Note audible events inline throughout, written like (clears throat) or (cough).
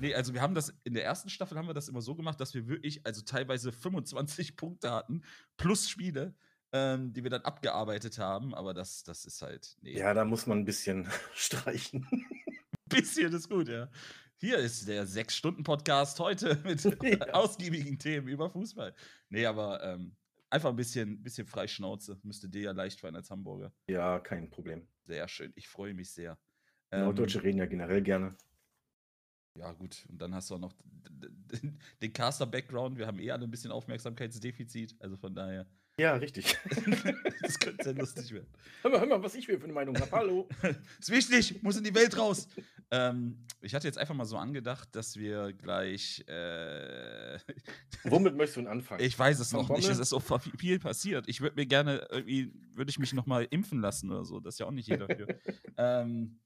Nee, also wir haben das, in der ersten Staffel haben wir das immer so gemacht, dass wir wirklich, also teilweise 25 Punkte hatten, plus Spiele, ähm, die wir dann abgearbeitet haben, aber das, das ist halt, nee. Ja, da muss man ein bisschen (laughs) streichen. (laughs) bisschen ist gut, ja. Hier ist der Sechs-Stunden-Podcast heute (laughs) mit Ja. ausgiebigen Themen über Fußball. Nee, aber ähm, einfach ein bisschen, bisschen Freischnauze. Müsste dir ja leicht fallen als Hamburger. Ja, kein Problem. Sehr schön. Ich freue mich sehr. Ähm, Norddeutsche reden ja generell gerne. Ja, gut. Und dann hast du auch noch (laughs) den Caster-Background. Wir haben eh alle ein bisschen Aufmerksamkeitsdefizit. Also von daher, Ja, richtig. (laughs) das könnte sehr lustig werden. hör mal, hör mal, was ich für eine Meinung habe. Hallo. (laughs) Ist wichtig, muss in die Welt raus. ähm, ich hatte jetzt einfach mal so angedacht, dass wir gleich. Äh, Womit möchtest du denn anfangen? ich weiß es Von noch nicht, Bommel? es ist so viel passiert. Ich würde mir gerne irgendwie, würde ich mich noch mal impfen lassen oder so. Das ist ja auch nicht jeder für. ähm,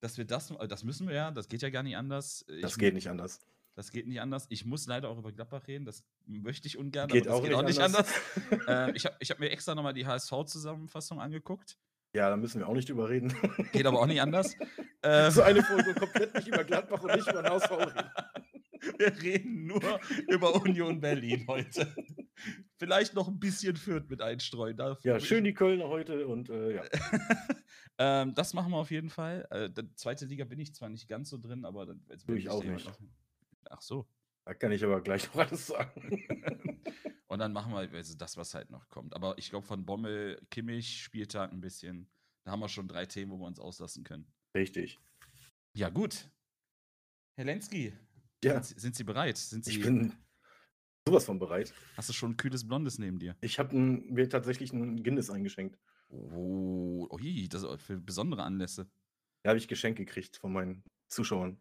dass wir das, äh, das müssen wir ja, das geht ja gar nicht anders. das Ich- geht nicht anders. Das geht nicht anders. Ich muss leider auch über Gladbach reden. Das möchte ich ungern. Geht aber das auch geht nicht auch nicht anders. anders. (laughs) ähm, ich habe hab mir extra nochmal die HSV-Zusammenfassung angeguckt. Ja, da müssen wir auch nicht drüber reden. (laughs) Geht aber auch nicht anders. (laughs) Ähm, so eine Folge komplett nicht über Gladbach und nicht über den HSV reden. wir reden nur über Union Berlin heute. Vielleicht noch ein bisschen Fürth mit einstreuen. Da Ja, schön die Kölner heute und äh, ja. (laughs) ähm, das machen wir auf jeden Fall. Äh, zweite Liga bin ich zwar nicht ganz so drin, aber dann, will ich auch nicht. was- Ach so. Da kann ich aber gleich noch alles sagen. (laughs) Und dann machen wir also das, was halt noch kommt. Aber ich glaube, von Bommel, Kimmich, Spieltag ein bisschen. Da haben wir schon drei Themen, wo wir uns auslassen können. Richtig. Ja, gut. Herr Lenski, Ja, sind, Sie- sind Sie bereit? Sind Sie, ich bin sowas von bereit. hast du schon ein kühles Blondes neben dir? Ich habe mir tatsächlich einen Guinness eingeschenkt. Oh, ui, das ist für besondere Anlässe. Da habe ich Geschenk gekriegt von meinen Zuschauern.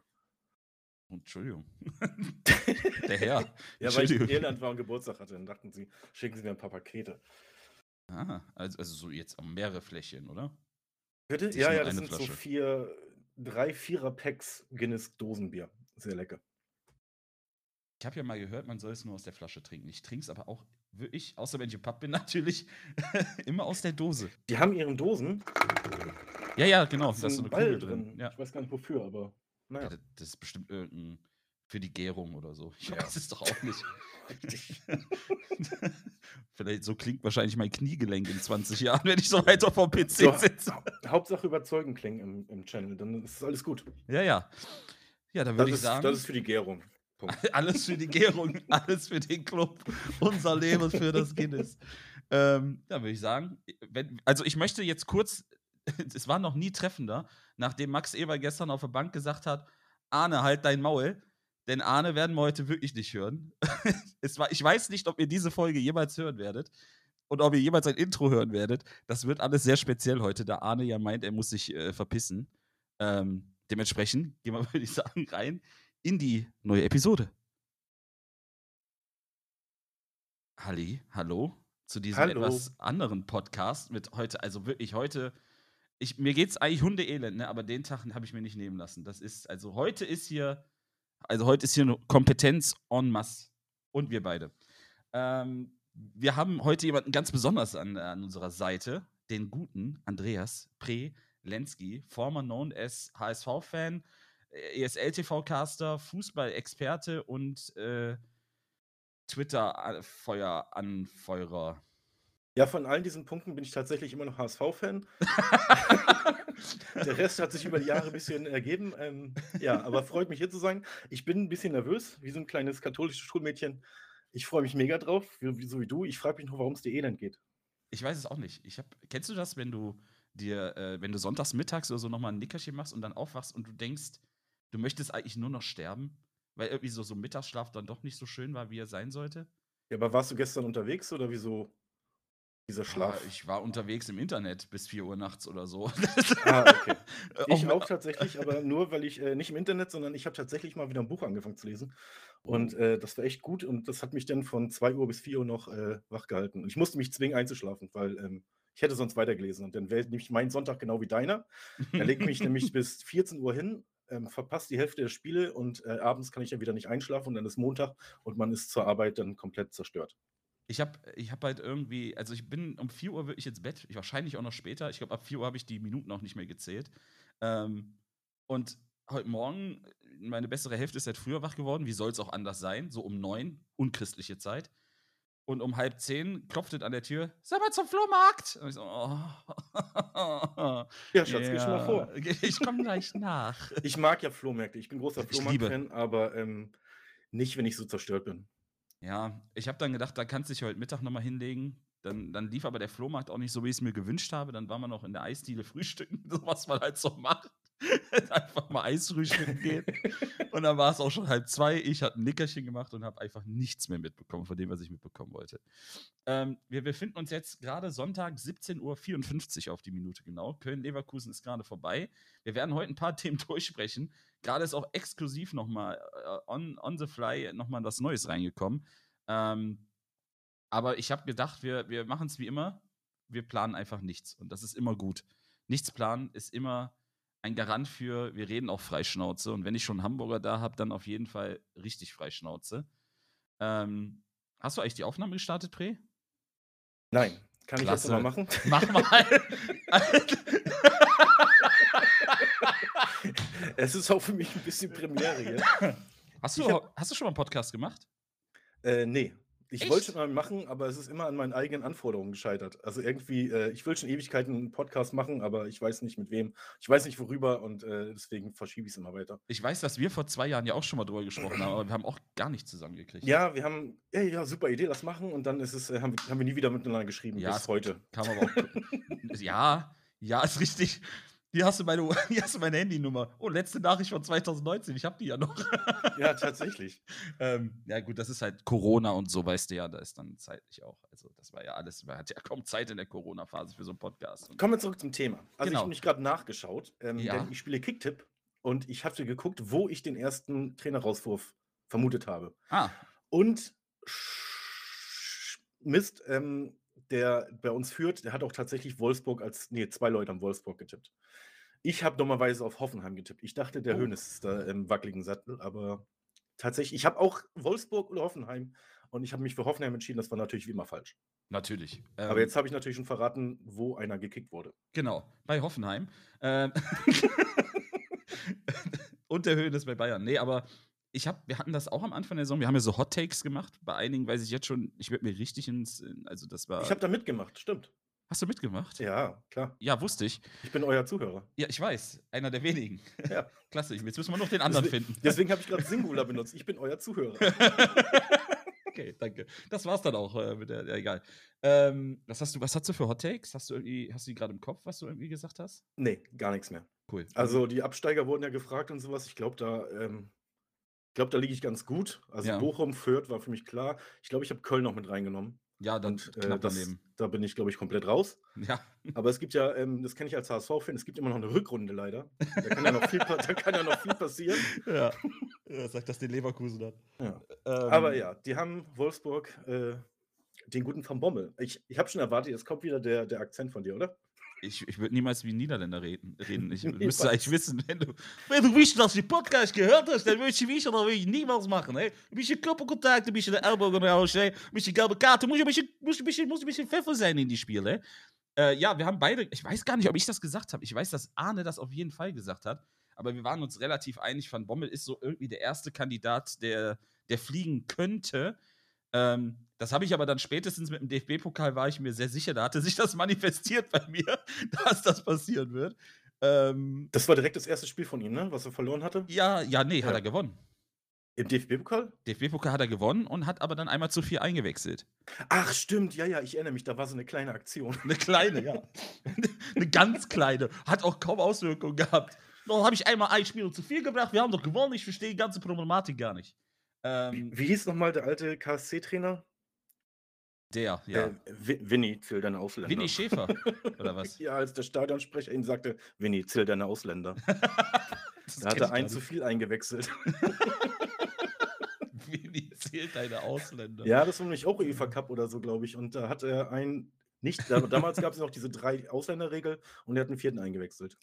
Oh, Entschuldigung. (laughs) Der Herr. Ja, weil ich in. Irland war und Geburtstag hatte, dann dachten sie, schicken sie mir ein paar Pakete. Ah, also, also so jetzt mehrere Fläschchen, oder? Bitte? Ja, ja, das sind Flasche. so vier, drei Vierer-Packs Guinness Dosenbier. Sehr lecker. Ich habe ja mal gehört, man soll es nur aus der Flasche trinken. Ich trinke es aber auch wirklich, außer wenn ich im Pub bin, (laughs) natürlich immer aus der Dose. Die haben ihren Dosen, Ja, ja, genau. da Da ist so ein eine Ball Kugel drin. drin. Ja. Ich weiß gar nicht wofür, aber Ja, naja. das, das ist bestimmt irgendein für die Gärung oder so. Ich Ja. weiß es doch auch nicht. Richtig. (laughs) Vielleicht so klingt wahrscheinlich mein Kniegelenk in 20 Jahren, wenn ich so weiter vom PC sitze. Hauptsache überzeugen klingen im, im Channel, dann ist alles gut. Ja, ja. Ja, dann Das würde ich ist, sagen, das ist für die Gärung. Punkt. (laughs) alles für die Gärung, (laughs) alles für den Club, unser Leben für das Guinness. Ähm, ja, würde ich sagen, wenn, also ich möchte jetzt kurz, (laughs) es war noch nie treffender, nachdem Max Eber gestern auf der Bank gesagt hat, Arne, halt dein Maul, denn Arne werden wir heute wirklich nicht hören. es war, ich weiß nicht, ob ihr diese Folge jemals hören werdet und ob ihr jemals ein Intro hören werdet. Das wird alles sehr speziell heute, da Arne ja meint, er muss sich äh, verpissen. Ähm, dementsprechend gehen wir, würde ich sagen, rein in die neue Episode. Halli, hallo zu diesem Hallo. etwas anderen Podcast mit heute, also wirklich heute. Ich, mir geht's eigentlich hundeelend, ne? aber den Tag habe ich mir nicht nehmen lassen. Das ist, also heute ist hier, also heute ist hier eine Kompetenz en masse. Und wir beide. Ähm, wir haben heute jemanden ganz besonders an, an unserer Seite, den guten Andreas Pre-Lenski, former known as HSV-Fan, ESL-TV-Caster, Fußball-Experte und äh, Twitter-Feuer-Anfeuerer. Ja, von allen diesen Punkten bin ich tatsächlich immer noch HSV-Fan. (laughs) Der Rest hat sich über die Jahre ein bisschen ergeben. Ähm, ja, aber freut mich hier zu sein. Ich bin ein bisschen nervös, wie so ein kleines katholisches Schulmädchen. Ich freue mich mega drauf, wie, so wie du. Ich frage mich noch, warum es dir elend geht. Ich weiß es auch nicht. Ich hab, kennst du das, wenn du dir, äh, wenn du sonntags mittags oder so nochmal ein Nickerchen machst und dann aufwachst und du denkst, du möchtest eigentlich nur noch sterben, weil irgendwie so, so Mittagsschlaf dann doch nicht so schön war, wie er sein sollte? Ja, aber warst du gestern unterwegs oder wieso dieser Schlaf? Ah, ich war unterwegs im Internet bis 4 Uhr nachts oder so. Ah, okay. (laughs) Ich auch tatsächlich, aber nur, weil ich äh, nicht im Internet, sondern ich habe tatsächlich mal wieder ein Buch angefangen zu lesen. Und äh, das war echt gut und das hat mich dann von 2 Uhr bis 4 Uhr noch äh, wach gehalten. Und ich musste mich zwingen einzuschlafen, weil ähm, ich hätte sonst weitergelesen. Und dann wäre nämlich mein Sonntag genau wie deiner. Lege ich mich nämlich (laughs) bis 14 Uhr hin, ähm, verpasst die Hälfte der Spiele und äh, abends kann ich dann wieder nicht einschlafen und dann ist Montag und man ist zur Arbeit dann komplett zerstört. Ich habe ich hab halt irgendwie, also ich bin um 4 Uhr wirklich ins Bett, ich wahrscheinlich auch noch später. Ich glaube, ab 4 Uhr habe ich die Minuten auch nicht mehr gezählt. Ähm, und heute Morgen, meine bessere Hälfte ist halt früher wach geworden. Wie soll es auch anders sein? So um neun, unchristliche Zeit. Und um halb zehn klopft es an der Tür. Sag mal zum Flohmarkt. Und ich so, oh. (laughs) Ja, Schatz, geh schon mal vor. (laughs) Ich komme gleich nach. (laughs) Ich mag ja Flohmärkte. Ich bin großer. Flohmarkt-Fan, aber ähm, nicht, wenn ich so zerstört bin. Ja, ich habe dann gedacht, da kannst du dich heute Mittag nochmal hinlegen. Dann, dann lief aber der Flohmarkt auch nicht so, wie ich es mir gewünscht habe. Dann war man noch in der Eisdiele frühstücken, so was man halt so macht. (laughs) einfach mal Eis frühstücken gehen. und dann war es auch schon halb zwei. Ich hatte ein Nickerchen gemacht und habe einfach nichts mehr mitbekommen von dem, was ich mitbekommen wollte. Ähm, wir befinden uns jetzt gerade Sonntag 17.54 Uhr auf die Minute genau. Köln-Leverkusen ist gerade vorbei. Wir werden heute ein paar (laughs) Themen durchsprechen. Gerade ist auch exklusiv nochmal äh, on, on the fly nochmal was Neues reingekommen. Ähm, aber ich habe gedacht, wir, wir machen es wie immer. Wir planen einfach nichts. Und das ist immer gut. Nichts planen ist immer ein Garant für, wir reden auch Freischnauze. Und wenn ich schon einen Hamburger da habe, dann auf jeden Fall richtig Freischnauze. Ähm, hast du eigentlich die Aufnahme gestartet, Pre? Nein, kann ich Klasse. das mal machen? Mach mal. (laughs) es ist auch für mich ein bisschen Premiere hier. hast, Ich du, hab- hast du schon mal einen Podcast gemacht? Äh, nee. Ich Echt? wollte schon mal machen, aber es ist immer an meinen eigenen Anforderungen gescheitert. Also irgendwie, äh, ich will schon Ewigkeiten einen Podcast machen, aber ich weiß nicht mit wem. Ich weiß nicht worüber und äh, deswegen verschiebe ich es immer weiter. Ich weiß, dass wir vor zwei Jahren ja auch schon mal drüber gesprochen haben, aber wir haben auch gar nichts zusammengekriegt. Ja, wir haben, ja, ja, super Idee, lass machen und dann ist es, äh, haben, wir- haben wir nie wieder miteinander geschrieben Ja, bis heute. Kam aber auch. (laughs) ja, ja, ist richtig. Hier hast, du meine, (laughs) hier hast du meine Handynummer. Oh, letzte Nachricht von 2019. Ich habe die ja noch. (laughs) Ja, tatsächlich. (laughs) ähm, ja, gut, das ist halt Corona und so, weißt du ja, da ist dann zeitlich auch. Also, das war ja alles. Man hat ja kaum Zeit in der Corona-Phase für so einen Podcast. Kommen wir zurück zum Thema. Also ich Genau. habe mich gerade nachgeschaut, ähm, Ja. denn ich spiele Kicktipp und ich hatte geguckt, wo ich den ersten Trainerauswurf vermutet habe. ah, Und Mist, ähm, der bei uns führt, der hat auch tatsächlich Wolfsburg als, nee, zwei Leute haben Wolfsburg getippt. Ich habe dummerweise auf Hoffenheim getippt. Ich dachte, der Oh. Hönes ist da im wackeligen Sattel, aber tatsächlich, ich habe auch Wolfsburg oder Hoffenheim und ich habe mich für Hoffenheim entschieden. Das war natürlich wie immer falsch. natürlich. aber Ähm, jetzt habe ich natürlich schon verraten, wo einer gekickt wurde. Genau, bei Hoffenheim. Ähm, (laughs) und der Höhen ist bei Bayern. Nee, aber ich hab, wir hatten das auch am Anfang der Saison. Wir haben ja so Hot Takes gemacht. Bei einigen weiß ich jetzt schon, ich würde mir richtig ins. Also, das war. Ich habe da mitgemacht, stimmt. Hast du mitgemacht? Ja, klar. Ja, wusste ich. Ich bin euer Zuhörer. Ja, ich weiß. Einer der wenigen. (laughs) Ja. Klasse. Jetzt müssen wir noch den anderen (laughs) Deswegen, finden. deswegen habe ich gerade Singular benutzt. Ich bin euer Zuhörer. (laughs) okay, danke. Das war's dann auch äh, mit der. Ja, egal. Ähm, was, hast du, was hast du für Hot Takes? Hast du irgendwie, hast du die gerade im Kopf, was du irgendwie gesagt hast? Nee, gar nichts mehr. Cool. Also die Absteiger wurden ja gefragt und sowas. Ich glaube, da, ähm, ich glaube, da liege ich ganz gut. Also Ja. Bochum, Fürth war für mich klar. Ich glaube, ich habe Köln noch mit reingenommen. Ja, dann Und äh, knapp das, da bin ich, glaube ich, komplett raus. Ja. Aber es gibt ja, ähm, das kenne ich als HSV-Fan, es gibt immer noch eine Rückrunde leider. Da kann ja noch viel, da kann ja noch viel passieren. (laughs) ja. ja. Sagt das den Leverkusen dann. Ja. Ähm, Aber ja, die haben Wolfsburg äh, den guten Van Bommel. Ich, ich habe schon erwartet, jetzt kommt wieder der, der Akzent von dir, oder? Ich, ich würde niemals wie ein Niederländer reden. reden. Ich (laughs) müsste eigentlich wissen, wenn du, wenn du willst, dass du den Podcast gehört hast, dann würde ich wissen, das würde ich niemals machen. Ein bisschen Körperkontakt, ein bisschen de Ellbogen raus, ein bisschen gelbe Karte. Muss ein bisschen, muss ein bisschen, muss ein bisschen Pfeffer sein in die Spiele. Äh, ja, wir haben beide, ich weiß gar nicht, ob ich das gesagt habe. Ich weiß, dass Arne das auf jeden Fall gesagt hat. Aber wir waren uns relativ einig, Van Bommel ist so irgendwie der erste Kandidat, der, der fliegen könnte. Ähm, das habe ich aber dann spätestens mit dem DFB-Pokal war ich mir sehr sicher, da hatte sich das (laughs) manifestiert bei mir, (laughs) dass das passieren wird. Ähm, Das war direkt das erste Spiel von ihm, ne? was er verloren hatte. ja, ja, nee, hat Ja. er gewonnen. Im DFB-Pokal? DFB-Pokal hat er gewonnen und hat aber dann einmal zu viel eingewechselt. Ach, stimmt, ja, ja, ich erinnere mich, da war so eine kleine Aktion. Eine kleine, ja. (laughs) Eine ganz kleine. Hat auch kaum Auswirkungen gehabt. Dann habe ich einmal ein Spieler zu viel gebracht. Wir haben doch gewonnen. Ich verstehe die ganze Problematik gar nicht. Ähm, Wie, wie hieß nochmal der alte KSC-Trainer? der, ja. Äh, Wi- Winnie, zähl deine Ausländer. Winnie Schäfer, oder was? (laughs) Ja, als der Stadionsprecher ihm sagte, Winnie, zähl deine Ausländer. (laughs) Da hat er einen zu viel eingewechselt. (laughs) Winnie zählt deine Ausländer. Ja, das war nämlich auch UEFA Cup oder so, glaube ich. Und da hat er einen, nicht, da, damals gab es noch diese drei Ausländerregel und er hat einen vierten eingewechselt.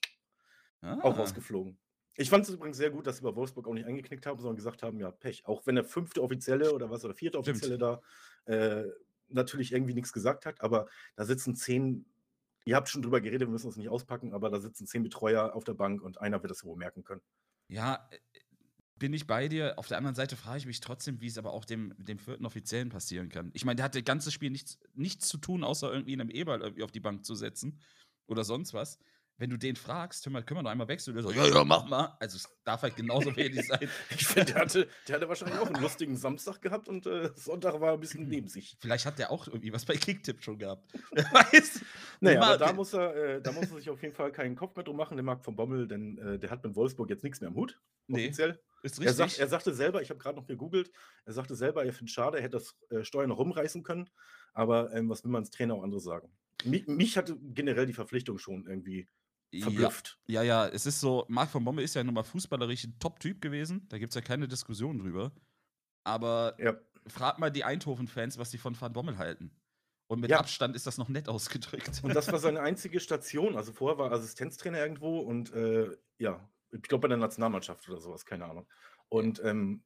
Auch Ah. rausgeflogen. Ich fand es übrigens sehr gut, dass sie bei Wolfsburg auch nicht eingeknickt haben, sondern gesagt haben, ja, Pech. Auch wenn der fünfte Offizielle oder was, oder vierte Stimmt. Offizielle da äh, natürlich irgendwie nichts gesagt hat, aber da sitzen zehn, ihr habt schon drüber geredet, wir müssen das nicht auspacken, aber da sitzen zehn Betreuer auf der Bank und einer wird das wohl merken können. Ja, äh, bin ich bei dir. Auf der anderen Seite frage ich mich trotzdem, wie es aber auch dem, dem vierten Offiziellen passieren kann. Ich meine, der hat das ganze Spiel nichts, nichts zu tun, außer irgendwie einem Eberl irgendwie auf die Bank zu setzen oder sonst was wenn du den fragst, hör mal, können wir noch einmal wechseln? Der so, ja, ja, mach mal. Also es darf halt genauso (laughs) wenig sein. ich finde, der hatte, der hatte wahrscheinlich auch einen lustigen Samstag gehabt und äh, Sonntag war ein bisschen neben sich. (laughs) Vielleicht hat der auch irgendwie was bei Kicktip schon gehabt. (laughs) Wer weiß. Naja, aber da muss, er, äh, da muss er sich auf jeden Fall keinen Kopf mehr drum machen, der Marc von Bommel, denn äh, der hat mit Wolfsburg jetzt nichts mehr am Hut. Offiziell. Nee, ist richtig. Er, sagt, er sagte selber, ich habe gerade noch gegoogelt, er sagte selber, er findet es schade, er hätte das äh, Steuer noch rumreißen können. Aber ähm, was will man als Trainer auch anderes sagen? Mich, mich hatte generell die Verpflichtung schon irgendwie verblüfft. Ja, ja, ja, es ist so, Marc von Bommel ist ja nun mal fußballerisch ein Top-Typ gewesen. Da gibt es ja keine Diskussion drüber. Aber ja. frag mal die Eindhoven-Fans, was sie von Van Bommel halten. Und mit ja. Abstand ist das noch nett ausgedrückt. Und das war seine (laughs) einzige Station. Also vorher war er Assistenztrainer irgendwo und äh, ja, ich glaube bei der Nationalmannschaft oder sowas, keine Ahnung. Und ähm,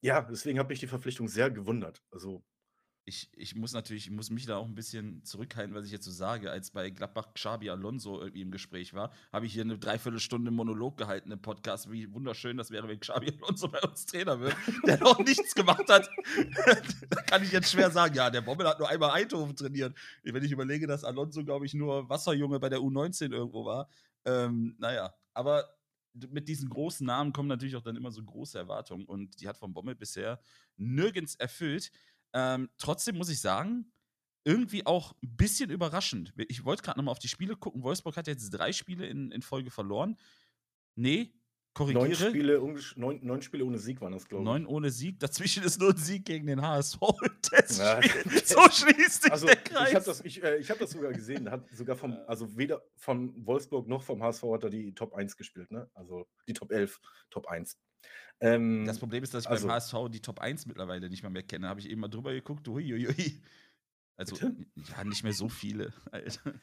ja, deswegen habe ich die Verpflichtung sehr gewundert. Also ich, ich muss natürlich, ich muss mich da auch ein bisschen zurückhalten, was ich jetzt so sage. Als bei Gladbach Xabi Alonso irgendwie im Gespräch war, habe ich hier eine Dreiviertelstunde Monolog gehalten im Podcast, wie wunderschön das wäre, wenn Xabi Alonso bei uns Trainer wird, (laughs) der noch nichts gemacht hat. (laughs) da kann ich jetzt schwer sagen, ja, der Bommel hat nur einmal Eindhoven trainiert. Wenn ich überlege, dass Alonso, glaube ich, nur Wasserjunge bei der U19 irgendwo war. Ähm, naja, aber mit diesen großen Namen kommen natürlich auch dann immer so große Erwartungen und die hat von Bommel bisher nirgends erfüllt. Ähm, trotzdem muss ich sagen, irgendwie auch ein bisschen überraschend. Ich wollte gerade nochmal auf die Spiele gucken. Wolfsburg hat jetzt drei Spiele in, in Folge verloren. Nee, korrigiere. Neun Spiele, neun, neun Spiele ohne Sieg waren das, glaube ich. Neun ohne Sieg. Dazwischen ist nur ein Sieg gegen den HSV. (laughs) Ja, (laughs) so schließt sich also, der Kreis. Ich habe das, ich, äh, ich hab das sogar gesehen. Hat sogar vom, also weder von Wolfsburg noch vom HSV hat er die Top 1 gespielt. Ne? Also die Top 11, Top 1. Ähm, das Problem ist, dass ich also, beim HSV die Top 1 mittlerweile nicht mehr, mehr kenne. Habe ich eben mal drüber geguckt. Uiuiui. Also, bitte? ja, nicht mehr so viele. (laughs) Alter.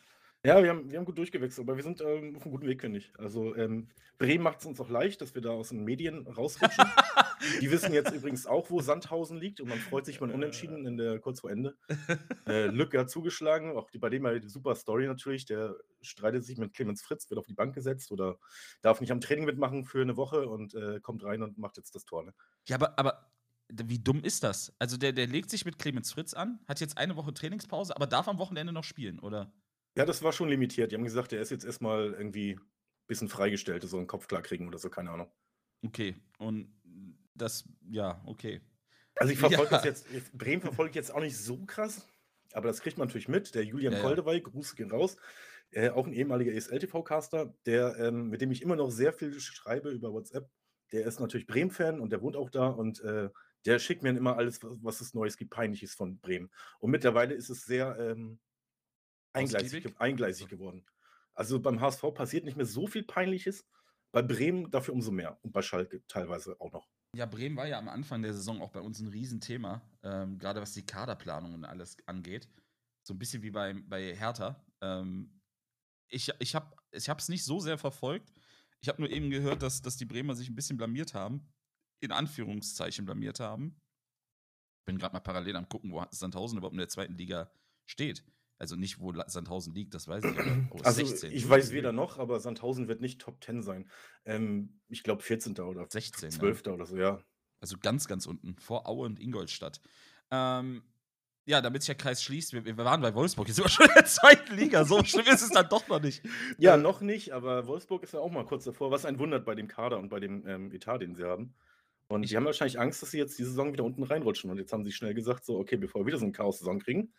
Ja, wir haben, wir haben gut durchgewechselt, aber wir sind ähm, auf einem guten Weg, finde ich. Also ähm, Bremen macht es uns auch leicht, dass wir da aus den Medien rausrutschen. (laughs) Die wissen jetzt übrigens auch, wo Sandhausen liegt und man freut sich mal Unentschieden in der kurz vor Ende. (laughs) Äh, Lücke hat zugeschlagen, auch die, bei dem war die super Story natürlich. Der streitet sich mit Clemens Fritz, wird auf die Bank gesetzt oder darf nicht am Training mitmachen für eine Woche und äh, kommt rein und macht jetzt das Tor. Ne? Ja, aber, aber wie dumm ist das? Also der, der legt sich mit Clemens Fritz an, hat jetzt eine Woche Trainingspause, aber darf am Wochenende noch spielen, oder? Ja, das war schon limitiert. Die haben gesagt, er ist jetzt erstmal irgendwie ein bisschen freigestellt, so einen Kopf klar kriegen oder so, keine Ahnung. Okay, und das, ja, okay. Also ich (laughs) verfolge ja. das jetzt, Bremen verfolge ich jetzt auch nicht so krass, aber das kriegt man natürlich mit. Der Julian ja, Koldewey, Gruß gehen raus, äh, auch ein ehemaliger ESL-TV-Caster, der, ähm, mit dem ich immer noch sehr viel schreibe über WhatsApp. Der ist natürlich Bremen-Fan und der wohnt auch da und äh, der schickt mir immer alles, was es Neues gibt, Peinliches von Bremen. Und mittlerweile ist es sehr, ähm, eingleisig, eingleisig geworden. Also beim HSV passiert nicht mehr so viel Peinliches, bei Bremen dafür umso mehr und bei Schalke teilweise auch noch. Ja, Bremen war ja am Anfang der Saison auch bei uns ein Riesenthema, ähm, gerade was die Kaderplanung und alles angeht. So ein bisschen wie bei, bei Hertha. Ähm, ich ich habe es nicht so sehr verfolgt. Ich habe nur eben gehört, dass, dass die Bremer sich ein bisschen blamiert haben. In Anführungszeichen blamiert haben. Bin gerade mal parallel am gucken, wo Sandhausen überhaupt in der zweiten Liga steht. Also nicht, wo Sandhausen liegt, das weiß ich. Aber, (clears throat) oh, also 16. ich weiß weder noch, aber Sandhausen wird nicht Top 10 sein. Ähm, ich glaube 14. oder 16, 12. Ja. oder so, ja. Also ganz, ganz unten, vor Aue und Ingolstadt. Ähm, ja, damit sich der Kreis schließt, wir, wir, waren bei Wolfsburg, jetzt sind wir schon in der zweiten Liga, so schlimm ist es dann doch noch nicht. (laughs) Ja, äh, noch nicht, aber Wolfsburg ist ja auch mal kurz davor, was einen wundert bei dem Kader und bei dem ähm, Etat, den sie haben. Und die haben wahrscheinlich Angst, dass sie jetzt die Saison wieder unten reinrutschen. Und jetzt haben sie schnell gesagt, so, okay, bevor wir wieder so eine Chaos-Saison kriegen,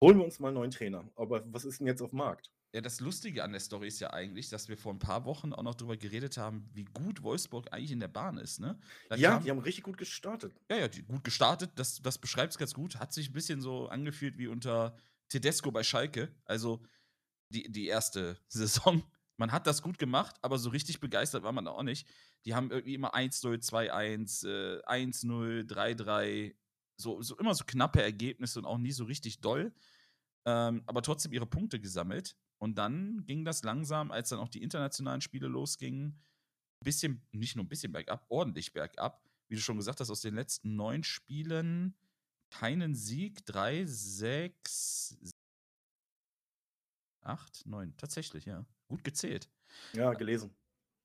Holen wir uns mal einen neuen Trainer. Aber was ist denn jetzt auf dem Markt? Ja, das Lustige an der Story ist ja eigentlich, dass wir vor ein paar Wochen auch noch darüber geredet haben, wie gut Wolfsburg eigentlich in der Bahn ist, ne? Da ja, kam, die haben richtig gut gestartet. Ja, ja, gut gestartet, das, das beschreibt es ganz gut. Hat sich ein bisschen so angefühlt wie unter Tedesco bei Schalke. Also die, die erste (laughs) Saison. Man hat das gut gemacht, aber so richtig begeistert war man auch nicht. Die haben irgendwie immer 1-0, 2-1, äh, 1-0, 3-3, so, so immer so knappe Ergebnisse und auch nie so richtig doll. Ähm, aber trotzdem ihre Punkte gesammelt. Und dann ging das langsam, als dann auch die internationalen Spiele losgingen, bisschen, nicht nur ein bisschen bergab, ordentlich bergab. Wie du schon gesagt hast, aus den letzten neun Spielen keinen Sieg, drei, sechs, acht, neun. Tatsächlich, ja. Gut gezählt. Ja, gelesen.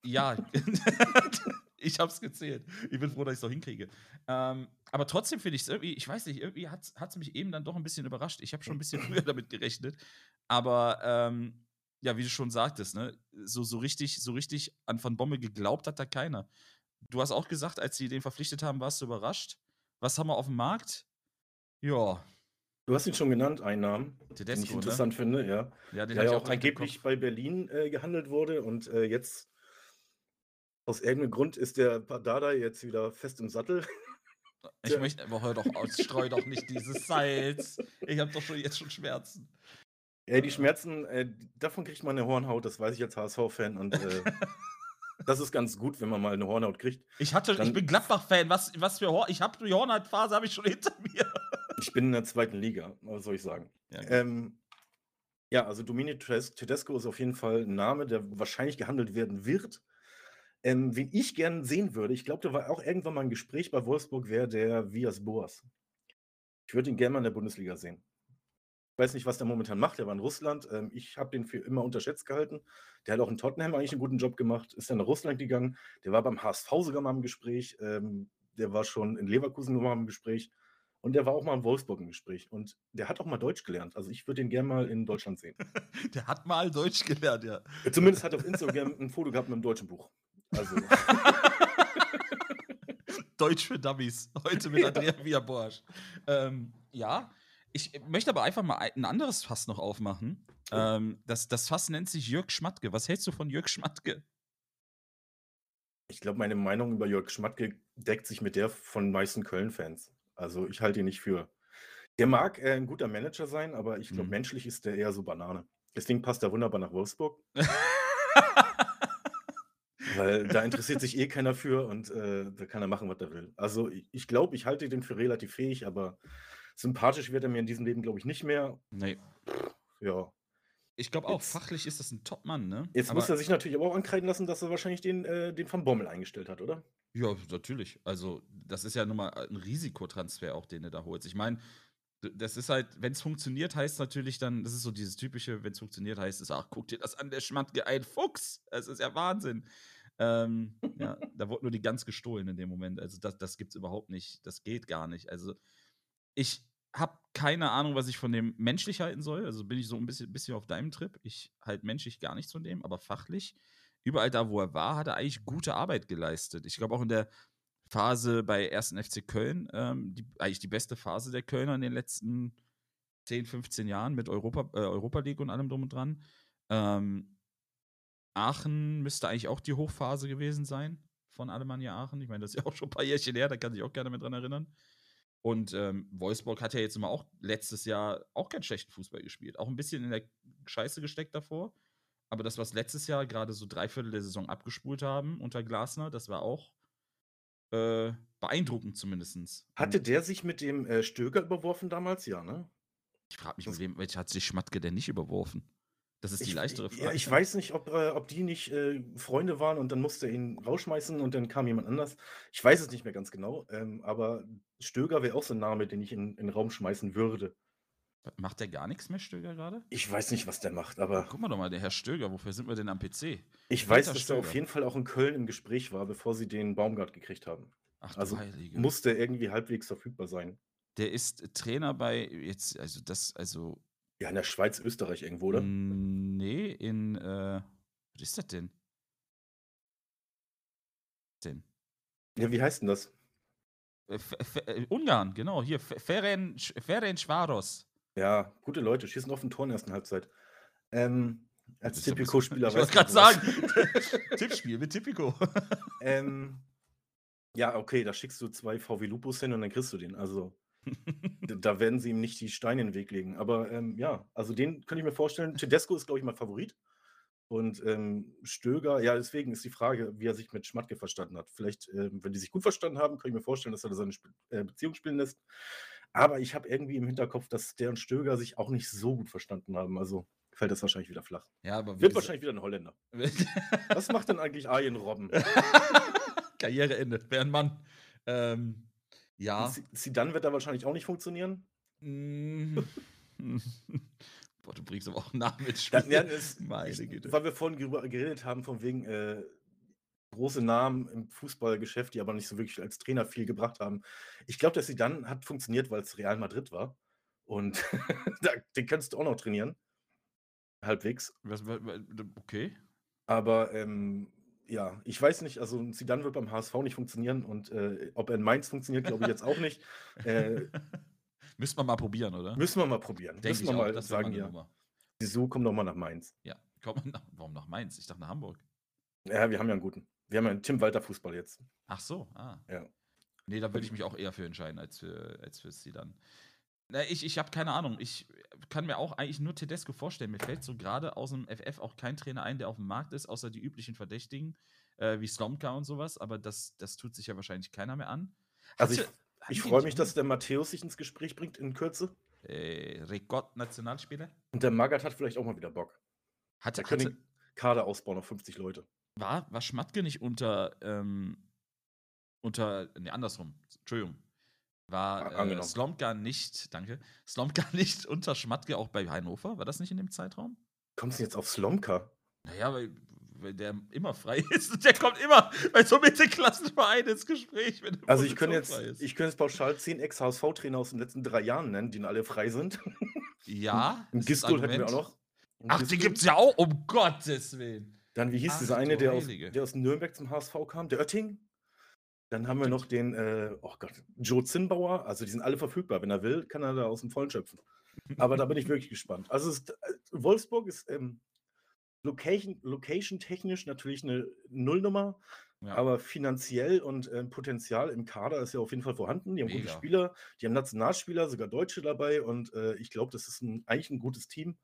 Ja, (laughs) (laughs) ich hab's gezählt. Ich bin froh, dass ich es noch hinkriege. Ähm, aber trotzdem finde ich es irgendwie, ich weiß nicht, irgendwie hat es mich eben dann doch ein bisschen überrascht. Ich habe schon ein bisschen (laughs) früher damit gerechnet. Aber ähm, ja, wie du schon sagtest, ne, so, so richtig, so richtig an Van Bommel geglaubt hat da keiner. Du hast auch gesagt, als sie den verpflichtet haben, warst du überrascht. Was haben wir auf dem Markt? Ja. Du hast ihn schon genannt, einen Namen, Tedesco, den ich ne? interessant finde, ja. Ja, den Der ja auch angeblich bei Berlin äh, gehandelt wurde und äh, jetzt aus irgendeinem Grund ist der Dada jetzt wieder fest im Sattel. (laughs) Ich Tja. möchte, aber hör doch aus, streu doch nicht dieses Salz. Ich habe doch schon jetzt schon Schmerzen. Ja, die Schmerzen, äh, davon kriegt man eine Hornhaut, das weiß ich als HSV-Fan und äh, (laughs) das ist ganz gut, wenn man mal eine Hornhaut kriegt. Ich hatte, ich Dann- bin Gladbach-Fan. Was, was für Hor ich habe die Hornhaut-Phase habe ich schon hinter mir. Ich bin in der zweiten Liga, was soll ich sagen? Ja. Ähm, ja, also Domini Tedes- Tedesco ist auf jeden Fall ein Name, der wahrscheinlich gehandelt werden wird. Ähm, wen ich gern sehen würde, ich glaube, da war auch irgendwann mal ein Gespräch bei Wolfsburg, wäre der Vias Boas. Ich würde ihn gerne mal in der Bundesliga sehen. Ich weiß nicht, was der momentan macht. Der war in Russland. Ähm, ich habe den für immer unterschätzt gehalten. Der hat auch in Tottenham eigentlich einen guten Job gemacht. Ist dann nach Russland gegangen. Der war beim HSV sogar mal im Gespräch. Ähm, der war schon in Leverkusen mal im Gespräch. Und der war auch mal in Wolfsburg im Gespräch. Und der hat auch mal Deutsch gelernt. Also ich würde den gerne mal in Deutschland sehen. (laughs) Der hat mal Deutsch gelernt, ja. Zumindest hat er auf Instagram ein Foto gehabt mit einem deutschen Buch. Also, (laughs) Deutsch für Dummies. Heute mit Andrea Via Borsch. Ähm, ja, ich möchte aber einfach mal ein anderes Fass noch aufmachen. Ähm, das, das Fass nennt sich Jörg Schmatke. Was hältst du von Jörg Schmatke? ich glaube, meine Meinung über Jörg Schmatke deckt sich mit der von meisten Köln-Fans. Also ich halte ihn nicht für. Der mag äh, ein guter Manager sein, aber ich glaube, Mhm. menschlich ist der eher so Banane. Deswegen passt er wunderbar nach Wolfsburg, (laughs) weil da interessiert sich eh keiner für und äh, da kann er machen, was er will. Also ich, ich glaube, ich halte den für relativ fähig, aber sympathisch wird er mir in diesem Leben, glaube ich, nicht mehr. nee. Ja. Ich glaube auch, Jetzt- fachlich ist das ein Top-Mann, ne? Jetzt Aber- muss er sich natürlich aber auch ankreiden lassen, dass er wahrscheinlich den, äh, den Van Bommel eingestellt hat, oder? Ja, natürlich. Also, das ist ja nun mal ein Risikotransfer auch, den du da holst. Ich meine, das ist halt, wenn es funktioniert, heißt natürlich dann, das ist so dieses typische, wenn es funktioniert, heißt es, ach, guck dir das an, der Schmatke, ein Fuchs. Das ist ja Wahnsinn. Ähm, ja, da wurde nur die Gans gestohlen in dem Moment. Also, das, das gibt's überhaupt nicht. Das geht gar nicht. Also, ich habe keine Ahnung, was ich von dem menschlich halten soll. Also bin ich so ein bisschen, bisschen auf deinem Trip. Ich halt menschlich gar nichts von dem, aber fachlich, überall da, wo er war, hat er eigentlich gute Arbeit geleistet. Ich glaube auch in der Phase bei 1. FC Köln, ähm, die, eigentlich die beste Phase der Kölner in den letzten 10, 15 Jahren mit Europa, äh, Europa League und allem drum und dran. Ähm, Aachen müsste eigentlich auch die Hochphase gewesen sein von Alemannia Aachen. Ich meine, das ist ja auch schon ein paar Jährchen her, da kann sich auch gerne mit dran erinnern. Und ähm, Wolfsburg hat ja jetzt immer auch letztes Jahr auch keinen schlechten Fußball gespielt. Auch ein bisschen in der Scheiße gesteckt davor. Aber das, was letztes Jahr gerade so drei Viertel der Saison abgespult haben unter Glasner, das war auch äh, beeindruckend zumindest. Hatte der sich mit dem äh, Stöger überworfen damals? Ja, ne? Ich frage mich, mit wem, welcher hat sich Schmatke denn nicht überworfen? Das ist die Ich, leichtere Frage. ja, ich weiß nicht, ob, äh, ob die nicht äh, Freunde waren und dann musste er ihn rausschmeißen und dann kam jemand anders. Ich weiß es nicht mehr ganz genau, ähm, aber Stöger wäre auch so ein Name, den ich in, in den Raum schmeißen würde. Macht der gar nichts mehr, Stöger gerade? Ich weiß nicht, was der macht, aber Guck mal doch mal, der Herr Stöger, wofür sind wir denn am PC? ich weiß, Peter dass er auf Stöger. jeden Fall auch in Köln im Gespräch war, bevor sie den Baumgart gekriegt haben. Ach Also Heilige. Musste irgendwie halbwegs verfügbar sein. der ist Trainer bei, jetzt, also das, also, Ja, in der Schweiz, Österreich irgendwo, oder? Mm, nee, in, äh, was ist das denn? Denn? Ja, wie heißt denn das? Äh, F F äh, Ungarn, genau, hier, Ferenc Ferencvaros. Ja, gute Leute, schießen auf den Tor in der ersten Halbzeit. Ähm, als Tipico-Spieler Ich wollte gerade sagen. (laughs) Tippspiel mit Tipico. Ähm, ja, okay, da schickst du zwei VW Lupus hin und dann kriegst du den. Also, da werden sie ihm nicht die Steine in den Weg legen. Aber ähm, ja, also den könnte ich mir vorstellen. Tedesco ist, glaube ich, mein Favorit. Und ähm, Stöger, ja, deswegen ist die Frage, wie er sich mit Schmatke verstanden hat. Vielleicht, ähm, wenn die sich gut verstanden haben, kann ich mir vorstellen, dass er da seine Sp äh, Beziehung spielen lässt. Aber ich habe irgendwie im Hinterkopf, dass der und Stöger sich auch nicht so gut verstanden haben. Also fällt das wahrscheinlich wieder flach. ja, aber Wird wahrscheinlich wieder ein Holländer. (laughs) Was macht denn eigentlich Arjen Robben? (laughs) Karriereende, wäre ein Mann. Ähm, ja. Zidane wird da wahrscheinlich auch nicht funktionieren. Mm. (laughs) Boah, du bringst aber auch Namen mit Ja, Spiel. ja, es, (laughs) Meine Güte. weil wir vorhin geredet haben, von wegen, äh, große Namen im Fußballgeschäft, die aber nicht so wirklich als Trainer viel gebracht haben. Ich glaube, dass sie dann hat funktioniert, weil es Real Madrid war. Und (laughs) den kannst du auch noch trainieren. Halbwegs. Was, okay. Aber ähm, ja, ich weiß nicht, also Zidane wird beim HSV nicht funktionieren und äh, ob er in Mainz funktioniert, glaube ich jetzt auch nicht. (laughs) Äh, Müsste man mal probieren, oder? müssen wir mal probieren. Denke müssen wir auch, mal das sagen, ja. Wieso komm doch mal nach Mainz? Ja. Kommt man nach, warum nach Mainz? Ich dachte nach Hamburg. Ja, wir haben ja einen guten. Wir haben ja einen Tim Walter Fußball jetzt. Ach so, ah. Ja. Nee, da würde ich mich auch eher für entscheiden, als für, als für sie dann. Na, ich ich habe keine Ahnung. Ich kann mir auch eigentlich nur Tedesco vorstellen. Mir fällt so gerade aus dem FF auch kein Trainer ein, der auf dem Markt ist, außer die üblichen Verdächtigen, äh, wie Slomka und sowas. Aber das, das tut sich ja wahrscheinlich keiner mehr an. Also ich, ich freue mich, dass der Matthäus sich ins Gespräch bringt in Kürze. Äh, Rekord Nationalspieler? Und der Magath hat vielleicht auch mal wieder Bock. Hatte, Der könnte hatte, den Kader ausbauen auf 50 Leute. war, war Schmatke nicht unter, ähm, unter, nee, andersrum, Entschuldigung. War äh. Slomka nicht, danke, Slomka nicht (laughs) unter Schmatke auch bei Hannover? War das nicht in dem Zeitraum? Kommst du jetzt auf Slomka? Naja, weil, weil der immer frei (laughs) ist und der kommt immer bei so Mittelklassenvereinen ins Gespräch, Also ich könnte jetzt, ich könnte jetzt pauschal 10 Ex-HSV-Trainer aus den letzten drei Jahren nennen, die alle frei sind. ja, (laughs) Ein Gistol hätten wir auch noch. Ein Ach, die Gistol. gibt's ja auch, um Gottes Willen. Dann, wie hieß Ach, dieser eine, der aus, der aus Nürnberg zum HSV kam? Der Oetting? Dann haben wir noch den, äh, oh Gott, Joe Zinnbauer. Also die sind alle verfügbar. Wenn er will, kann er da aus dem Vollen schöpfen. Aber da bin ich wirklich gespannt. Also ist, äh, Wolfsburg ist ähm, Location, Location-technisch natürlich eine Nullnummer, Ja. aber finanziell und ähm, Potenzial im Kader ist ja auf jeden Fall vorhanden. Die haben gute Mega. Spieler, die haben Nationalspieler, sogar Deutsche dabei und äh, ich glaube, das ist ein, eigentlich ein gutes Team.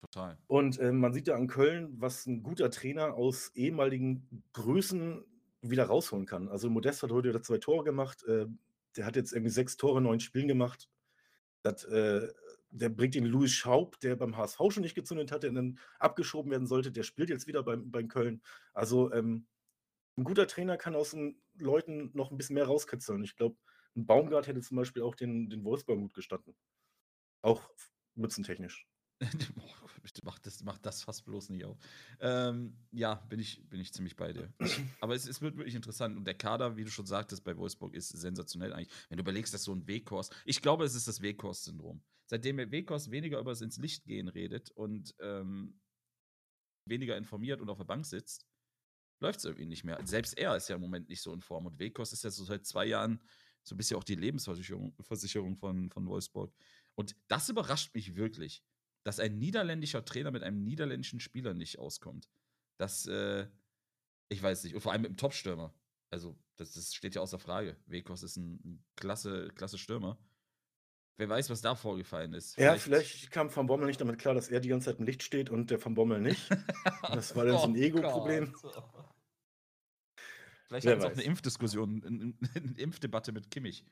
Total. Und ähm, man sieht ja an Köln, was ein guter Trainer aus ehemaligen Größen wieder rausholen kann. Also Modest hat heute wieder zwei Tore gemacht. Äh, der hat jetzt irgendwie sechs Tore in neun Spielen gemacht. Das, äh, der bringt den Louis Schaub, der beim HSV schon nicht gezündet hat, der dann abgeschoben werden sollte. Der spielt jetzt wieder beim, beim Köln. Also ähm, ein guter Trainer kann aus den Leuten noch ein bisschen mehr rauskitzeln. Ich glaube, ein Baumgart hätte zum Beispiel auch den, den Wolfsburg gut gestanden. Auch mützentechnisch. (laughs) Bitte mach das, mach das fast bloß nicht auf. Ähm, ja, bin ich, bin ich ziemlich bei dir. Aber es, es wird wirklich interessant. Und der Kader, wie du schon sagtest, bei Wolfsburg ist sensationell eigentlich. Wenn du überlegst, dass so ein Weghorst, ich glaube, es ist das Weghorst-Syndrom. Seitdem der Weghorst weniger über das ins Licht gehen redet und ähm, weniger informiert und auf der Bank sitzt, läuft es irgendwie nicht mehr. Selbst er ist ja im Moment nicht so in Form. Und Weghorst ist ja so seit zwei Jahren so ein bisschen auch die Lebensversicherung Versicherung von, von Wolfsburg. Und das überrascht mich wirklich dass ein niederländischer Trainer mit einem niederländischen Spieler nicht auskommt. Das, äh, ich weiß nicht. Und vor allem mit dem Top-Stürmer. Also, das, das steht ja außer Frage. Wekos ist ein, ein klasse, klasse Stürmer. Wer weiß, was da vorgefallen ist. Ja, vielleicht kam Van Bommel nicht damit klar, dass er die ganze Zeit im Licht steht und der Van Bommel nicht. (laughs) Das war dann so ein Oh Ego-Problem. Gott. Vielleicht haben wir auch eine Impfdiskussion, eine, (laughs) eine Impfdebatte mit Kimmich.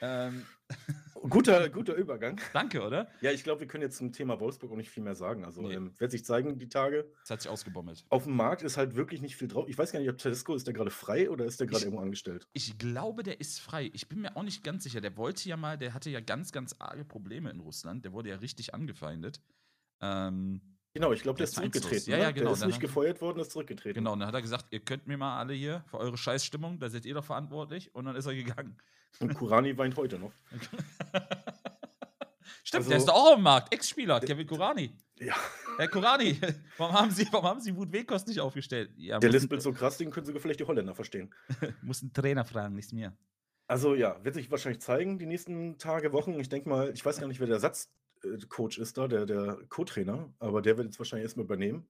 Ähm, (laughs) Guter, guter Übergang. danke, oder? Ja, ich glaube, wir können jetzt zum Thema Wolfsburg auch nicht viel mehr sagen. Also, Nee. ähm, wird sich zeigen, die Tage. Das hat sich ausgebommelt. Auf dem Markt ist halt wirklich nicht viel drauf. Ich weiß gar nicht, ob Tedesco ist der gerade frei oder ist der gerade irgendwo angestellt? Ich glaube, der ist frei. Ich bin mir auch nicht ganz sicher. Der wollte ja mal, der hatte ja ganz, ganz arge Probleme in Russland. Der wurde ja richtig angefeindet. Ähm, Genau, ich glaube, der ist zurückgetreten. Ja, ne? ja, genau, Der ist dann nicht hat- gefeuert worden, ist zurückgetreten. genau, und dann hat er gesagt, ihr könnt mir mal alle hier für eure Scheißstimmung, da seid ihr doch verantwortlich. Und dann ist er gegangen. Und Kurani weint heute noch. (laughs) Stimmt, Also- der ist doch auch dem Markt. Ex-Spieler, Kevin Kurani. Ja, Herr Kurani, (laughs) warum haben Sie, warum haben Sie Wut Wekos nicht aufgestellt? Ja, der lispelt so krass, den können sogar vielleicht die Holländer verstehen. (laughs) muss einen Trainer fragen, nicht mir. Also ja, wird sich wahrscheinlich zeigen, die nächsten Tage, Wochen. Ich denke mal, ich weiß gar nicht, wer der Ersatzcoach ist da, der, der Co-Trainer, aber der wird jetzt wahrscheinlich erstmal übernehmen.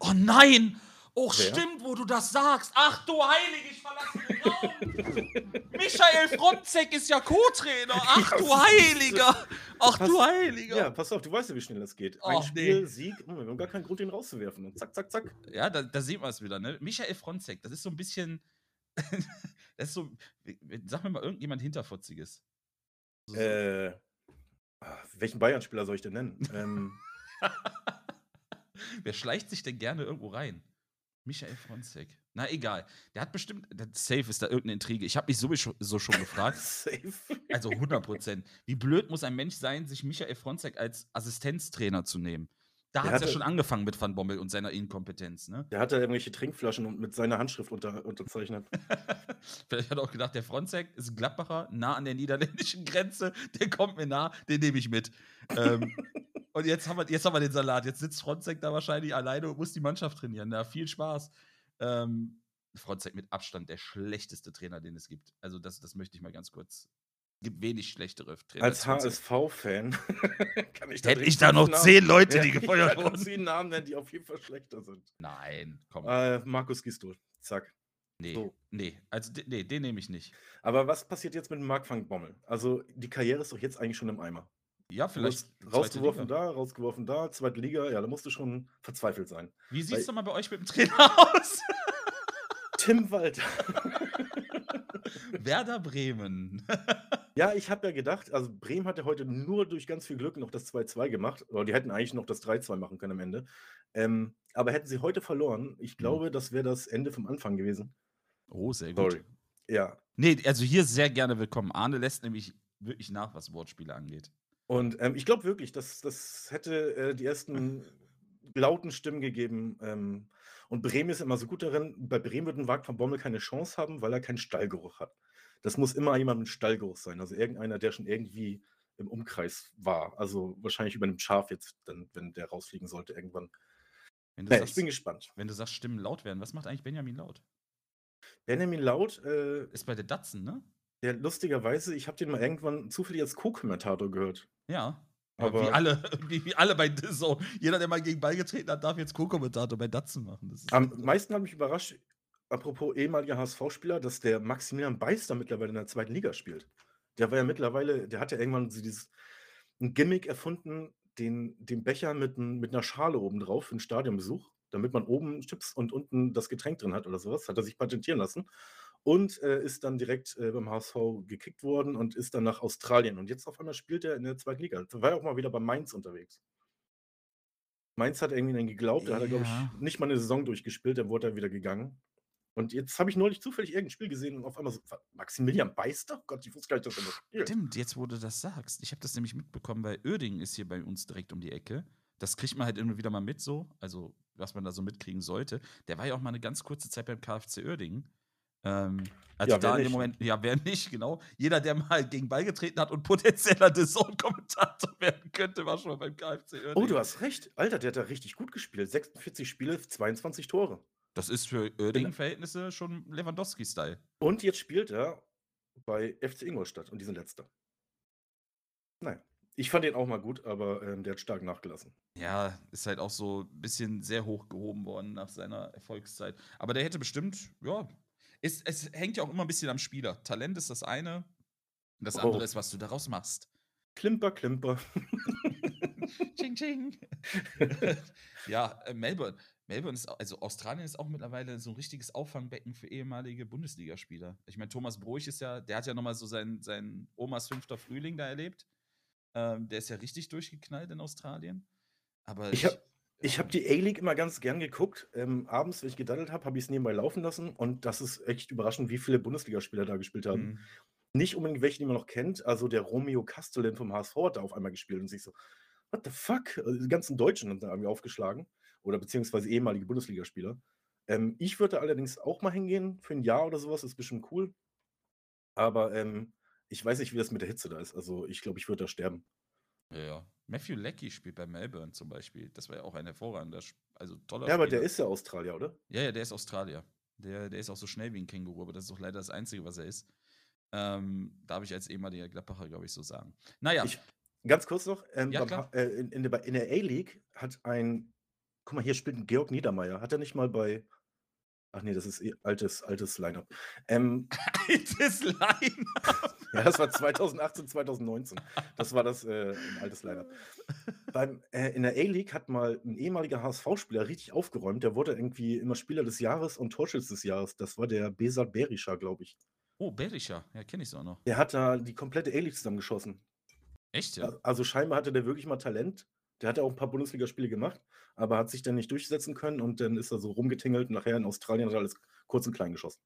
Oh nein! Oh, Wer? stimmt, wo du das sagst. Ach du Heilige, ich verlasse den Raum. Michael Fronzek ist ja Co-Trainer. (laughs) Ach du. Heiliger. Ach Pass- du Heiliger. Ja, pass auf, du weißt ja, wie schnell das geht. Ein Och, Spiel, nee. Sieg, hm, wir haben gar keinen Grund, ihn rauszuwerfen. Und zack, zack, zack. Ja, da, da sieht man es wieder, ne? Michael Fronzek, das ist so ein bisschen. (laughs) das ist so. Sag mir mal irgendjemand Hinterfotziges. So- Äh, ah, welchen Bayern-Spieler soll ich denn nennen? ähm, (laughs) Wer schleicht sich denn gerne irgendwo rein? Michael Fronzek. Na egal. Der hat bestimmt. der- Safe ist da irgendeine Intrige. Ich habe mich sowieso so schon gefragt. (laughs) safe. Also 100 Prozent. Wie blöd muss ein Mensch sein, sich Michael Fronzek als Assistenztrainer zu nehmen? Da hat es ja hatte- schon angefangen mit Van Bommel und seiner Inkompetenz, ne? Der hat da irgendwelche Trinkflaschen und mit seiner Handschrift unter, unterzeichnet. (laughs) Vielleicht hat er auch gedacht, der Fronzek ist ein Gladbacher, nah an der niederländischen Grenze, der kommt mir nah, den nehme ich mit. ähm, (laughs) und jetzt haben, wir, jetzt haben wir den Salat. Jetzt sitzt Fronzek da wahrscheinlich alleine und muss die Mannschaft trainieren. Na, viel Spaß. Ähm, Fronzek mit Abstand der schlechteste Trainer, den es gibt. Also, das, das möchte ich mal ganz kurz. Gibt wenig schlechtere Trainer. Als. HSV-Fan (laughs) kann ich Hätte ich da noch Namen- zehn Leute, die (laughs) gefeuert wurden. zehn Namen nennen, die auf jeden Fall schlechter sind. Nein, komm. Äh, Markus Gistol, zack. nee, so. nee. Also, nee, den nehme ich nicht. Aber was passiert jetzt mit dem Marc van Bommel? Also die Karriere ist doch jetzt eigentlich schon im Eimer. Ja, vielleicht. rausgeworfen da, rausgeworfen da, zweite Liga, ja, da musst du schon verzweifelt sein. Wie sieht es doch mal bei euch mit dem Trainer (laughs) aus? Tim Walter. Werder Bremen. Ja, ich habe ja gedacht, also Bremen hat ja heute nur durch ganz viel Glück noch das 2-2 gemacht. Oder die hätten eigentlich noch das 3-2 machen können am Ende. Ähm, aber hätten sie heute verloren, ich glaube, das wäre das Ende vom Anfang gewesen. Oh, sehr gut. Sorry. Ja. Nee, also hier sehr gerne willkommen. Arne lässt nämlich wirklich nach, was Wortspiele angeht. Und ähm, ich glaube wirklich, dass das hätte äh, die ersten lauten Stimmen gegeben. Ähm, und Bremen ist immer so gut darin, bei Bremen wird ein Wagt van Bommel keine Chance haben, weil er keinen Stallgeruch hat. Das muss immer jemand mit Stallgeruch sein. Also irgendeiner, der schon irgendwie im Umkreis war. Also wahrscheinlich über einem Schaf jetzt, dann, wenn der rausfliegen sollte irgendwann. Wenn du, Nee, ich sagst, bin gespannt. wenn du sagst, Stimmen laut werden, was macht eigentlich Benjamin laut? Benjamin Laut, äh, Ist bei der Datsen, ne? der lustigerweise, ich habe den mal irgendwann zufällig als Co-Kommentator gehört. Ja. Aber (laughs) wie alle, wie, alle bei so. Jeder, der mal gegen Ball getreten hat, darf jetzt Co-Kommentator bei Datsen machen. Am meisten hat mich überrascht, apropos ehemaliger HSV-Spieler, dass der Maximilian Beister mittlerweile in der zweiten Liga spielt. Der war ja mittlerweile, der hat ja irgendwann so dieses ein Gimmick erfunden, den, den Becher mit, mit einer Schale oben drauf für einen Stadionbesuch, damit man oben Chips und unten das Getränk drin hat oder sowas. Hat er sich patentieren lassen. Und äh, ist dann direkt äh, beim HSV gekickt worden und ist dann nach Australien. Und jetzt auf einmal spielt er in der zweiten Liga. Da war er auch mal wieder bei Mainz unterwegs. Mainz hat irgendwie dann geglaubt, da hat er, glaube Ja. ich, nicht mal eine Saison durchgespielt, dann wurde er wieder gegangen. Und jetzt habe ich neulich zufällig irgendein Spiel gesehen und auf einmal so, "Was, Maximilian Beister? Gott, ich wusste gar nicht, dass er das spielt. Stimmt, jetzt wo du das sagst. Ich habe das nämlich mitbekommen, weil Oerding ist hier bei uns direkt um die Ecke. Das kriegt man halt immer wieder mal mit so, also was man da so mitkriegen sollte. Der war ja auch mal eine ganz kurze Zeit beim KfC Oerding. Ähm, also Ja, da in dem nicht? Moment, ja, wer nicht, genau. Jeder, der mal gegen Ball getreten hat und potenzieller Dessert-Kommentator (laughs) werden könnte, war schon mal beim KfC Oerding. Oh, du hast recht. Alter, der hat da richtig gut gespielt. 46 Spiele, 22 Tore. Das ist für Oerding-Verhältnisse schon Lewandowski-Style. Und jetzt spielt er bei FC Ingolstadt und die sind letzter. Naja, ich fand den auch mal gut, aber ähm, der hat stark nachgelassen. Ja, ist halt auch so ein bisschen sehr hoch gehoben worden nach seiner Erfolgszeit. Aber der hätte bestimmt, ja, es, es hängt ja auch immer ein bisschen am Spieler. Talent ist das eine, das Oh. andere ist, was du daraus machst. Klimper, Klimper. (laughs) ching, ching. (laughs) ja, äh, Melbourne. Melbourne ist, also Australien ist auch mittlerweile so ein richtiges Auffangbecken für ehemalige Bundesligaspieler. Ich meine, Thomas Broich ist ja, der hat ja nochmal so seinen, seinen Omas fünfter Frühling da erlebt. Ähm, der ist ja richtig durchgeknallt in Australien. Aber Ich hab- Ich habe die A-League immer ganz gern geguckt. Ähm, abends, wenn ich gedaddelt habe, habe ich es nebenbei laufen lassen. Und das ist echt überraschend, wie viele Bundesligaspieler da gespielt haben. Mhm. Nicht unbedingt welche, die man noch kennt. Also der Romeo Castellin vom HSV hat da auf einmal gespielt und sich so, what the fuck? Also die ganzen Deutschen haben da irgendwie aufgeschlagen. Oder beziehungsweise ehemalige Bundesligaspieler. Ähm, ich würde allerdings auch mal hingehen für ein Jahr oder sowas. Ist bestimmt cool. Aber ähm, ich weiß nicht, wie das mit der Hitze da ist. Also ich glaube, ich würde da sterben. Ja. Matthew Leckie spielt bei Melbourne zum Beispiel. Das war ja auch ein hervorragender, also toller Ja, aber Spieler. der ist ja Australier, oder? Ja, ja, der ist Australier. Der, der ist auch so schnell wie ein Känguru, aber das ist auch leider das Einzige, was er ist. Ähm, darf ich als ehemaliger Gladbacher, glaube ich, so sagen. Naja, Ich, ganz kurz noch, ähm, Ja, beim äh, in, in der, in der A-League hat ein, guck mal, hier spielt ein Georg Niedermeyer. Hat er nicht mal bei, ach nee, das ist eh altes, altes Line-Up. Ähm, (laughs) altes Line. (laughs) ja, das war 2018, 2019. Das war das äh, ein altes Line-Up. Beim, äh, in der A-League hat mal ein ehemaliger HSV-Spieler richtig aufgeräumt. Der wurde irgendwie immer Spieler des Jahres und Torschütz des Jahres. Das war der Besat Berischer, glaube ich. Oh, Berischer. Ja, kenne ich so noch. Der hat da die komplette A-League zusammengeschossen. Echt? Ja, Also scheinbar hatte der wirklich mal Talent. Der hat ja auch ein paar Bundesligaspiele gemacht, aber hat sich dann nicht durchsetzen können und dann ist er so rumgetingelt und nachher in Australien hat er alles kurz und klein geschossen.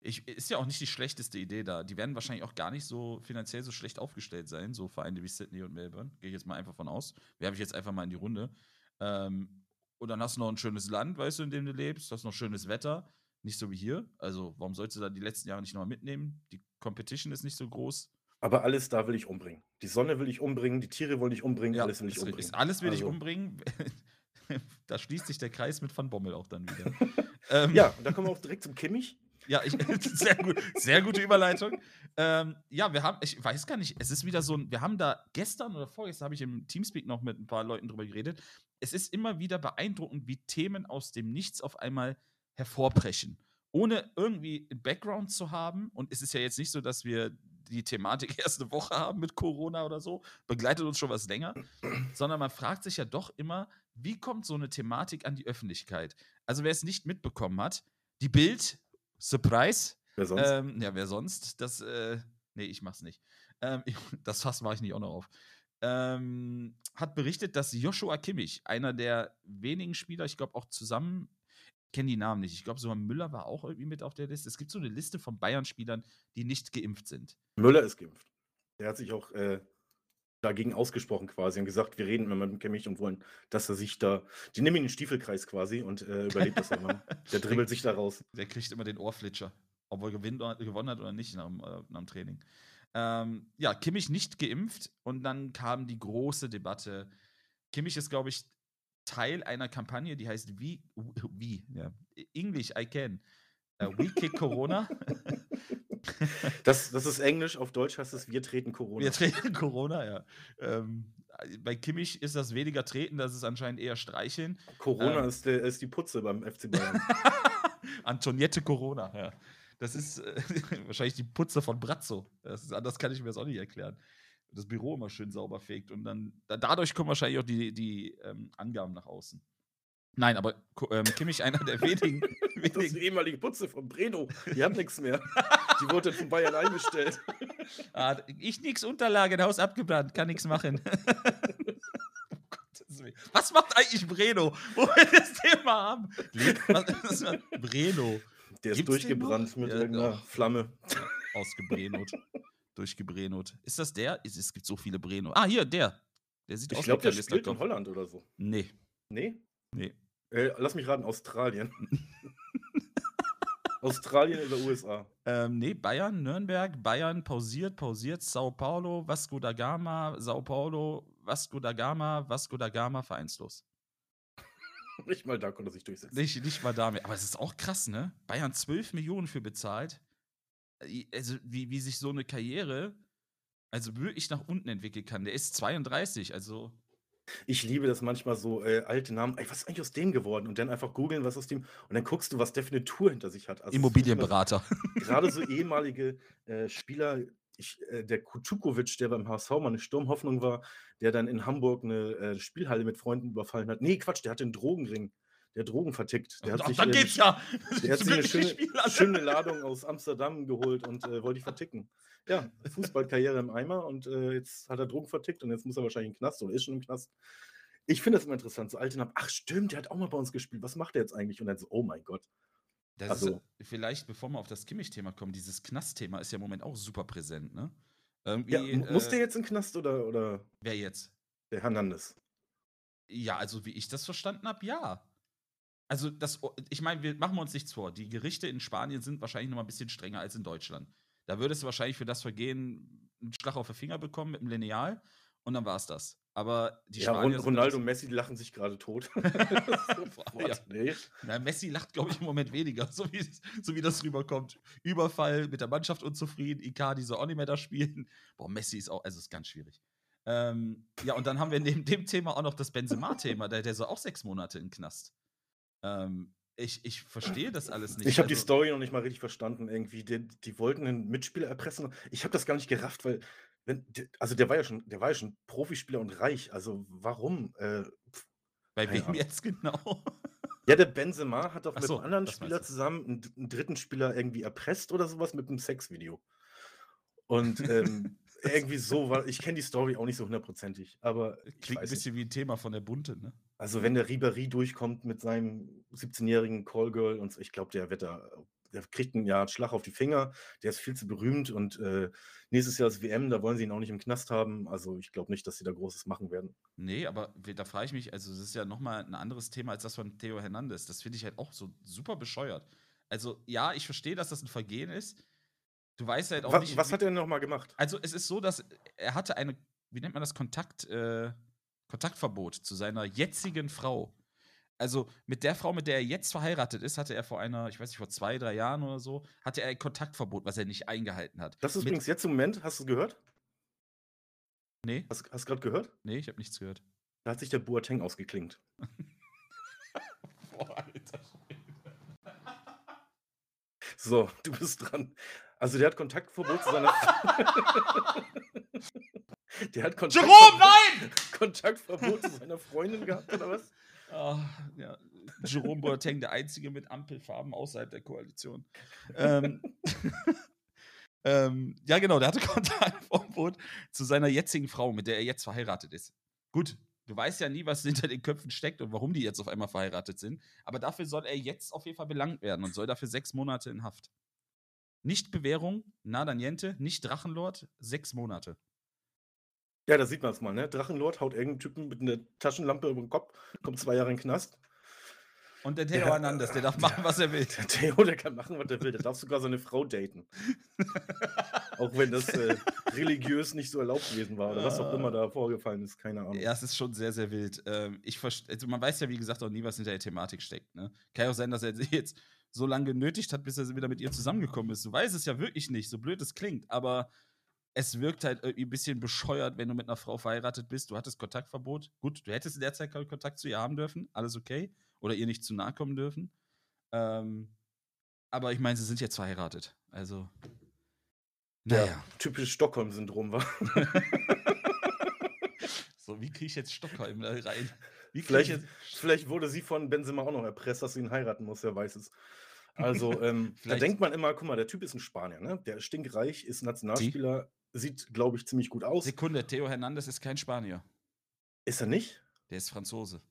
Ich, ist ja auch nicht die schlechteste Idee da. Die werden wahrscheinlich auch gar nicht so finanziell so schlecht aufgestellt sein, so Vereine wie Sydney und Melbourne. Gehe ich jetzt mal einfach von aus. Werfe ich jetzt einfach mal in die Runde. Ähm, und dann hast du noch ein schönes Land, weißt du, in dem du lebst, hast noch schönes Wetter. Nicht so wie hier. Also, warum sollst du da die letzten Jahre nicht nochmal mitnehmen? Die Competition ist nicht so groß. Aber alles da will ich umbringen. Die Sonne will ich umbringen, die Tiere will ich umbringen, Ja, alles will ich umbringen. Ist, alles will ich Also- umbringen. (laughs) da schließt sich der Kreis mit Van Bommel auch dann wieder. (laughs) ähm, Ja, und da kommen wir auch direkt zum Kimmich. (laughs) Ja, ich, sehr gut, sehr gute Überleitung. Ähm, ja, wir haben, ich weiß gar nicht, es ist wieder so ein, wir haben da gestern oder vorgestern habe ich im Teamspeak noch mit ein paar Leuten drüber geredet. Es ist immer wieder beeindruckend, wie Themen aus dem Nichts auf einmal hervorbrechen. Ohne irgendwie einen Background zu haben. Und es ist ja jetzt nicht so, dass wir die Thematik (laughs) erst eine Woche haben mit Corona oder so, begleitet uns schon was länger, sondern man fragt sich ja doch immer, wie kommt so eine Thematik an die Öffentlichkeit? Also wer es nicht mitbekommen hat, die Bild, Surprise, Wer sonst? ähm, ja, wer sonst? Das, äh, nee, ich mach's nicht. Ähm, ich, (laughs) das Fass mache ich nicht auch noch auf. Ähm, hat berichtet, dass Joshua Kimmich, einer der wenigen Spieler, ich glaube auch zusammen, kenne die Namen nicht. Ich glaube, sogar Müller war auch irgendwie mit auf der Liste. Es gibt so eine Liste von Bayern-Spielern, die nicht geimpft sind. Müller ist geimpft. Der hat sich auch äh, dagegen ausgesprochen quasi und gesagt, wir reden immer mit dem Kimmich und wollen, dass er sich da. Die nehmen ihn in den Stiefelkreis quasi und äh, überlebt das immer. (laughs) Der dribbelt sich da raus. Der kriegt immer den Ohrflitscher. Ob er gewonnen hat oder nicht nach, dem, äh, nach dem Training. Ähm, ja, Kimmich nicht geimpft und dann kam die große Debatte. Kimmich ist, glaube ich, Teil einer Kampagne, die heißt Wie, wie, ja, English I can. Äh, We Kick Corona. (laughs) Das, das ist Englisch, auf Deutsch heißt es, wir treten Corona. Wir treten Corona, ja. Ähm, bei Kimmich ist das weniger treten, das ist anscheinend eher streicheln. Corona Ähm. ist, der, ist die Putze beim FC Bayern. (laughs) Antoniette Corona, ja. Das ist äh, (laughs) wahrscheinlich die Putze von Brazzo. Das ist, anders kann ich mir das auch nicht erklären. Das Büro immer schön sauber fegt und dann da, dadurch kommen wahrscheinlich auch die, die ähm, Angaben nach außen. Nein, aber ähm, Kimmich einer der wenigen. (laughs) Das ist wenigen die ehemalige Putze von Breno. Die hat nichts mehr. Die wurde von Bayern eingestellt. (laughs) ah, ich nix Unterlagen, Haus abgebrannt, kann nichts machen. (laughs) Was macht eigentlich Breno? Wo wir das Thema haben? Was? Breno. Der ist Gibt's durchgebrannt mit Ja, irgendeiner. Flamme. Ausgebrenot. Durchgebrenot. Ist das der? Es, gibt so viele Breno. Ah, hier, der. Der sieht Ich aus glaube, der spielt in. Holland oder so. Nee, Nee? nee. Äh, lass mich raten, Australien. (laughs) (laughs) Australien oder USA? Ähm, nee, Bayern, Nürnberg, Bayern, pausiert, pausiert, Sao Paulo, Vasco da Gama, Sao Paulo, Vasco da Gama, Vasco da Gama, vereinslos. (laughs) Nicht mal da konnte er sich durchsetzen. Nicht, nicht mal damit. Aber es ist auch krass, ne? Bayern 12 Millionen für bezahlt. Also, wie, wie sich so eine Karriere also wirklich nach unten entwickeln kann. Der ist 32, also Ich liebe das manchmal so, äh, alte Namen. Ey, was ist eigentlich aus dem geworden? Und dann einfach googeln, was aus dem. Und dann guckst du, was der für eine Tour hinter sich hat. Also Immobilienberater. Gerade so (laughs) ehemalige äh, Spieler, ich, äh, der Kutschukovic, der beim HSV mal eine Sturmhoffnung war, der dann in Hamburg eine äh, Spielhalle mit Freunden überfallen hat. Nee, Quatsch, der hat den Drogenring. Der Drogen vertickt. Der hat Ach, sich, dann geht's ja. Der hat sich eine schöne, schöne Ladung aus Amsterdam geholt und äh, wollte die verticken. Ja, Fußballkarriere im Eimer und äh, jetzt hat er Drogen vertickt und jetzt muss er wahrscheinlich in den Knast oder ist schon im Knast. Ich finde das immer interessant. So alte Namen. Ach, stimmt, der hat auch mal bei uns gespielt. Was macht der jetzt eigentlich? Und dann so, oh mein Gott. Das Also- ist, vielleicht, bevor wir auf das Kimmich-Thema kommen, dieses Knast-Thema ist ja im Moment auch super präsent, ne? Ja, mu- muss äh, der jetzt in den Knast oder, oder Wer jetzt? der Hernandez? Ja, also wie ich das verstanden habe, ja. Also das, ich meine, wir machen wir uns nichts vor. Die Gerichte in Spanien sind wahrscheinlich noch mal ein bisschen strenger als in Deutschland. Da würdest du wahrscheinlich für das Vergehen einen Schlag auf den Finger bekommen mit einem Lineal und dann war's das. Aber die ja, Spanier Ronaldo und Messi die lachen sich gerade tot. (laughs) (laughs) Ja. Nee. Na, Messi lacht, glaube ich, im Moment weniger, (laughs) so wie, so wie das rüberkommt. Überfall mit der Mannschaft unzufrieden, Icardi soll auch nicht mehr da spielen. Boah, Messi ist auch, also ist ganz schwierig. Ähm, ja, und dann haben wir neben dem Thema auch noch das Benzema-Thema, der, der soll auch sechs Monate in den Knast. Ähm, ich, ich verstehe das alles nicht. Ich habe die Also, Story noch nicht mal richtig verstanden. Irgendwie, die, die wollten einen Mitspieler erpressen. Ich habe das gar nicht gerafft, weil, wenn, die- also der war ja schon, der war ja schon Profispieler und reich. Also warum? Äh, Bei wem Ahnung. jetzt genau? ja, der (laughs) Benzema hat doch Ach mit so, einem anderen Spieler zusammen einen, einen dritten Spieler irgendwie erpresst oder sowas mit einem Sexvideo. Und ähm, (laughs) Irgendwie so war. Ich kenne die Story auch nicht so hundertprozentig, aber Klingt ein weiß nicht. bisschen wie ein Thema von der Bunte, ne? Also, wenn der Ribéry durchkommt mit seinem 17-jährigen Callgirl und so, ich glaube, der wird da der kriegt 'n ja Schlag auf die Finger. Der ist viel zu berühmt und, äh, nächstes Jahr ist WM, da wollen sie ihn auch nicht im Knast haben. Also, ich glaube nicht, dass sie da Großes machen werden. Nee, aber da frage ich mich also, das ist ja noch mal 'n anderes Thema als das von Theo Hernandez. Das finde ich halt auch so super bescheuert. Also, ja, ich verstehe, dass das 'n Vergehen ist. Du weißt halt auch Wa nicht, was hat er denn noch mal gemacht? Also, es ist so, dass er hatte eine wie nennt man das, Kontakt äh, Kontaktverbot zu seiner jetzigen Frau. Also, mit der Frau, mit der er jetzt verheiratet ist, hatte er vor einer ich weiß nicht, vor 2, 3 Jahren oder so, hatte er ein Kontaktverbot, was er nicht eingehalten hat. Das ist Mit übrigens jetzt im Moment hast du's gehört? Ne. Hast hast grad gehört? Ne, ich habe nichts gehört. Da hat sich der Boateng ausgeklinkt. (laughs) (laughs) Boah, alter. So, du bist dran. Also, der hat Kontaktverbot zu seiner (laughs) Der hat Jerome, Kontaktverbot nein! Kontaktverbot zu seiner Freundin gehabt oder was? Ah, ja. Jerome Boateng, der Einzige mit Ampelfarben außerhalb der Koalition. Ähm, (laughs) ähm, ja, genau, der hatte (laughs) Kontaktverbot zu seiner jetzigen Frau, mit der er jetzt verheiratet ist. Gut, du weißt ja nie, was hinter den Köpfen steckt und warum die jetzt auf einmal verheiratet sind. Aber dafür soll er jetzt auf jeden Fall belangt werden und soll dafür 6 Monate in Haft. Nicht Bewährung, nada niente, nicht Drachenlord, 6 Monate. Ja, da sieht man's mal, ne? Drachenlord haut irgend 'n Typen mit 'ner Taschenlampe über 'n Kopf, kommt 2 Jahre in 'n Knast. Und der Theo Der, Hernandez, der darf äh, (laughs) machen, was er will. Der Theo, der kann machen, was er will. Der darf sogar seine Frau daten. (laughs) Auch wenn das, äh, religiös nicht so erlaubt gewesen war oder was auch immer da vorgefallen ist, keine Ahnung. Ja, es ist schon sehr, sehr wild. Ähm, ich also, man weiß ja, wie gesagt, auch nie, was hinter der Thematik steckt, ne? Kann ja auch sein, dass er jetzt so lange genötigt hat, bis er wieder mit ihr zusammengekommen ist. Du weißt es ja wirklich nicht, so blöd es klingt, aber es wirkt halt irgendwie 'n bisschen bescheuert, wenn du mit 'ner Frau verheiratet bist. Du hattest Kontaktverbot. Gut, du hättest in der Zeit keinen Kontakt zu ihr haben dürfen, alles okay. Oder ihr nicht zu nahe kommen dürfen. Ähm, aber ich meine, sie sind jetzt verheiratet. Also, na Ja, ja. typisch Stockholm-Syndrom war. (laughs) So, wie kriege ich jetzt Stockholm da rein? Vielleicht jetzt vielleicht wurde sie von Benzema auch noch erpresst, dass sie ihn heiraten muss, wer weiß es. (laughs) Also, ähm, da denkt man immer: „Guck mal, der Typ ist 'n Spanier, ne? Der ist stinkreich, ist Sie? Nationalspieler, sieht, glaube ich, ziemlich gut aus.“ Sekunde, Theo Hernandez ist kein Spanier. Ist er nicht? Der ist Franzose.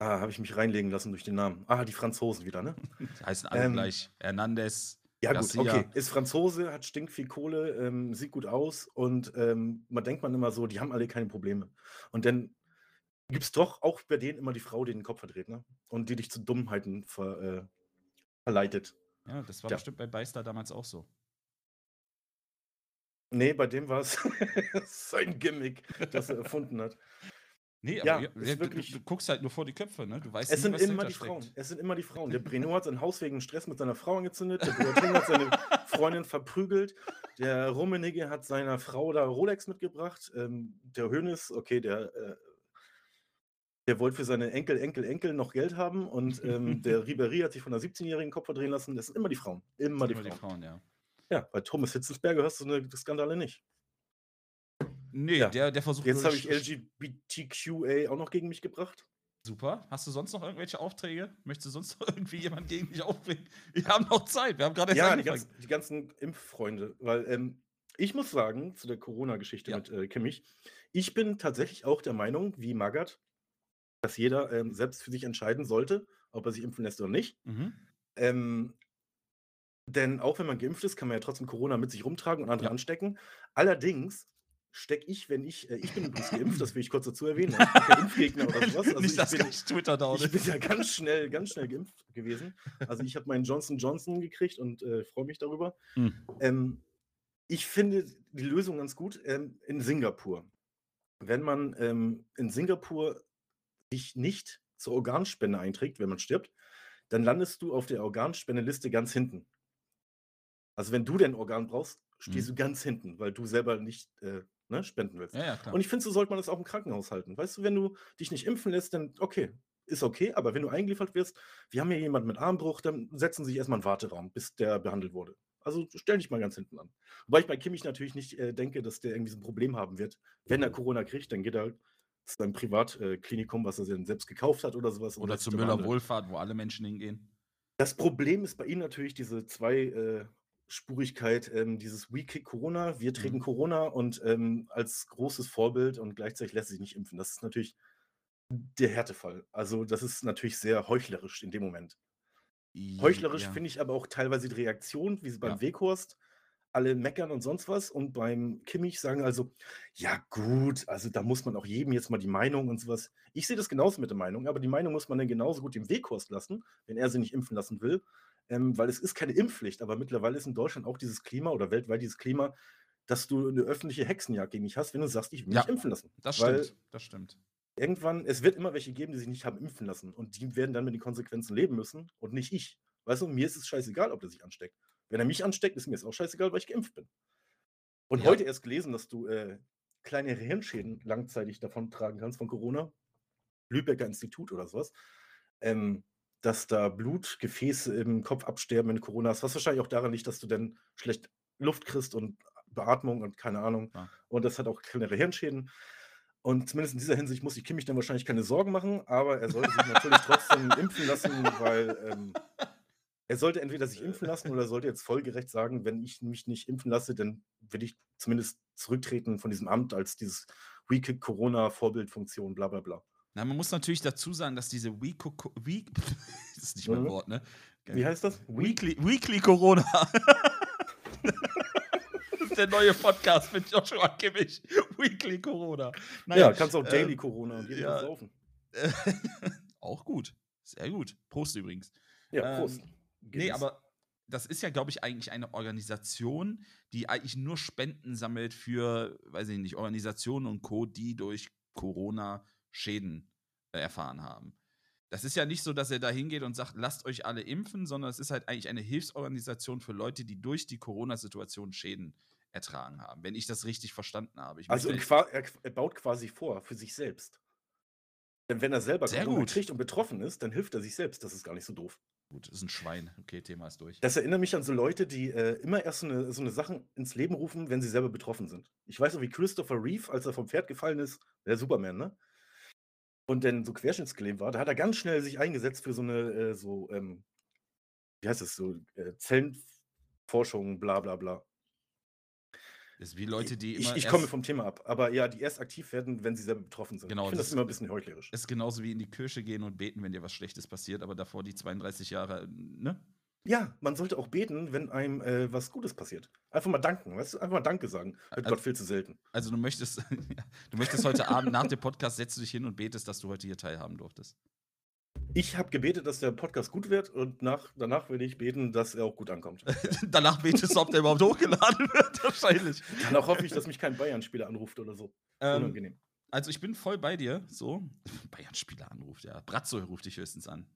Ah, habe ich mich reinlegen lassen durch den Namen. Ah, die Franzosen wieder, ne? (laughs) Heißen alle Ähm gleich. Hernandez, Ja gut, Garcia. okay. Ist Franzose, hat stinkviel Kohle, ähm, sieht gut aus und, ähm, man denkt man immer so, die haben alle keine Probleme. Und dann gibt's doch auch bei denen immer die Frau, die den Kopf verdreht, ne? Und die dich zu Dummheiten ver äh, verleitet. Ja, das war Ja. bestimmt bei Beister damals auch so. Ne, bei dem war's (laughs) sein Gimmick, das er erfunden hat. Ne, aber Ja, ja, ist du, du, wirklich du guckst halt nur vor die Köpfe, ne? Du weißt Es nie, sind was immer die Frauen. Es sind immer die Frauen. Der (laughs) Breno hat sein Haus wegen Stress mit seiner Frau angezündet. Der Boateng hat seine Freundin verprügelt. Der Rummenigge hat seiner Frau da Rolex mitgebracht. Ähm, der Hoeneß, okay, der, äh der wollte für seine Enkel, Enkel, Enkel noch Geld haben und, ähm, (laughs) der Ribéry hat sich von 'ner 17-Jährigen den Kopf verdrehen lassen. Das sind immer die Frauen. Immer die Immer die Frauen. Frauen, ja. Ja, bei Thomas Hitzelsberger hörst du so 'ne Skandale nicht. Ne, Ja, der der versucht jetzt habe ich LGBTQA auch noch gegen mich gebracht. Super. Hast du sonst noch irgendwelche Aufträge? Möchtest du sonst noch irgendwie jemand gegen dich aufbringen? Wir haben noch Zeit. Wir haben erst Ja, die ganzen die ganzen Impffreunde, weil, ähm, ich muss sagen, zu der Corona-Geschichte Ja. mit, äh, Kimmich, ich bin tatsächlich auch der Meinung, wie Magath, dass jeder, ähm, selbst für sich entscheiden sollte, ob er sich impfen lässt oder nicht. Mhm. Ähm denn auch wenn man geimpft ist, kann man ja trotzdem Corona mit sich rumtragen und andere Ja. anstecken. Allerdings stecke ich, wenn ich äh, ich bin übrigens geimpft, das will ich kurz dazu erwähnen. Ich bin kein Impfgegner oder (laughs) so was. Also, Nicht, ich bin gleich Twitter ich bin ja ganz schnell ganz schnell geimpft gewesen. Also, ich habe meinen Johnson Johnson gekriegt und, äh, freue mich darüber. Hm. Ähm, ich finde die Lösung ganz gut, ähm, in Singapur. Wenn man, ähm, in Singapur sich nicht zur Organspende einträgt, wenn man stirbt, dann landest du auf der Organspendeliste ganz hinten. Also, wenn du denn 'n Organ brauchst, stehst Mhm. du ganz hinten, weil du selber nicht, äh, ne, spenden willst. Ja, ja. Und ich finde, so sollte man das auch im Krankenhaus halten. Weißt du, wenn du dich nicht impfen lässt, dann okay, ist okay, aber wenn du eingeliefert wirst wir haben hier jemanden mit Armbruch, dann setzen sie sich erst mal in 'n Warteraum, bis der behandelt wurde. Also, stell dich mal ganz hinten an. Wobei ich bei Kimmich natürlich nicht, äh, denke, dass der irgendwie so 'n Problem haben wird. Wenn er Corona kriegt, dann geht er zu seinem Privat äh, was er sich dann selbst gekauft hat oder so was und Oder lässt zu sich da Müller. Wohlfahrt, wo alle Menschen hingehen. Das Problem ist bei ihm natürlich diese 2, äh, Spurigkeit, ähm, dieses We Kick Corona, wir treten Mhm. Corona und ähm, als großes Vorbild und gleichzeitig lässt sich nicht impfen. Das ist natürlich der Härtefall. Also, das ist natürlich sehr heuchlerisch in dem Moment. Heuchlerisch ja. finde ich aber auch teilweise die Reaktion, wie sie beim Ja. Weghorst alle meckern und sonst was und beim Kimmich sagen also, ja gut, also da muss man auch jedem jetzt mal die Meinung und sowas. Ich sehe das genauso mit der Meinung, aber die Meinung muss man dann genauso gut dem Weghorst lassen, wenn er sie nicht impfen lassen will, ähm, weil es ist keine Impfpflicht, aber mittlerweile ist in Deutschland auch dieses Klima oder weltweit dieses Klima, dass du eine öffentliche Hexenjagd gegen mich hast, wenn du sagst, ich will Ja, mich impfen lassen. Das Weil stimmt, das stimmt. irgendwann, es wird immer welche geben, die sich nicht haben impfen lassen und die werden dann mit den Konsequenzen leben müssen und nicht ich. Weißt du, mir ist es scheißegal, ob der sich ansteckt. Wenn er mich ansteckt, ist mir es auch scheißegal, weil ich geimpft bin. Und Ja. heute erst gelesen, dass du äh, kleine Hirnschäden langzeitig davon tragen kannst von Corona. Lübecker Institut oder sowas. Ähm, dass da Blutgefäße im Kopf absterben, wenn du Corona hast. Was wahrscheinlich auch daran liegt, dass du dann schlecht Luft kriegst und Beatmung und keine Ahnung. Ja. Und das hat auch kleinere Hirnschäden. Und zumindest in dieser Hinsicht muss sich Kimmich dann wahrscheinlich keine Sorgen machen, aber er sollte sich natürlich trotzdem impfen lassen, weil ähm, er sollte entweder sich impfen lassen oder (laughs) sollte jetzt folgerecht sagen, wenn ich mich nicht impfen lasse, dann will ich zumindest zurücktreten von diesem Amt als dieses Weak Corona-Vorbildfunktion, bla bla bla. Na, man muss natürlich dazu sagen, dass diese Week Week (laughs) das ist nicht mein Mhm. Wort, ne? Wie heißt das? Weekly, Weekly Corona. (laughs) das ist der neue Podcast mit Joshua Kimmich. Weekly Corona. Ja, kannst auch ähm, Daily Corona und jeden ja. Saufen. auch gut. Sehr gut. Prost übrigens. Ja, ähm, Prost. Nee, aber das ist ja, glaube ich, eigentlich eine Organisation, die eigentlich nur Spenden sammelt für, weiß ich nicht, Organisationen und Co., die durch Corona Schäden äh, erfahren haben. Das ist ja nicht so, dass er da hingeht und sagt, lasst euch alle impfen, sondern es ist halt eigentlich eine Hilfsorganisation für Leute, die durch die Corona-Situation Schäden ertragen haben, wenn ich das richtig verstanden habe. Ich Also er, er baut quasi vor für sich selbst. Denn wenn er selber Corona gut. kriegt und betroffen ist, dann hilft er sich selbst. Das ist gar nicht so doof. Gut, ist ein Schwein. Okay, Thema ist durch. Das erinnert mich an so Leute, die äh, immer erst so eine, so eine Sachen ins Leben rufen, wenn sie selber betroffen sind. Ich weiß noch, wie Christopher Reeve, als er vom Pferd gefallen ist, der Superman, ne? Und dann so querschnittsgelähmt war, da hat er ganz schnell sich eingesetzt für so eine, äh, so, ähm, wie heißt es, so äh, Zellenforschung, bla bla bla. Ist wie Leute, die ich immer ich komme erst- vom Thema ab, aber ja, die erst aktiv werden, wenn sie selber betroffen sind. Genau, ich finde das das immer ein bisschen heuchlerisch. ist genauso wie in die Kirche gehen und beten, wenn dir was Schlechtes passiert, aber davor die 32 Jahre, ne? Ja, man sollte auch beten, wenn einem äh, was Gutes passiert. Einfach mal danken, weißt du? Einfach mal Danke sagen. Wird Also- Gott viel zu selten. Also du möchtest, (laughs) du möchtest heute Abend nach dem Podcast setzt du dich hin und betest, dass du heute hier teilhaben durftest. Ich habe gebetet, dass der Podcast gut wird und nach, danach will ich beten, dass er auch gut ankommt. (laughs) Danach betest du, ob der überhaupt hochgeladen wird, (laughs) wahrscheinlich. Danach hoffe ich, dass mich kein Bayern-Spieler anruft oder so. Ähm, Unangenehm. also ich bin voll bei dir, so. Bayern-Spieler anruft, ja. Bratzo ruft dich höchstens an.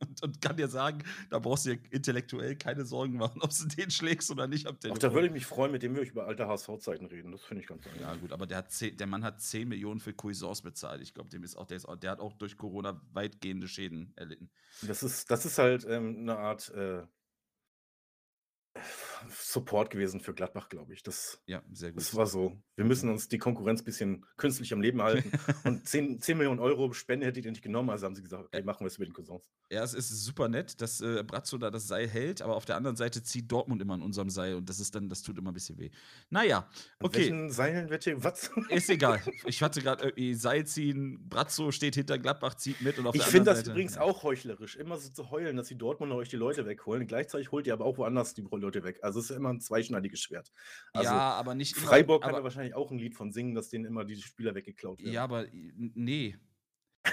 Und, und kann dir sagen, da brauchst du dir intellektuell keine Sorgen machen, ob du den schlägst oder nicht Telefon. da würde ich mich freuen, mit dem wir über alte HSV-Zeiten reden. Das finde ich ganz Ja, angenehm. gut, aber der, hat 10, der Mann hat 10 Millionen für Cuisance bezahlt. Ich glaube, dem ist auch, der, ist auch, der hat auch durch Corona weitgehende Schäden erlitten. Das ist, das ist halt ähm, eine Art äh, Support gewesen für Gladbach, glaube ich. Das, Ja, sehr gut. das war so. Wir müssen uns die Konkurrenz ein bisschen künstlich am Leben halten. (laughs) Und 10, 10 Millionen Euro Spende hättet ihr nicht genommen, also haben sie gesagt, okay, machen wir es über den Cousins. Ja, es ist super nett, dass äh, Brazzo da das Seil hält, aber auf der anderen Seite zieht Dortmund immer an unserem Seil und das ist dann, das tut immer ein bisschen weh. Naja, An okay, welchen Seilen wird hier was? (laughs) ist egal. (laughs) Ich hatte gerade irgendwie Seil ziehen, Brazzo steht hinter Gladbach, zieht mit und auf Ich der finde anderen das Seite. übrigens ja. auch heuchlerisch, immer so zu heulen, dass die Dortmunder euch die Leute wegholen. Gleichzeitig holt ihr aber auch woanders die Leute weg. Also es ist immer ein zweischneidiges Schwert. Also ja, aber nicht immer- Freiburg kann aber, wahrscheinlich auch ein Lied von singen, dass denen immer die Spieler weggeklaut werden. Ja, aber äh, nee.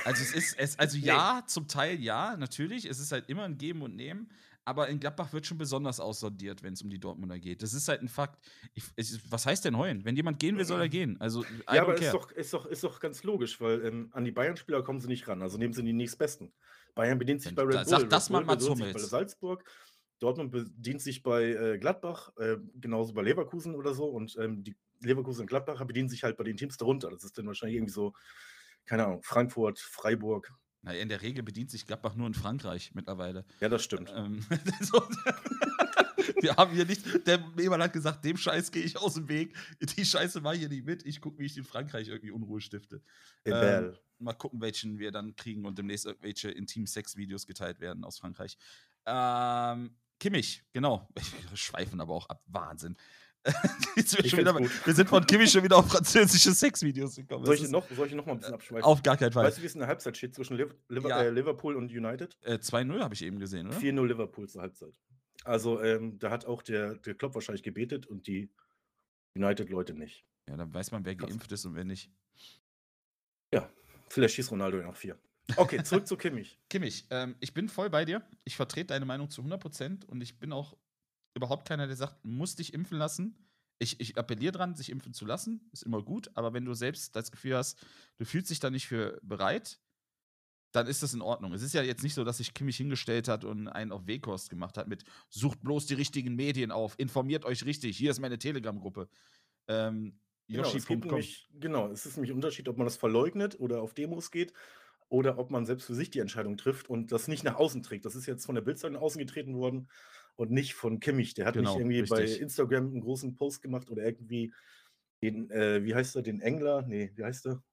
Also es ist, es, also (laughs) Nee. ja, zum Teil ja, natürlich. Es ist halt immer ein Geben und Nehmen. Aber in Gladbach wird schon besonders aussondiert, wenn es um die Dortmunder geht. Das ist halt ein Fakt. Ich, es, was heißt denn heulen? Wenn jemand gehen will, soll er gehen. Also, Ja, aber ist doch, ist, doch, ist doch ganz logisch, weil ähm, an die Bayern-Spieler kommen sie nicht ran. Also nehmen sie die nächstbesten. Bayern bedient sich bei Red Bull. sag Red das mal Bull bedient sich bei Hummels. Salzburg. Dortmund bedient sich bei äh, Gladbach, äh, genauso bei Leverkusen oder so. Und ähm, die Leverkusen und Gladbacher bedienen sich halt bei den Teams darunter. Das ist dann wahrscheinlich irgendwie so, keine Ahnung, Frankfurt, Freiburg. Na, in der Regel bedient sich Gladbach nur in Frankreich mittlerweile. Ja, das stimmt. Ähm, (laughs) so, (laughs) wir haben hier nicht, der jemand hat gesagt, dem Scheiß gehe ich aus dem Weg. Die Scheiße war hier nicht mit. Ich gucke, wie ich in Frankreich irgendwie Unruhe stifte. Ähm. Mal gucken, welchen wir dann kriegen und demnächst irgendwelche Intim-Sex-Videos geteilt werden aus Frankreich. Ähm, Kimmich, genau. Wir (laughs) schweifen aber auch ab. Wahnsinn. (laughs) wieder, wir sind von Kimmich schon wieder auf französische Sexvideos gekommen. Soll ich, noch, soll ich noch mal ein bisschen abschweifen? Auf gar keinen Fall. Weißt du, wie es in der Halbzeit steht zwischen Liv Ja. äh, Liverpool und United? Äh, 2-0 habe ich eben gesehen, oder? 4-0 Liverpool zur Halbzeit. Also, ähm, da hat auch der, der Klopp wahrscheinlich gebetet und die United-Leute nicht. Ja, dann weiß man, wer geimpft ist und wer nicht. Ja, vielleicht schießt Ronaldo ja noch vier. Okay, zurück zu Kimmich. (laughs) Kimmich, ähm, ich bin voll bei dir. Ich vertrete deine Meinung zu 100% und ich bin auch überhaupt keiner, der sagt, muss dich impfen lassen. Ich, ich appelliere dran, sich impfen zu lassen, ist immer gut, aber wenn du selbst das Gefühl hast, du fühlst dich da nicht für bereit, dann ist das in Ordnung. Es ist ja jetzt nicht so, dass sich Kimmich hingestellt hat und einen auf Wehkost gemacht hat mit sucht bloß die richtigen Medien auf, informiert euch richtig, hier ist meine Telegram-Gruppe. Ähm, Genau, es nämlich, genau, es ist nämlich ein Unterschied, ob man das verleugnet oder auf Demos geht oder ob man selbst für sich die Entscheidung trifft und das nicht nach außen trägt. Das ist jetzt von der Bildzeitung nach außen getreten worden und nicht von Kimmich. Der hat Genau, nicht irgendwie bei richtig. Instagram einen großen Post gemacht oder irgendwie den, äh, wie heißt er, den Engler? Nee, wie heißt er?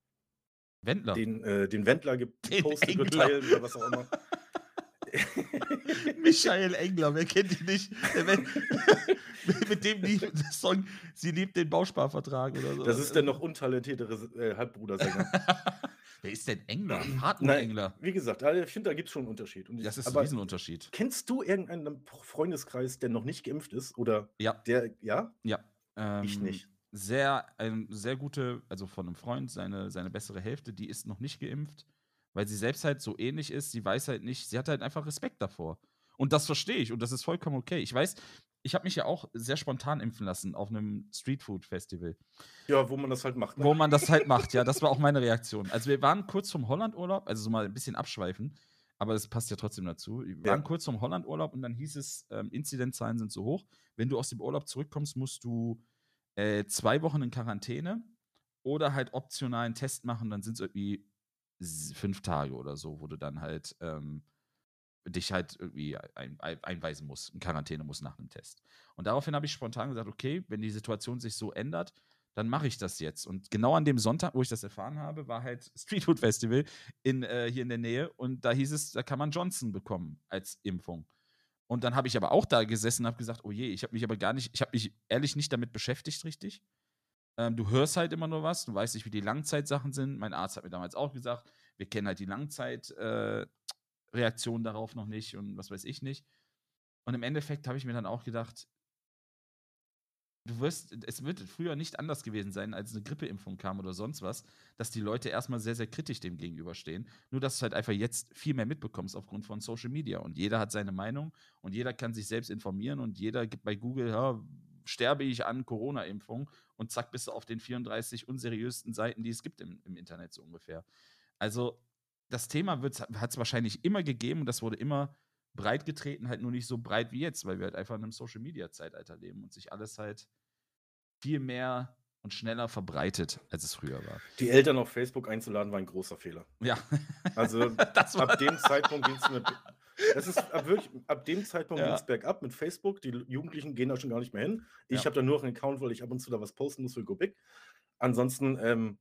Wendler. Den, äh, den Wendler gepostet, geteilt oder was auch immer. (laughs) Michael Engler, wer kennt ihn nicht? (laughs) Mit dem Song Sie liebt den Bausparvertrag oder so. Das ist der noch untalentiertere äh, Halbbrudersänger. (laughs) Wer ist denn Engler? Hartmut Nein, Engler. Wie gesagt, also ich finde, da gibt es schon einen Unterschied. Und Das ist ein Riesenunterschied. kennst du irgendeinen Freundeskreis, der noch nicht geimpft ist? Oder Ja, der, ja? ja. Ähm, Ich nicht. Sehr, ein sehr gute, also von einem Freund, seine, seine bessere Hälfte, die ist noch nicht geimpft, weil sie selbst halt so ähnlich ist. Sie weiß halt nicht, sie hat halt einfach Respekt davor. Und das verstehe ich und das ist vollkommen okay. Ich weiß, ich habe mich ja auch sehr spontan impfen lassen auf einem Streetfood-Festival. Ja, wo man das halt macht. Ne? wo man das halt macht. Ja, (laughs) das war auch meine Reaktion. Also wir waren kurz vom Hollandurlaub, also so mal ein bisschen abschweifen, aber das passt ja trotzdem dazu. Wir Ja. waren kurz vom Hollandurlaub und dann hieß es, ähm, Inzidenzzahlen sind so hoch. Wenn du aus dem Urlaub zurückkommst, musst du äh, zwei Wochen in Quarantäne oder halt optional einen Test machen. Dann sind es irgendwie fünf Tage oder so, wo du dann halt ähm, dich halt irgendwie ein, ein, einweisen musst, in Quarantäne musst nach einem Test. Und daraufhin habe ich spontan gesagt, okay, wenn die Situation sich so ändert, dann mache ich das jetzt. Und genau an dem Sonntag, wo ich das erfahren habe, war halt (laughs) Streetfood Festival in, äh, hier in der Nähe und da hieß es, da kann man Johnson bekommen als Impfung. Und dann habe ich aber auch da gesessen und habe gesagt, oh je, ich habe mich aber gar nicht, ich habe mich ehrlich nicht damit beschäftigt, richtig. Ähm, du hörst halt immer nur was, du weißt nicht, wie die Langzeitsachen sind. Mein Arzt hat mir damals auch gesagt, wir kennen halt die Langzeitreaktion äh, Reaktion darauf noch nicht und was weiß ich nicht. Und im Endeffekt habe ich mir dann auch gedacht, du wirst, es wird früher nicht anders gewesen sein, als eine Grippeimpfung kam oder sonst was, dass die Leute erstmal sehr, sehr kritisch dem gegenüberstehen. Nur, dass du halt einfach jetzt viel mehr mitbekommst aufgrund von Social Media. Und jeder hat seine Meinung und jeder kann sich selbst informieren und jeder gibt bei Google, ja, sterbe ich an Corona-Impfung und zack, bist du auf den 34 unseriösten Seiten, die es gibt im, im Internet so ungefähr. Also, das Thema hat es wahrscheinlich immer gegeben und das wurde immer breit getreten, halt nur nicht so breit wie jetzt, weil wir halt einfach in einem Social-Media-Zeitalter leben und sich alles halt viel mehr und schneller verbreitet, als es früher war. Die Eltern auf Facebook einzuladen, war ein großer Fehler. Ja, Also (laughs) das ab dem Zeitpunkt ging es mit. Es ist ab, wirklich, ab dem Zeitpunkt Ja. ging es bergab mit Facebook. Die Jugendlichen gehen da schon gar nicht mehr hin. Ich Ja. habe da nur noch einen Account, weil ich ab und zu da was posten muss für Go Big. Ansonsten, ähm,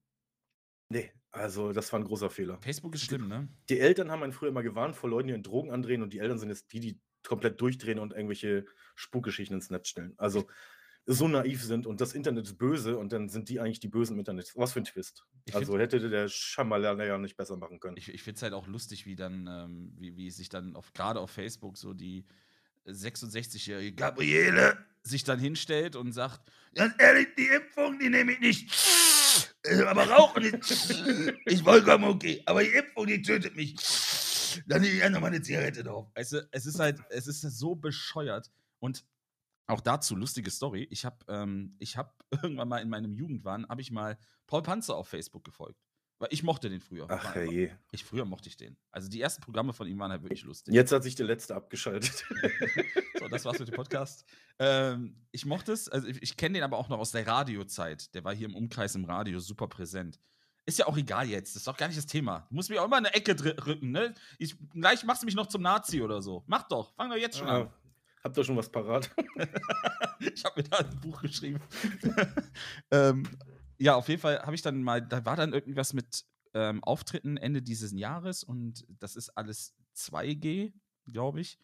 nee, also das war ein großer Fehler. Facebook ist schlimm, ne? Die Eltern haben einen früher mal gewarnt vor Leuten, die in Drogen andrehen und die Eltern sind jetzt die, die komplett durchdrehen und irgendwelche Spukgeschichten ins Netz stellen. Also so naiv sind und das Internet ist böse und dann sind die eigentlich die Bösen im Internet. Was für ein Twist. Ich also hätte der Schamalala ja nicht besser machen können. Ich, ich finde es halt auch lustig, wie dann, ähm, wie, wie sich dann auf, gerade auf Facebook so die 66-jährige Gabriele sich dann hinstellt und sagt, ganz ehrlich, die Impfung, die nehme ich nicht. Äh, Aber rauchen ist, ist vollkommen okay. Aber die Impfung, die tötet mich. Dann nehme ich einfach mal eine Zigarette drauf. Du, es ist halt, es ist so bescheuert. Und auch dazu, lustige Story. Ich habe ähm, ich hab (laughs) irgendwann mal in meinem Jugendwahn, habe ich mal Paul Panzer auf Facebook gefolgt. Weil ich mochte den früher. Ach je. ich früher mochte ich den. Also die ersten Programme von ihm waren halt wirklich lustig. Jetzt hat sich der letzte abgeschaltet. (laughs) So, das war's mit dem Podcast. Ähm, ich mochte es, also ich, ich kenne den aber auch noch aus der Radiozeit. Der war hier im Umkreis im Radio super präsent. Ist ja auch egal jetzt, das ist doch gar nicht das Thema. Du musst mich auch immer in eine Ecke rücken, ne? Ich, gleich machst du mich noch zum Nazi oder so. Mach doch, fang doch jetzt schon an. Ah, habt ihr schon was parat? (laughs) Ich habe mir da ein Buch geschrieben. (laughs) ähm, ja, auf jeden Fall habe ich dann mal, da war dann irgendwas mit ähm, Auftritten Ende dieses Jahres und das ist alles 2G, glaube ich.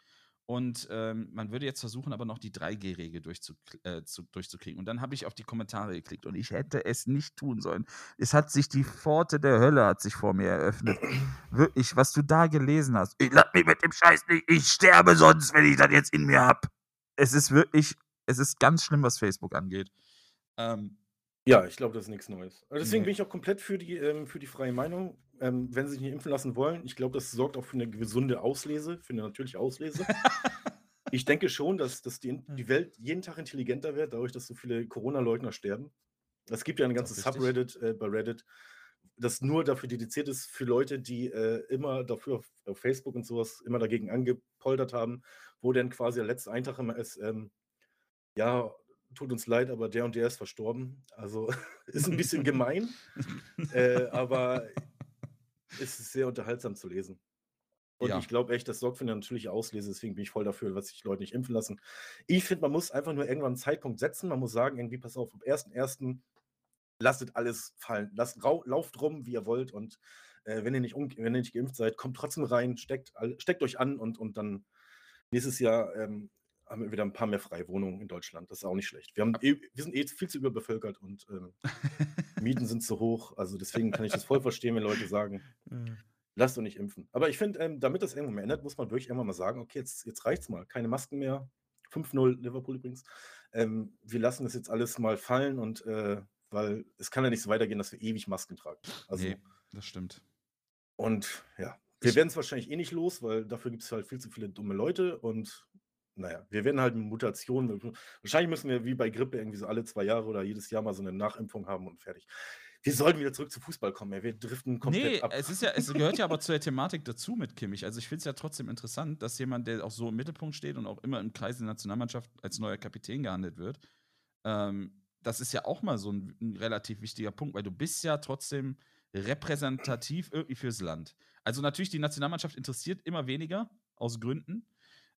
Und ähm, man würde jetzt versuchen, aber noch die 3G-Regel durchzu, äh, zu, durchzukriegen. Und dann habe ich auf die Kommentare geklickt und ich hätte es nicht tun sollen. Es hat sich die Pforte der Hölle hat sich vor mir eröffnet. Wirklich, was du da gelesen hast. Ich lass mich mit dem Scheiß nicht. Ich sterbe sonst, wenn ich das jetzt in mir hab. Es ist wirklich, es ist ganz schlimm, was Facebook angeht. Ähm, ja, ich glaube, das ist nichts Neues. Also deswegen Nee. bin ich auch komplett für die, ähm, für die freie Meinung. Ähm, wenn sie sich nicht impfen lassen wollen, ich glaube, das sorgt auch für eine gesunde Auslese, für eine natürliche Auslese. (laughs) ich denke schon, dass, dass die, die Welt jeden Tag intelligenter wird, dadurch, dass so viele Corona-Leugner sterben. Es gibt ja ein ganzes. Subreddit äh, bei Reddit, das nur dafür dediziert ist, für Leute, die äh, immer dafür auf, auf Facebook und sowas immer dagegen angepoltert haben, wo dann quasi der letzte Eintrag immer ist, ähm, ja, tut uns leid, aber der und der ist verstorben. Also (laughs) ist ein bisschen (laughs) gemein, äh, aber es ist sehr unterhaltsam zu lesen. Und Ja. ich glaube echt, das sorgt für eine natürliche Auslese, deswegen bin ich voll dafür, dass sich Leute nicht impfen lassen. Ich finde, man muss einfach nur irgendwann einen Zeitpunkt setzen. Man muss sagen, irgendwie, pass auf, am 1.1. lasst alles fallen. Lasst, lauft rum, wie ihr wollt. Und äh, wenn, ihr nicht wenn ihr nicht geimpft seid, kommt trotzdem rein, steckt, steckt euch an und, und dann nächstes Jahr ähm, haben wir wieder ein paar mehr freie Wohnungen in Deutschland. Das ist auch nicht schlecht. Wir, haben eh, wir sind eh viel zu überbevölkert und ähm, Mieten sind zu hoch. Also deswegen kann ich das voll verstehen, wenn Leute sagen, (laughs) lasst euch nicht impfen. Aber ich finde, ähm, damit das irgendwann mal ändert, muss man wirklich irgendwann mal sagen, okay, jetzt, jetzt reicht's mal. Keine Masken mehr. 5-0 Liverpool übrigens. Ähm, wir lassen das jetzt alles mal fallen und äh, weil es kann ja nicht so weitergehen, dass wir ewig Masken tragen. Also, nee, das stimmt. und ja, wir werden es wahrscheinlich eh nicht los, weil dafür gibt es halt viel zu viele dumme Leute und naja, wir werden halt Mutationen. Wahrscheinlich müssen wir wie bei Grippe irgendwie so alle zwei Jahre oder jedes Jahr mal so eine Nachimpfung haben und fertig. Wir sollten wieder zurück zu Fußball kommen. Wir driften komplett Nee, ab. es ist ja, es gehört ja aber zur Thematik dazu mit Kimmich. Also ich finde es ja trotzdem interessant, dass jemand, der auch so im Mittelpunkt steht und auch immer im Kreis der Nationalmannschaft als neuer Kapitän gehandelt wird, ähm, das ist ja auch mal so ein, ein relativ wichtiger Punkt, weil du bist ja trotzdem repräsentativ irgendwie fürs Land. Also natürlich, die Nationalmannschaft interessiert immer weniger, aus Gründen.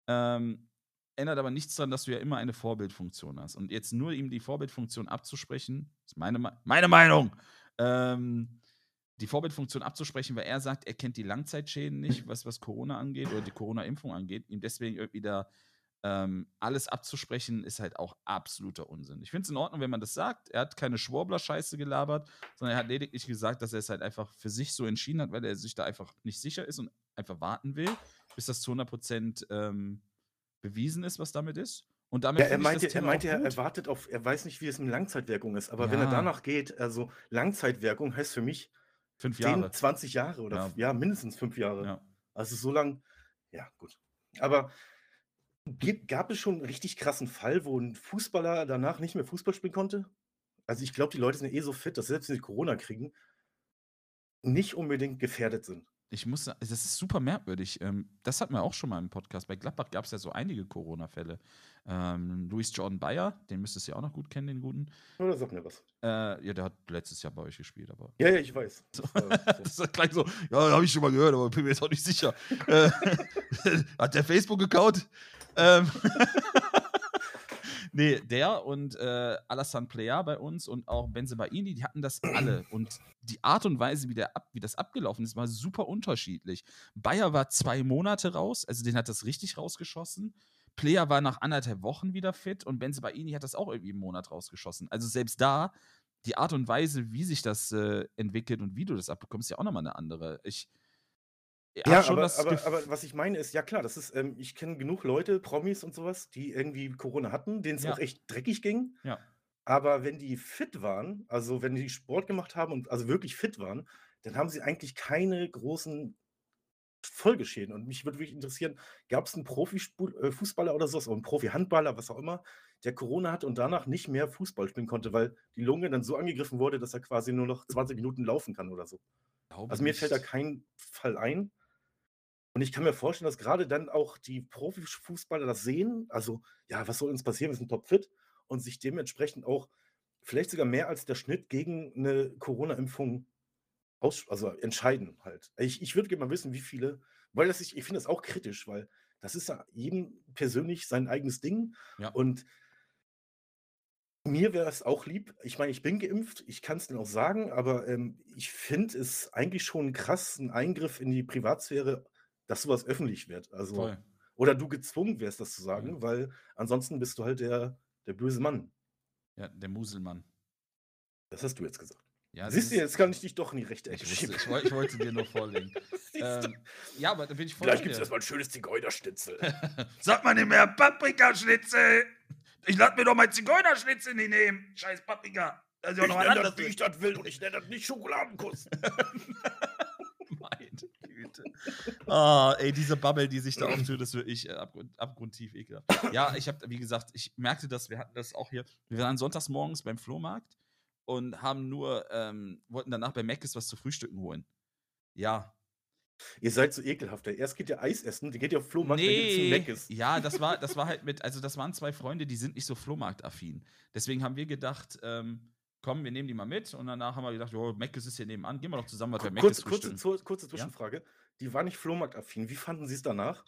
Ähm, ändert aber nichts daran, dass du ja immer eine Vorbildfunktion hast. Und jetzt nur ihm die Vorbildfunktion abzusprechen, ist meine, Me- meine Meinung, ähm, die Vorbildfunktion abzusprechen, weil er sagt, er kennt die Langzeitschäden nicht, (laughs) was, was Corona angeht oder die Corona-Impfung angeht, ihm deswegen irgendwie da ähm, alles abzusprechen, ist halt auch absoluter Unsinn. Ich finde es in Ordnung, wenn man das sagt. Er hat keine Schwurbler-Scheiße gelabert, sondern er hat lediglich gesagt, dass er es halt einfach für sich so entschieden hat, weil er sich da einfach nicht sicher ist und einfach warten will, bis das zu 100% ähm, bewiesen ist, was damit ist. Und damit Ja, er meinte, er, meinte er, gut. er wartet auf, er weiß nicht, wie es mit Langzeitwirkung ist, aber wenn er Ja. danach geht, also Langzeitwirkung heißt für mich Fünf 10, Jahre. 20 Jahre oder Ja. ja, mindestens fünf Jahre. Ja. Also so lang, ja, gut. Aber gab es schon einen richtig krassen Fall, wo ein Fußballer danach nicht mehr Fußball spielen konnte? Also ich glaube, die Leute sind eh so fit, dass selbst wenn sie Corona kriegen, nicht unbedingt gefährdet sind. Ich muss, sa- das ist super merkwürdig. Ähm, das hatten wir auch schon mal im Podcast. Bei Gladbach gab es ja so einige Corona-Fälle. Ähm, Luis Jordan Bayer, den müsstest du ja auch noch gut kennen, den guten. Oder sag mir was. Äh, ja, der hat letztes Jahr bei euch gespielt, aber. Ja, ja, ich weiß. So. Das (laughs) ist gleich so, ja, habe ich schon mal gehört, aber bin mir jetzt auch nicht sicher. äh, (laughs) hat der Facebook-Account? Ähm, (laughs) nee, der und äh, Alassane Plea bei uns und auch Benzebaini, die hatten das alle. Und die Art und Weise, wie, der ab, wie das abgelaufen ist, war super unterschiedlich. Bayer war zwei Monate raus, also den hat das richtig rausgeschossen. Plea war nach anderthalb Wochen wieder fit und Benzebaini hat das auch irgendwie einen Monat rausgeschossen. Also selbst da, die Art und Weise, wie sich das äh, entwickelt und wie du das abbekommst, ist ja auch nochmal eine andere. Ich Ja, schon aber, das aber, aber was ich meine ist, ja klar, das ist, ähm, ich kenne genug Leute, Promis und sowas, die irgendwie Corona hatten, denen es Ja. auch echt dreckig ging. Ja. Aber wenn die fit waren, also wenn die Sport gemacht haben und also wirklich fit waren, dann haben sie eigentlich keine großen Folgeschäden. Und mich würde wirklich interessieren, gab es einen Profifußballer oder sowas, oder einen Profi-Handballer, was auch immer, der Corona hatte und danach nicht mehr Fußball spielen konnte, weil die Lunge dann so angegriffen wurde, dass er quasi nur noch 20 Minuten laufen kann oder so. glaube Also mir fällt da nicht. kein Fall ein. Und ich kann mir vorstellen, dass gerade dann auch die Profifußballer das sehen. Also, ja, was soll uns passieren? Wir sind topfit und sich dementsprechend auch vielleicht sogar mehr als der Schnitt gegen eine Corona-Impfung also entscheiden halt. Ich, ich würde gerne mal wissen, wie viele, weil das ich, ich finde das auch kritisch, weil das ist ja jedem persönlich sein eigenes Ding. Ja. Und mir wäre es auch lieb. Ich meine, ich bin geimpft, ich kann es dann auch sagen, aber ähm, ich finde es eigentlich schon krass, ein Eingriff in die Privatsphäre, dass sowas öffentlich wird. Also, Voll. oder du gezwungen wärst, das zu sagen, Mhm. weil ansonsten bist du halt der der böse Mann. Ja, der Muselmann. Das hast du jetzt gesagt. Ja, Siehst du, jetzt kann ich dich doch in die rechte Ich, Ecke schieben. ich, ich wollte dir nur vorlegen. (laughs) Ähm, ja, aber da bin ich voll bei gibt es erstmal ein schönes Zigeunerschnitzel. (laughs) Sag mal nicht mehr Paprikaschnitzel. Ich lass mir doch mal Zigeunerschnitzel nicht nehmen. Scheiß Paprika. Das ist ja ich noch ein nenne anderes. das, wie ich das will und ich nenne das nicht Schokoladenkuss. (laughs) Meine Güte. Ah, ey, diese Bubble, die sich da auftut, ist wirklich äh, abgrund, abgrundtief ekelhaft. Ja, ich habe, wie gesagt, ich merkte das, wir hatten das auch hier. Wir waren sonntags morgens beim Flohmarkt und haben nur, ähm, wollten danach bei Mc's was zu frühstücken holen. Ja. Ihr seid so ekelhaft. ey. Erst geht ihr Eis essen, dann geht ihr auf Flohmarkt, dann geht ihr Nee, zum Meckes. ja, das war, das war halt mit, also das waren zwei Freunde, die sind nicht so Flohmarktaffin. Deswegen haben wir gedacht, ähm, komm, wir nehmen die mal mit und danach haben wir gedacht, jo, Mc's ist hier nebenan, gehen wir doch zusammen was bei Mc's Kurze, kurze, zu- kurze Zwischenfrage. Die war nicht Flohmarktaffin. Wie fanden sie es danach?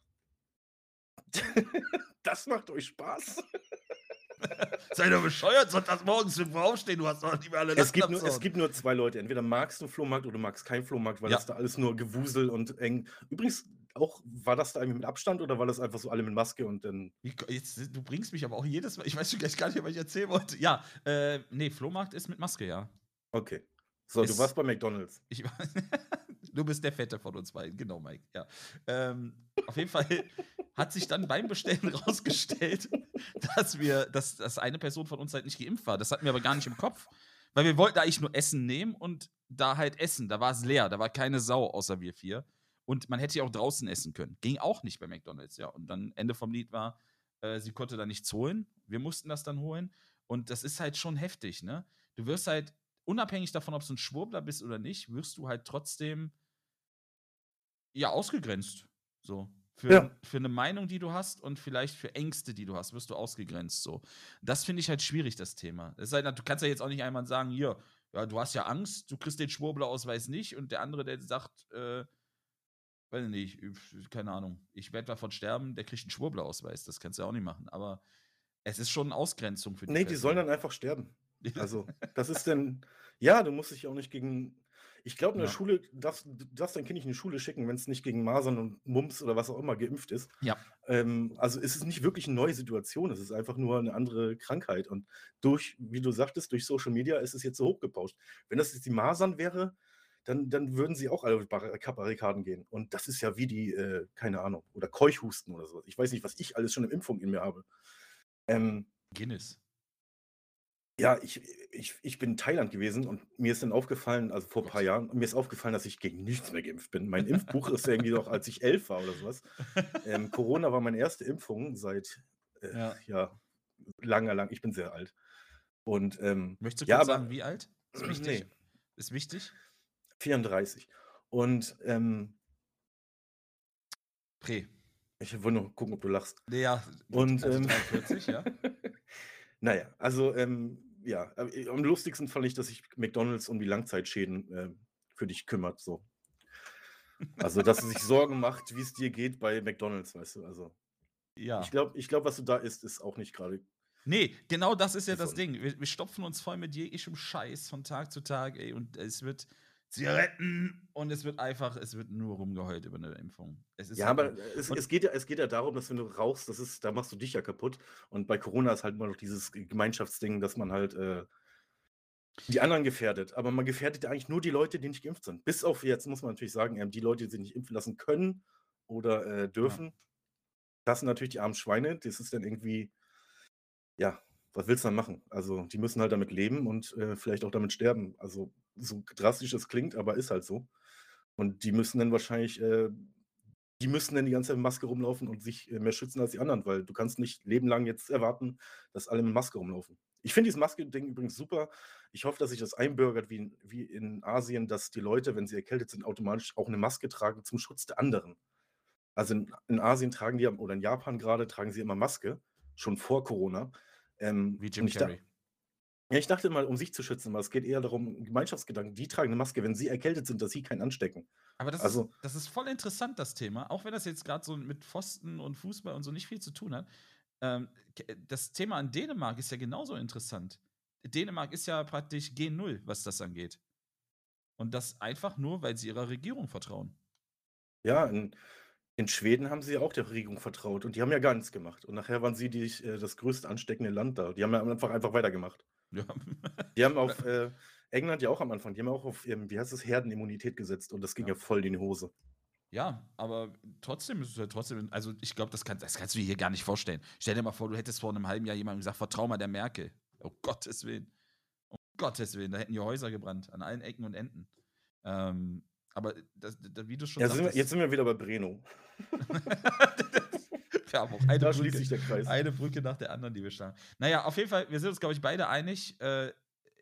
(laughs) das macht euch Spaß? (laughs) Sei doch bescheuert, sonntags morgens irgendwo aufstehen, du hast doch nicht mehr alle Es gibt, nur, es gibt nur zwei Leute. Entweder magst du Flohmarkt oder du magst keinen Flohmarkt, weil Ja. das da alles nur Gewusel und eng. Übrigens, auch war das da irgendwie mit Abstand oder war das einfach so alle mit Maske und dann. Jetzt, du bringst mich aber auch jedes Mal. Ich weiß schon gleich gar nicht, was ich erzählen wollte. Ja, äh, nee, Flohmarkt ist mit Maske, ja. Okay. So, du Es- warst bei McDonalds. Ich, war- (laughs) du bist der Fette von uns beiden, genau, Mike. Ja. Ähm, auf jeden Fall hat sich dann beim Bestellen (laughs) rausgestellt, dass wir, dass, dass eine Person von uns halt nicht geimpft war. Das hatten wir aber gar nicht im Kopf. Weil wir wollten eigentlich nur Essen nehmen und da halt essen. Da war es leer, da war keine Sau außer wir vier. Und man hätte ja auch draußen essen können. Ging auch nicht bei McDonalds, ja. Und dann Ende vom Lied war, äh, sie konnte da nichts holen. Wir mussten das dann holen. Und das ist halt schon heftig, ne? Du wirst halt, unabhängig davon, ob du ein Schwurbler bist oder nicht, wirst du halt trotzdem ja ausgegrenzt. So. Für, Ja. für eine Meinung, die du hast und vielleicht für Ängste, die du hast, wirst du ausgegrenzt. So. Das finde ich halt schwierig, das Thema. Das halt, du kannst ja jetzt auch nicht einmal sagen, hier, ja, du hast ja Angst, du kriegst den Schwurbler-Ausweis nicht und der andere, der sagt, äh, weiß ich nicht, keine Ahnung, ich werde davon sterben, der kriegt einen Schwurbler-Ausweis. Das kannst du ja auch nicht machen. Aber es ist schon eine Ausgrenzung für die Nee, die sollen Person. dann einfach sterben. (laughs) Also, das ist denn. Ja, du musst dich auch nicht gegen. Ich glaube, in der Ja. Schule, darfst, du darfst dein Kind nicht in die Schule schicken, wenn es nicht gegen Masern und Mumps oder was auch immer geimpft ist. Ja. Ähm, also es ist nicht wirklich eine neue Situation, es ist einfach nur eine andere Krankheit. Und durch, wie du sagtest, durch Social Media ist es jetzt so hochgepauscht. Wenn das jetzt die Masern wäre, dann, dann würden sie auch alle auf Barri- Barrikaden gehen. Und das ist ja wie die, äh, keine Ahnung, oder Keuchhusten oder sowas. Ich weiß nicht, was ich alles schon im Impfung in mir habe. Ähm, Guinness. Ja, ich, ich, ich bin in Thailand gewesen und mir ist dann aufgefallen, also vor ein paar Gott. Jahren, mir ist aufgefallen, dass ich gegen nichts mehr geimpft bin. Mein (laughs) Impfbuch ist irgendwie noch, als ich elf war oder sowas. Ähm, Corona war meine erste Impfung seit, äh, Ja. ja. langer, lang. Ich bin sehr alt. Und ähm, Möchtest du Ja, kurz aber- sagen, wie alt? Ist (clears throat) wichtig. nee, Ist wichtig. 34. Und ähm, Prä. ich wollte nur gucken, ob du lachst. Nee, ja. gut, Und also ähm, 43, ja. (laughs) (laughs) naja, also ähm, ja, äh, am lustigsten fand ich, dass sich McDonalds um die Langzeitschäden äh, für dich kümmert. So. Also, dass sie sich Sorgen macht, wie es dir geht bei McDonalds, weißt du. Also, Ja. ich glaube, ich glaub, was du da isst, ist auch nicht gerade. Nee, genau das ist ja das. Ding. Wir, wir stopfen uns voll mit jeglichem Scheiß von Tag zu Tag, ey. Und es wird Zigaretten und es wird einfach, es wird nur rumgeheult über eine Impfung. Es ist Ja, halt aber es, es, geht ja, es geht ja darum, dass wenn du rauchst, das ist, da machst du dich ja kaputt. Und bei Corona ist halt immer noch dieses Gemeinschaftsding, dass man halt äh, die anderen gefährdet. Aber man gefährdet ja eigentlich nur die Leute, die nicht geimpft sind. Bis auf jetzt muss man natürlich sagen, ähm, die Leute, die sich nicht impfen lassen können oder äh, dürfen, das sind natürlich die armen Schweine. Das ist dann irgendwie, ja, was willst du dann machen? Also, die müssen halt damit leben und äh, vielleicht auch damit sterben. Also, so drastisch es klingt, aber ist halt so. Und die müssen dann wahrscheinlich, äh, die müssen dann die ganze Zeit mit Maske rumlaufen und sich äh, mehr schützen als die anderen, weil du kannst nicht lebenlang jetzt erwarten, dass alle mit Maske rumlaufen. Ich finde dieses Maske-Ding übrigens super. Ich hoffe, dass sich das einbürgert wie in, wie in Asien, dass die Leute, wenn sie erkältet sind, automatisch auch eine Maske tragen zum Schutz der anderen. Also in, in Asien tragen die, oder in Japan gerade, tragen sie immer Maske, schon vor Corona. Ähm, wie Jim ich da- Carrey. Ja, ich dachte mal, um sich zu schützen, aber es geht eher darum, Gemeinschaftsgedanken. Die tragen eine Maske, wenn sie erkältet sind, dass sie keinen anstecken. Aber das, Also- ist, das ist voll interessant, das Thema. Auch wenn das jetzt gerade so mit Pfosten und Fußball und so nicht viel zu tun hat. Ähm, ke- das Thema in Dänemark ist ja genauso interessant. Dänemark ist ja praktisch G0, was das angeht. Und das einfach nur, weil sie ihrer Regierung vertrauen. Ja, in, In Schweden haben sie ja auch der Regierung vertraut und die haben ja gar nichts gemacht. Und nachher waren sie die, äh, das größte ansteckende Land da. Die haben ja einfach, einfach weitergemacht. Ja. Die haben auf (laughs) äh, England ja auch am Anfang, die haben auch auf, ähm, wie heißt es, Herdenimmunität gesetzt und das ging ja, Ja. voll in die Hose. Ja, aber trotzdem ist es ja trotzdem, also ich glaube, das, kann, das kannst du dir hier gar nicht vorstellen. Stell dir mal vor, du hättest vor einem halben Jahr jemandem gesagt, vertrau mal der Merkel. Um Gottes Willen. Um Gottes Willen, da hätten hier Häuser gebrannt, an allen Ecken und Enden. Ähm, aber das, das, wie du schon Ja, sind wir, sagtest, jetzt sind wir wieder bei Breno. (laughs) (laughs) wir haben auch eine Da Brücke, schließt sich der Kreis. eine Brücke nach der anderen, die wir schlagen. Naja, auf jeden Fall, wir sind uns, glaube ich, beide einig. Äh,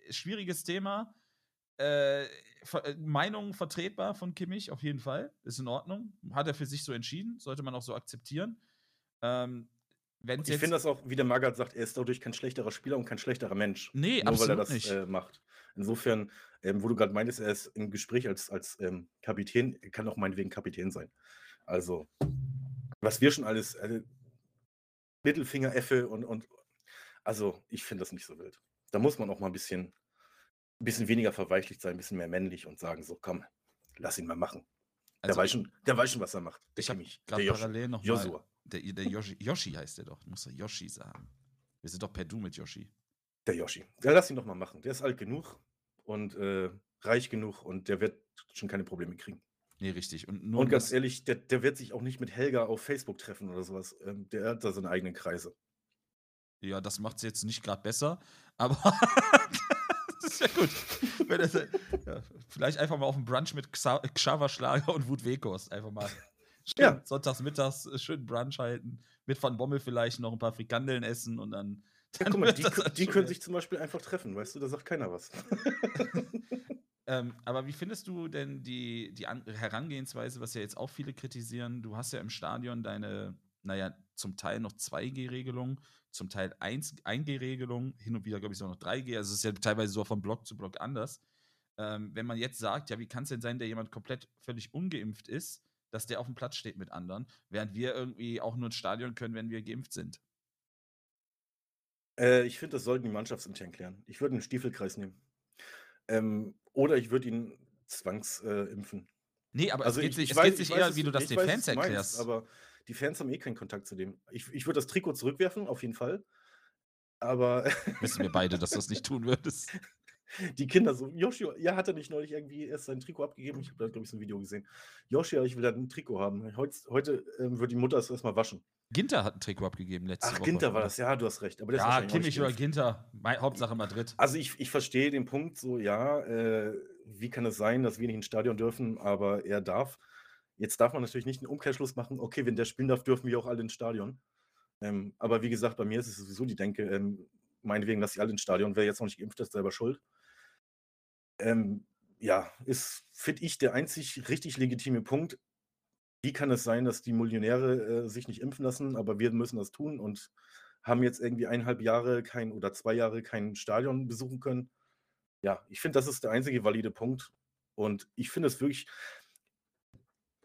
schwieriges Thema. Äh, äh, Meinung vertretbar von Kimmich, auf jeden Fall. Ist in Ordnung. Hat er für sich so entschieden, sollte man auch so akzeptieren. Ähm, wenn's Ich finde das auch, wie der Magath sagt, er ist dadurch kein schlechterer Spieler und kein schlechterer Mensch. Nee, nur weil er absolut das nicht. äh, macht. Insofern, ähm, wo du gerade meintest, er ist im Gespräch als, als ähm, Kapitän, er kann auch meinetwegen Kapitän sein. Also, was wir schon alles, äh, Mittelfinger, Effe und, und also ich finde das nicht so wild. Da muss man auch mal ein bisschen, ein bisschen weniger verweichlicht sein, ein bisschen mehr männlich und sagen, so komm, lass ihn mal machen. Der, Also, weiß, schon, der weiß schon, was er macht. Der ich habe Kimmich, gerade der parallel noch mal, Joshua, der, der Yoshi, Yoshi heißt der doch. Muss er Yoshi sagen. Wir sind doch per Du mit Yoshi. der Yoshi. Ja, lass ihn doch mal machen. Der ist alt genug und äh, reich genug und der wird schon keine Probleme kriegen. Nee, richtig. Und nur Und ganz das- ehrlich, der, der wird sich auch nicht mit Helga auf Facebook treffen oder sowas. Ähm, der hat da seine eigenen Kreise. Ja, das macht es jetzt nicht gerade besser, (laughs) aber das ist ja gut. Das, ja, vielleicht einfach mal auf einen Brunch mit Xa- Xaver Schlager und Wut Weghorst einfach mal. Schön, Ja. Sonntags, mittags äh, schön Brunch halten, mit Van Bommel vielleicht noch ein paar Frikandeln essen und dann. Ja, dann guck mal, die, die können sich zum Beispiel einfach treffen, weißt du, da sagt keiner was. (laughs) Ähm, aber wie findest du denn die, die An Herangehensweise, was ja jetzt auch viele kritisieren? Du hast ja im Stadion deine, naja, zum Teil noch 2G-Regelung, zum Teil 1 1G-Regelung, hin und wieder, glaube ich, sogar noch 3G. Also es ist ja teilweise so von Block zu Block anders. Ähm, wenn man jetzt sagt, ja, wie kann es denn sein, der jemand komplett völlig ungeimpft ist, dass der auf dem Platz steht mit anderen, während wir irgendwie auch nur ins Stadion können, wenn wir geimpft sind? Äh, ich finde, das sollten die mannschaftsintern klären. Ich würde einen Stiefelkreis nehmen. Ähm, oder ich würde ihn zwangsimpfen. Äh. Nee, aber also es geht ich, sich, ich es weiß, geht ich sich weiß, eher, es- wie du das den weiß, Fans du meinst, erklärst. aber die Fans haben eh keinen Kontakt zu dem. Ich, ich würde das Trikot zurückwerfen, auf jeden Fall. Aber Wissen wir beide, dass du das nicht tun würdest. (laughs) die Kinder so, Joshua, ja, hat er nicht neulich irgendwie erst sein Trikot abgegeben? Ich habe da, glaube ich, so ein Video gesehen. Joshua, ich will da ein Trikot haben. Heute, heute ähm, wird die Mutter es erstmal waschen. Ginter hat ein Trikot abgegeben letzte Ach, Woche. Ginter war das, ja, du hast recht. Aber ist Ja, Kimmich oder. Ginter. Hauptsache Madrid. Also ich, ich verstehe den Punkt so, ja, äh, wie kann es sein, dass wir nicht ins Stadion dürfen, aber er darf. Jetzt darf man natürlich nicht einen Umkehrschluss machen, okay, wenn der spielen darf, dürfen wir auch alle ins Stadion. Ähm, aber wie gesagt, bei mir ist es sowieso die Denke, ähm, meinetwegen, dass sie alle ins Stadion, wer jetzt noch nicht geimpft ist, selber schuld. Ähm, ja, ist, finde ich, der einzig richtig legitime Punkt. Wie kann es sein, dass die Millionäre äh, sich nicht impfen lassen, aber wir müssen das tun und haben jetzt irgendwie eineinhalb Jahre kein oder zwei Jahre kein Stadion besuchen können? Ja, ich finde, das ist der einzige valide Punkt. Und ich finde es wirklich.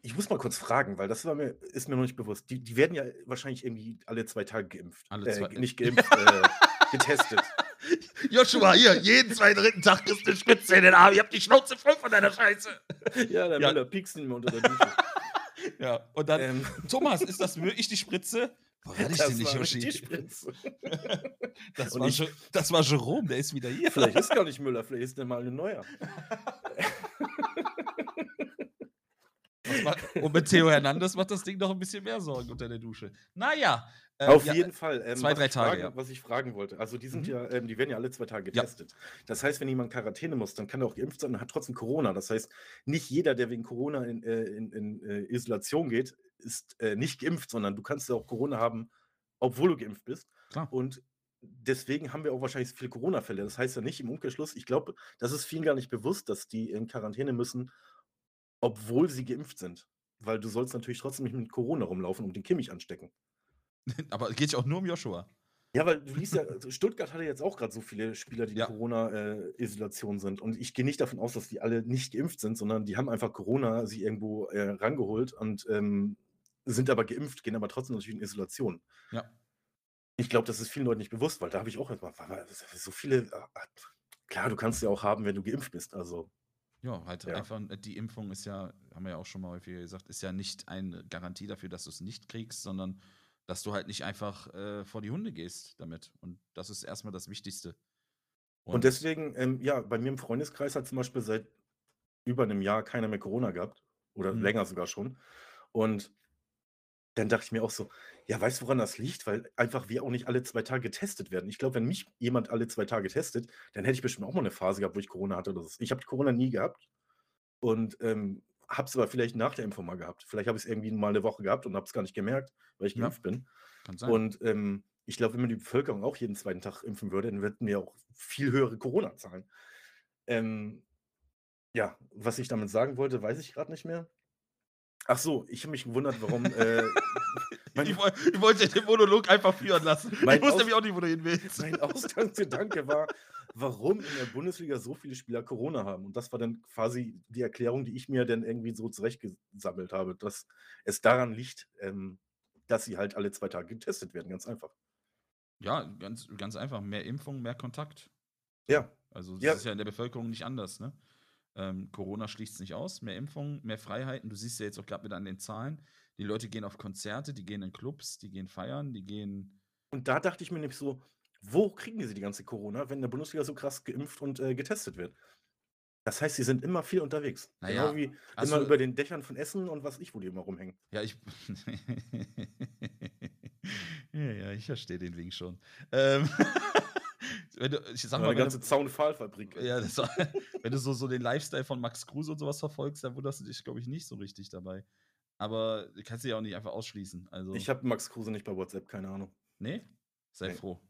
Ich muss mal kurz fragen, weil das mir, ist mir noch nicht bewusst. Die, die werden ja wahrscheinlich irgendwie alle zwei Tage geimpft. Alle äh, zwei- Nicht (laughs) geimpft, äh, getestet. Joshua, hier, jeden zweiten, dritten Tag kriegst du eine Spitze in den Arm. Ich hab die Schnauze voll von deiner Scheiße. Ja, der Ja. Müller piekst ihn mir unter der Dusche. (laughs) Ja, und dann, ähm, Thomas, ist das wirklich die Spritze? Boah, hatte ich das denn nicht, war Yoshi? (laughs) Das war, ich- das war Jerome, der ist wieder hier. Vielleicht ist (laughs) gar nicht Müller, vielleicht ist der mal ein neuer. War- Und mit Theo Hernandez macht das Ding noch ein bisschen mehr Sorgen unter der Dusche. Naja. Äh, Auf ja, jeden Fall. Ähm, zwei, drei Tage, fragen, ja. Was ich fragen wollte. Also die sind Mhm. ja, ähm, die werden ja alle zwei Tage Ja. getestet. Das heißt, wenn jemand Quarantäne muss, dann kann er auch geimpft sein und hat trotzdem Corona. Das heißt, nicht jeder, der wegen Corona in, äh, in, in äh, Isolation geht, ist äh, nicht geimpft, sondern du kannst ja auch Corona haben, obwohl du geimpft bist. Klar. Und deswegen haben wir auch wahrscheinlich so viele Corona-Fälle. Das heißt ja nicht im Umkehrschluss, ich glaube, das ist vielen gar nicht bewusst, dass die in Quarantäne müssen, obwohl sie geimpft sind. Weil du sollst natürlich trotzdem nicht mit Corona rumlaufen und den Kimmich anstecken. (laughs) Aber geht ja auch nur um Joshua. Ja, weil du liest ja, also Stuttgart hatte jetzt auch gerade so viele Spieler, die in Ja. Corona-Isolation sind. Und ich gehe nicht davon aus, dass die alle nicht geimpft sind, sondern die haben einfach Corona sich irgendwo äh, rangeholt und ähm, sind aber geimpft, gehen aber trotzdem natürlich in Isolation. Ja. Ich glaube, das ist vielen Leuten nicht bewusst, weil da habe ich auch erstmal so viele. äh, Klar, du kannst ja auch haben, wenn du geimpft bist. Also Ja, halt Ja. einfach, äh, die Impfung ist ja, haben wir ja auch schon mal häufiger gesagt, ist ja nicht eine Garantie dafür, dass du es nicht kriegst, sondern dass du halt nicht einfach äh, vor die Hunde gehst damit. Und das ist erstmal das Wichtigste. Und deswegen, ähm, ja, bei mir im Freundeskreis hat zum Beispiel seit über einem Jahr keiner mehr Corona gehabt. Oder Mhm. länger sogar schon. Und dann dachte ich mir auch so, ja, weißt du, woran das liegt? Weil einfach wir auch nicht alle zwei Tage getestet werden. Ich glaube, wenn mich jemand alle zwei Tage testet, dann hätte ich bestimmt auch mal eine Phase gehabt, wo ich Corona hatte oder so. Ich habe Corona nie gehabt und ähm, habe es aber vielleicht nach der Impfung mal gehabt. Vielleicht habe ich es irgendwie mal eine Woche gehabt und habe es gar nicht gemerkt, weil ich Ja. geimpft bin. Kann sein. Und ähm, ich glaube, wenn man die Bevölkerung auch jeden zweiten Tag impfen würde, dann hätten wir auch viel höhere Corona-Zahlen. Ähm, ja, was ich damit sagen wollte, weiß ich gerade nicht mehr. Ach so, ich habe mich gewundert, warum. (laughs) äh, mein, ich, ich wollte den Monolog einfach führen lassen. Ich wusste Aus- nämlich auch nicht, wo du hin willst. mein Ausgangsgedanke war, warum in der Bundesliga so viele Spieler Corona haben. Und das war dann quasi die Erklärung, die ich mir dann irgendwie so zurechtgesammelt habe, dass es daran liegt, ähm, dass sie halt alle zwei Tage getestet werden. Ganz einfach. Ja, ganz, ganz einfach. Mehr Impfung, mehr Kontakt. Ja, Also das Ja. ist ja in der Bevölkerung nicht anders, ne? Ähm, Corona schließt es nicht aus. Mehr Impfung, mehr Freiheiten. Du siehst ja jetzt auch gerade wieder an den Zahlen. Die Leute gehen auf Konzerte, die gehen in Clubs, die gehen feiern, die gehen. Und da dachte ich mir nämlich so, wo kriegen die sie die ganze Corona, wenn in der Bundesliga so krass geimpft und äh, getestet wird? Das heißt, sie sind immer viel unterwegs. Naja, genau wie also- immer über den Dächern von Essen und was ich, wo die immer rumhängen. Ja, ich. (laughs) ja, ja, ich verstehe den Wink schon. Ähm, (laughs) wenn du, ich sag Eine mal, wenn ganze Zaunpfahlfabrik. ja, das (laughs) wenn du so, so den Lifestyle von Max Kruse und sowas verfolgst, dann wunderst du dich, glaube ich, nicht so richtig dabei. Aber du kannst dich ja auch nicht einfach ausschließen. Also, Ich habe Max Kruse nicht bei WhatsApp, keine Ahnung. nee, sei Nee. froh.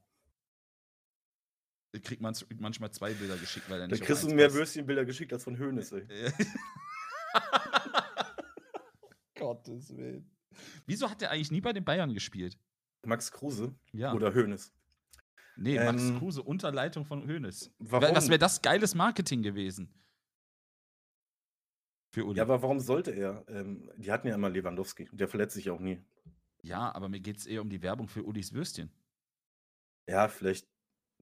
Ich krieg man, manchmal zwei Bilder geschickt, weil er Da nicht auf kriegst du mehr. Würstchenbilder geschickt als von Höhnes, (laughs) ey. (laughs) Gottes Willen. Wieso hat er eigentlich nie bei den Bayern gespielt? Max Kruse Ja. oder Höhnes. Nee, Max Ähm, Kruse unter Leitung von Hoeneß. Warum? Was wäre das geiles Marketing gewesen? Für Uli. Ja, aber warum sollte er? Ähm, die hatten ja immer Lewandowski. Der verletzt sich auch nie. Ja, aber mir geht es eher um die Werbung für Ulis Würstchen. Ja, vielleicht,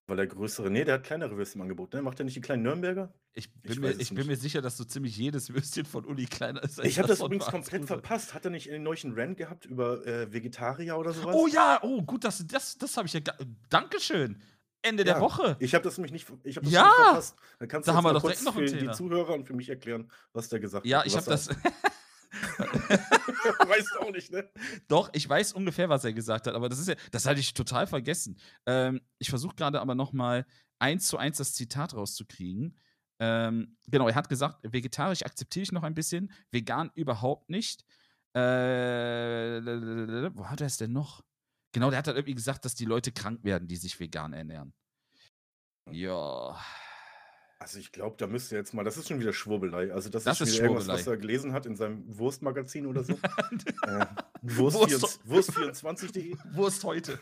weil er größere. Nee, der hat kleinere Würstchen im Angebot. Ne? Macht er nicht die kleinen Nürnberger? Ich bin, Ich mir, ich bin mir sicher, dass so ziemlich jedes Würstchen von Uli kleiner ist. Ich habe das von übrigens komplett Kruse. verpasst. Hat er nicht einen neuen Rant gehabt über äh, Vegetarier oder sowas? Oh ja, oh gut, das, das, das habe ich ja. ga- Dankeschön. Ende der Ja, Woche. Ich habe das nämlich nicht, ich hab das Ja! nicht verpasst. Dann kannst Da du haben wir doch kurz noch für die Thema. Zuhörer und für mich erklären, was der gesagt ja, hat. ich habe das. (laughs) weißt du auch nicht, ne? Doch, ich weiß ungefähr, was er gesagt hat, aber das ist ja, das hatte ich total vergessen. Ähm, ich versuche gerade aber noch mal eins zu eins das Zitat rauszukriegen. Ähm, genau, er hat gesagt, vegetarisch akzeptiere ich noch ein bisschen, vegan überhaupt nicht. Äh, wo hat er es denn noch? Genau, der hat halt irgendwie gesagt, dass die Leute krank werden, die sich vegan ernähren. Ja. Also ich glaube, da müsste jetzt mal, das ist schon wieder Schwurbelei. Also das, Das ist, ist wieder irgendwas, was er gelesen hat in seinem Wurstmagazin oder so. (laughs) äh, Wurst- Wurst, Wurst24.de, (laughs) Wurst heute.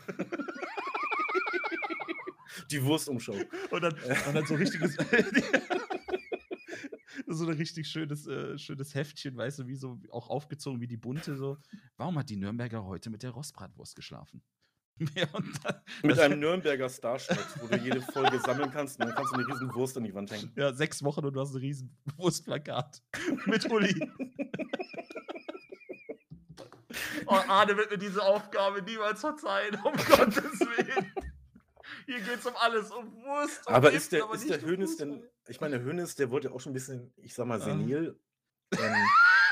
die Wurstumschau. Und dann, und dann so richtiges. (laughs) so ein richtig schönes, äh, schönes Heftchen, weißt du, wie so auch aufgezogen wie die bunte so. Warum hat die Nürnberger heute mit der Rostbratwurst geschlafen? (laughs) Ja, und dann, Mit einem Nürnberger Starschnitt, wo du jede Folge sammeln kannst und dann kannst du eine riesen Wurst an die Wand hängen. ja, sechs Wochen und du hast ein riesen (laughs) Wurstplakat mit Uli. (laughs) Oh, Arne wird mir diese Aufgabe niemals verzeihen, um Gottes Willen. Hier geht's um alles, um Wurst. Um Aber Impfen, ist der, aber ist nicht der um Hönes denn, Fußball. Ich meine, Hönes, der wurde ja auch schon ein bisschen, ich sag mal, senil. Ähm,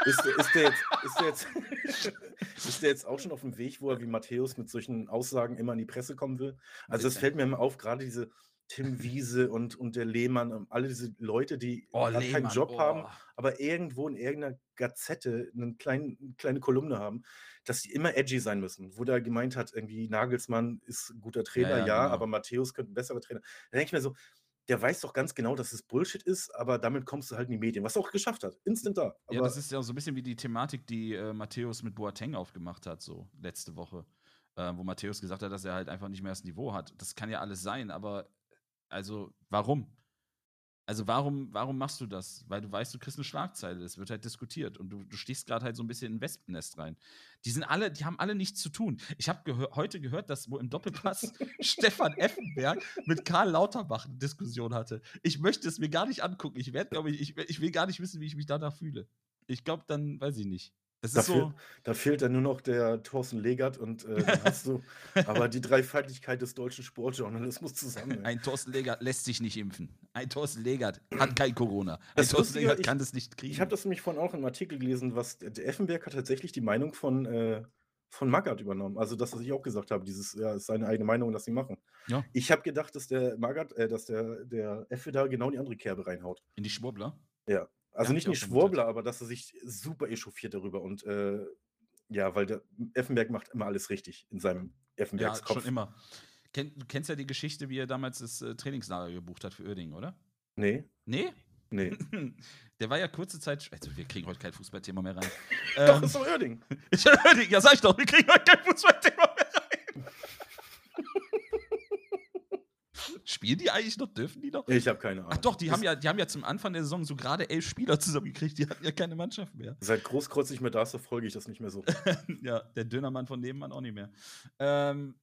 ist, der- ist, der jetzt, ist, der jetzt, (laughs) ist der jetzt auch schon auf dem Weg, wo er wie Matthäus mit solchen Aussagen immer in die Presse kommen will? Also das Bitte. fällt mir immer auf, gerade diese Tim Wiese und, und der Lehmann, und alle diese Leute, die Oh, keinen Job haben, oh. aber irgendwo in irgendeiner Gazette eine, klein, eine kleine Kolumne haben, dass die immer edgy sein müssen. Wo der gemeint hat, irgendwie Nagelsmann ist ein guter Trainer, ja, ja, genau. aber Matthäus könnte ein besserer Trainer. Da denke ich mir so, der weiß doch ganz genau, dass es Bullshit ist, aber damit kommst du halt in die Medien, was er auch geschafft hat. Instant da. Aber Ja, das ist ja so ein bisschen wie die Thematik, die äh, Matthäus mit Boateng aufgemacht hat, so letzte Woche. Äh, wo Matthäus gesagt hat, dass er halt einfach nicht mehr das Niveau hat. Das kann ja alles sein, aber also warum? Also warum, warum machst du das? Weil du weißt, du kriegst eine Schlagzeile, es wird halt diskutiert und du, du stichst gerade halt so ein bisschen in ein Wespennest rein. Die sind alle, die haben alle nichts zu tun. Ich habe gehör, heute gehört, dass wo im Doppelpass (laughs) Stefan Effenberg mit Karl Lauterbach eine Diskussion hatte. Ich möchte es mir gar nicht angucken. Ich werde, glaube ich, ich, ich will gar nicht wissen, wie ich mich danach fühle. Ich glaube, dann weiß ich nicht. Das Da, ist so. da fehlt dann nur noch der Thorsten Legert und äh, dann (laughs) hast du aber die Dreifaltigkeit des deutschen Sportjournalismus zusammen. ey. Ein Thorsten Legert lässt sich nicht impfen. Ein Thorsten Legert hat kein Corona. Ein Das Thorsten Legert ich- kann das nicht kriegen. Ich habe das nämlich vorhin auch im Artikel gelesen, was der Effenberg hat tatsächlich die Meinung von, äh, von Magath übernommen. Also das, was ich auch gesagt habe, dieses, ja, ist seine eigene Meinung, dass sie machen. Ja. Ich habe gedacht, dass der Magath, äh, dass der, der Effe da genau in die andere Kerbe reinhaut. in die Schwurbler. Also hab nicht ich ein. Schwurbler, aber dass er sich super echauffiert darüber und äh, ja, weil der Effenberg macht immer alles richtig in seinem Ja, Effenbergs schon Kopf. immer. Kenn, du kennst ja die Geschichte, wie er damals das äh, Trainingslager gebucht hat für Uerdingen, oder? Nee, Nee? nee. (laughs) Der war ja kurze Zeit. Also, wir kriegen heute kein Fußballthema mehr rein. (laughs) Doch, Ähm, ist doch Oerding. (laughs) ich, ja, sag ich doch, wir kriegen heute kein Fußballthema mehr rein. Spielen die eigentlich noch? Dürfen die noch? Ich habe keine Ahnung. Ach doch, die Das- haben, ja, die haben ja zum Anfang der Saison so gerade elf Spieler (laughs) zusammengekriegt. Die hatten ja keine Mannschaft mehr. Seit Großkreuz nicht mehr da ist, verfolge ich das nicht mehr so. (laughs) ja, der Dönermann von nebenan auch nicht mehr. Ähm,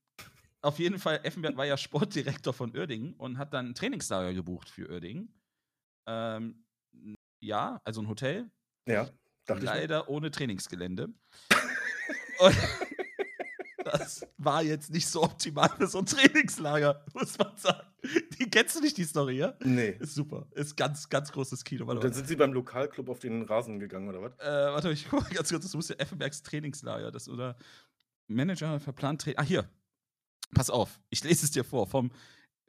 auf jeden Fall, Effenberg war ja Sportdirektor von Uerdingen und hat dann ein Trainingslager gebucht für Uerdingen. Ähm, ja, also ein Hotel, Ja, dachte ich. leider ohne Trainingsgelände. (laughs) und das war jetzt nicht so optimal für so ein Trainingslager, (laughs) muss man sagen. Die kennst du nicht, die Story, ja? Nee. Ist super. Ist ganz, ganz großes Kino. Warte mal. dann sind sie beim Lokalclub auf den Rasen gegangen, oder was? Äh, warte, ich gucke ganz kurz, das muss ja Effenbergs Trainingslager, das oder Manager verplant Training. Ah, hier. Pass auf, ich lese es dir vor. Vom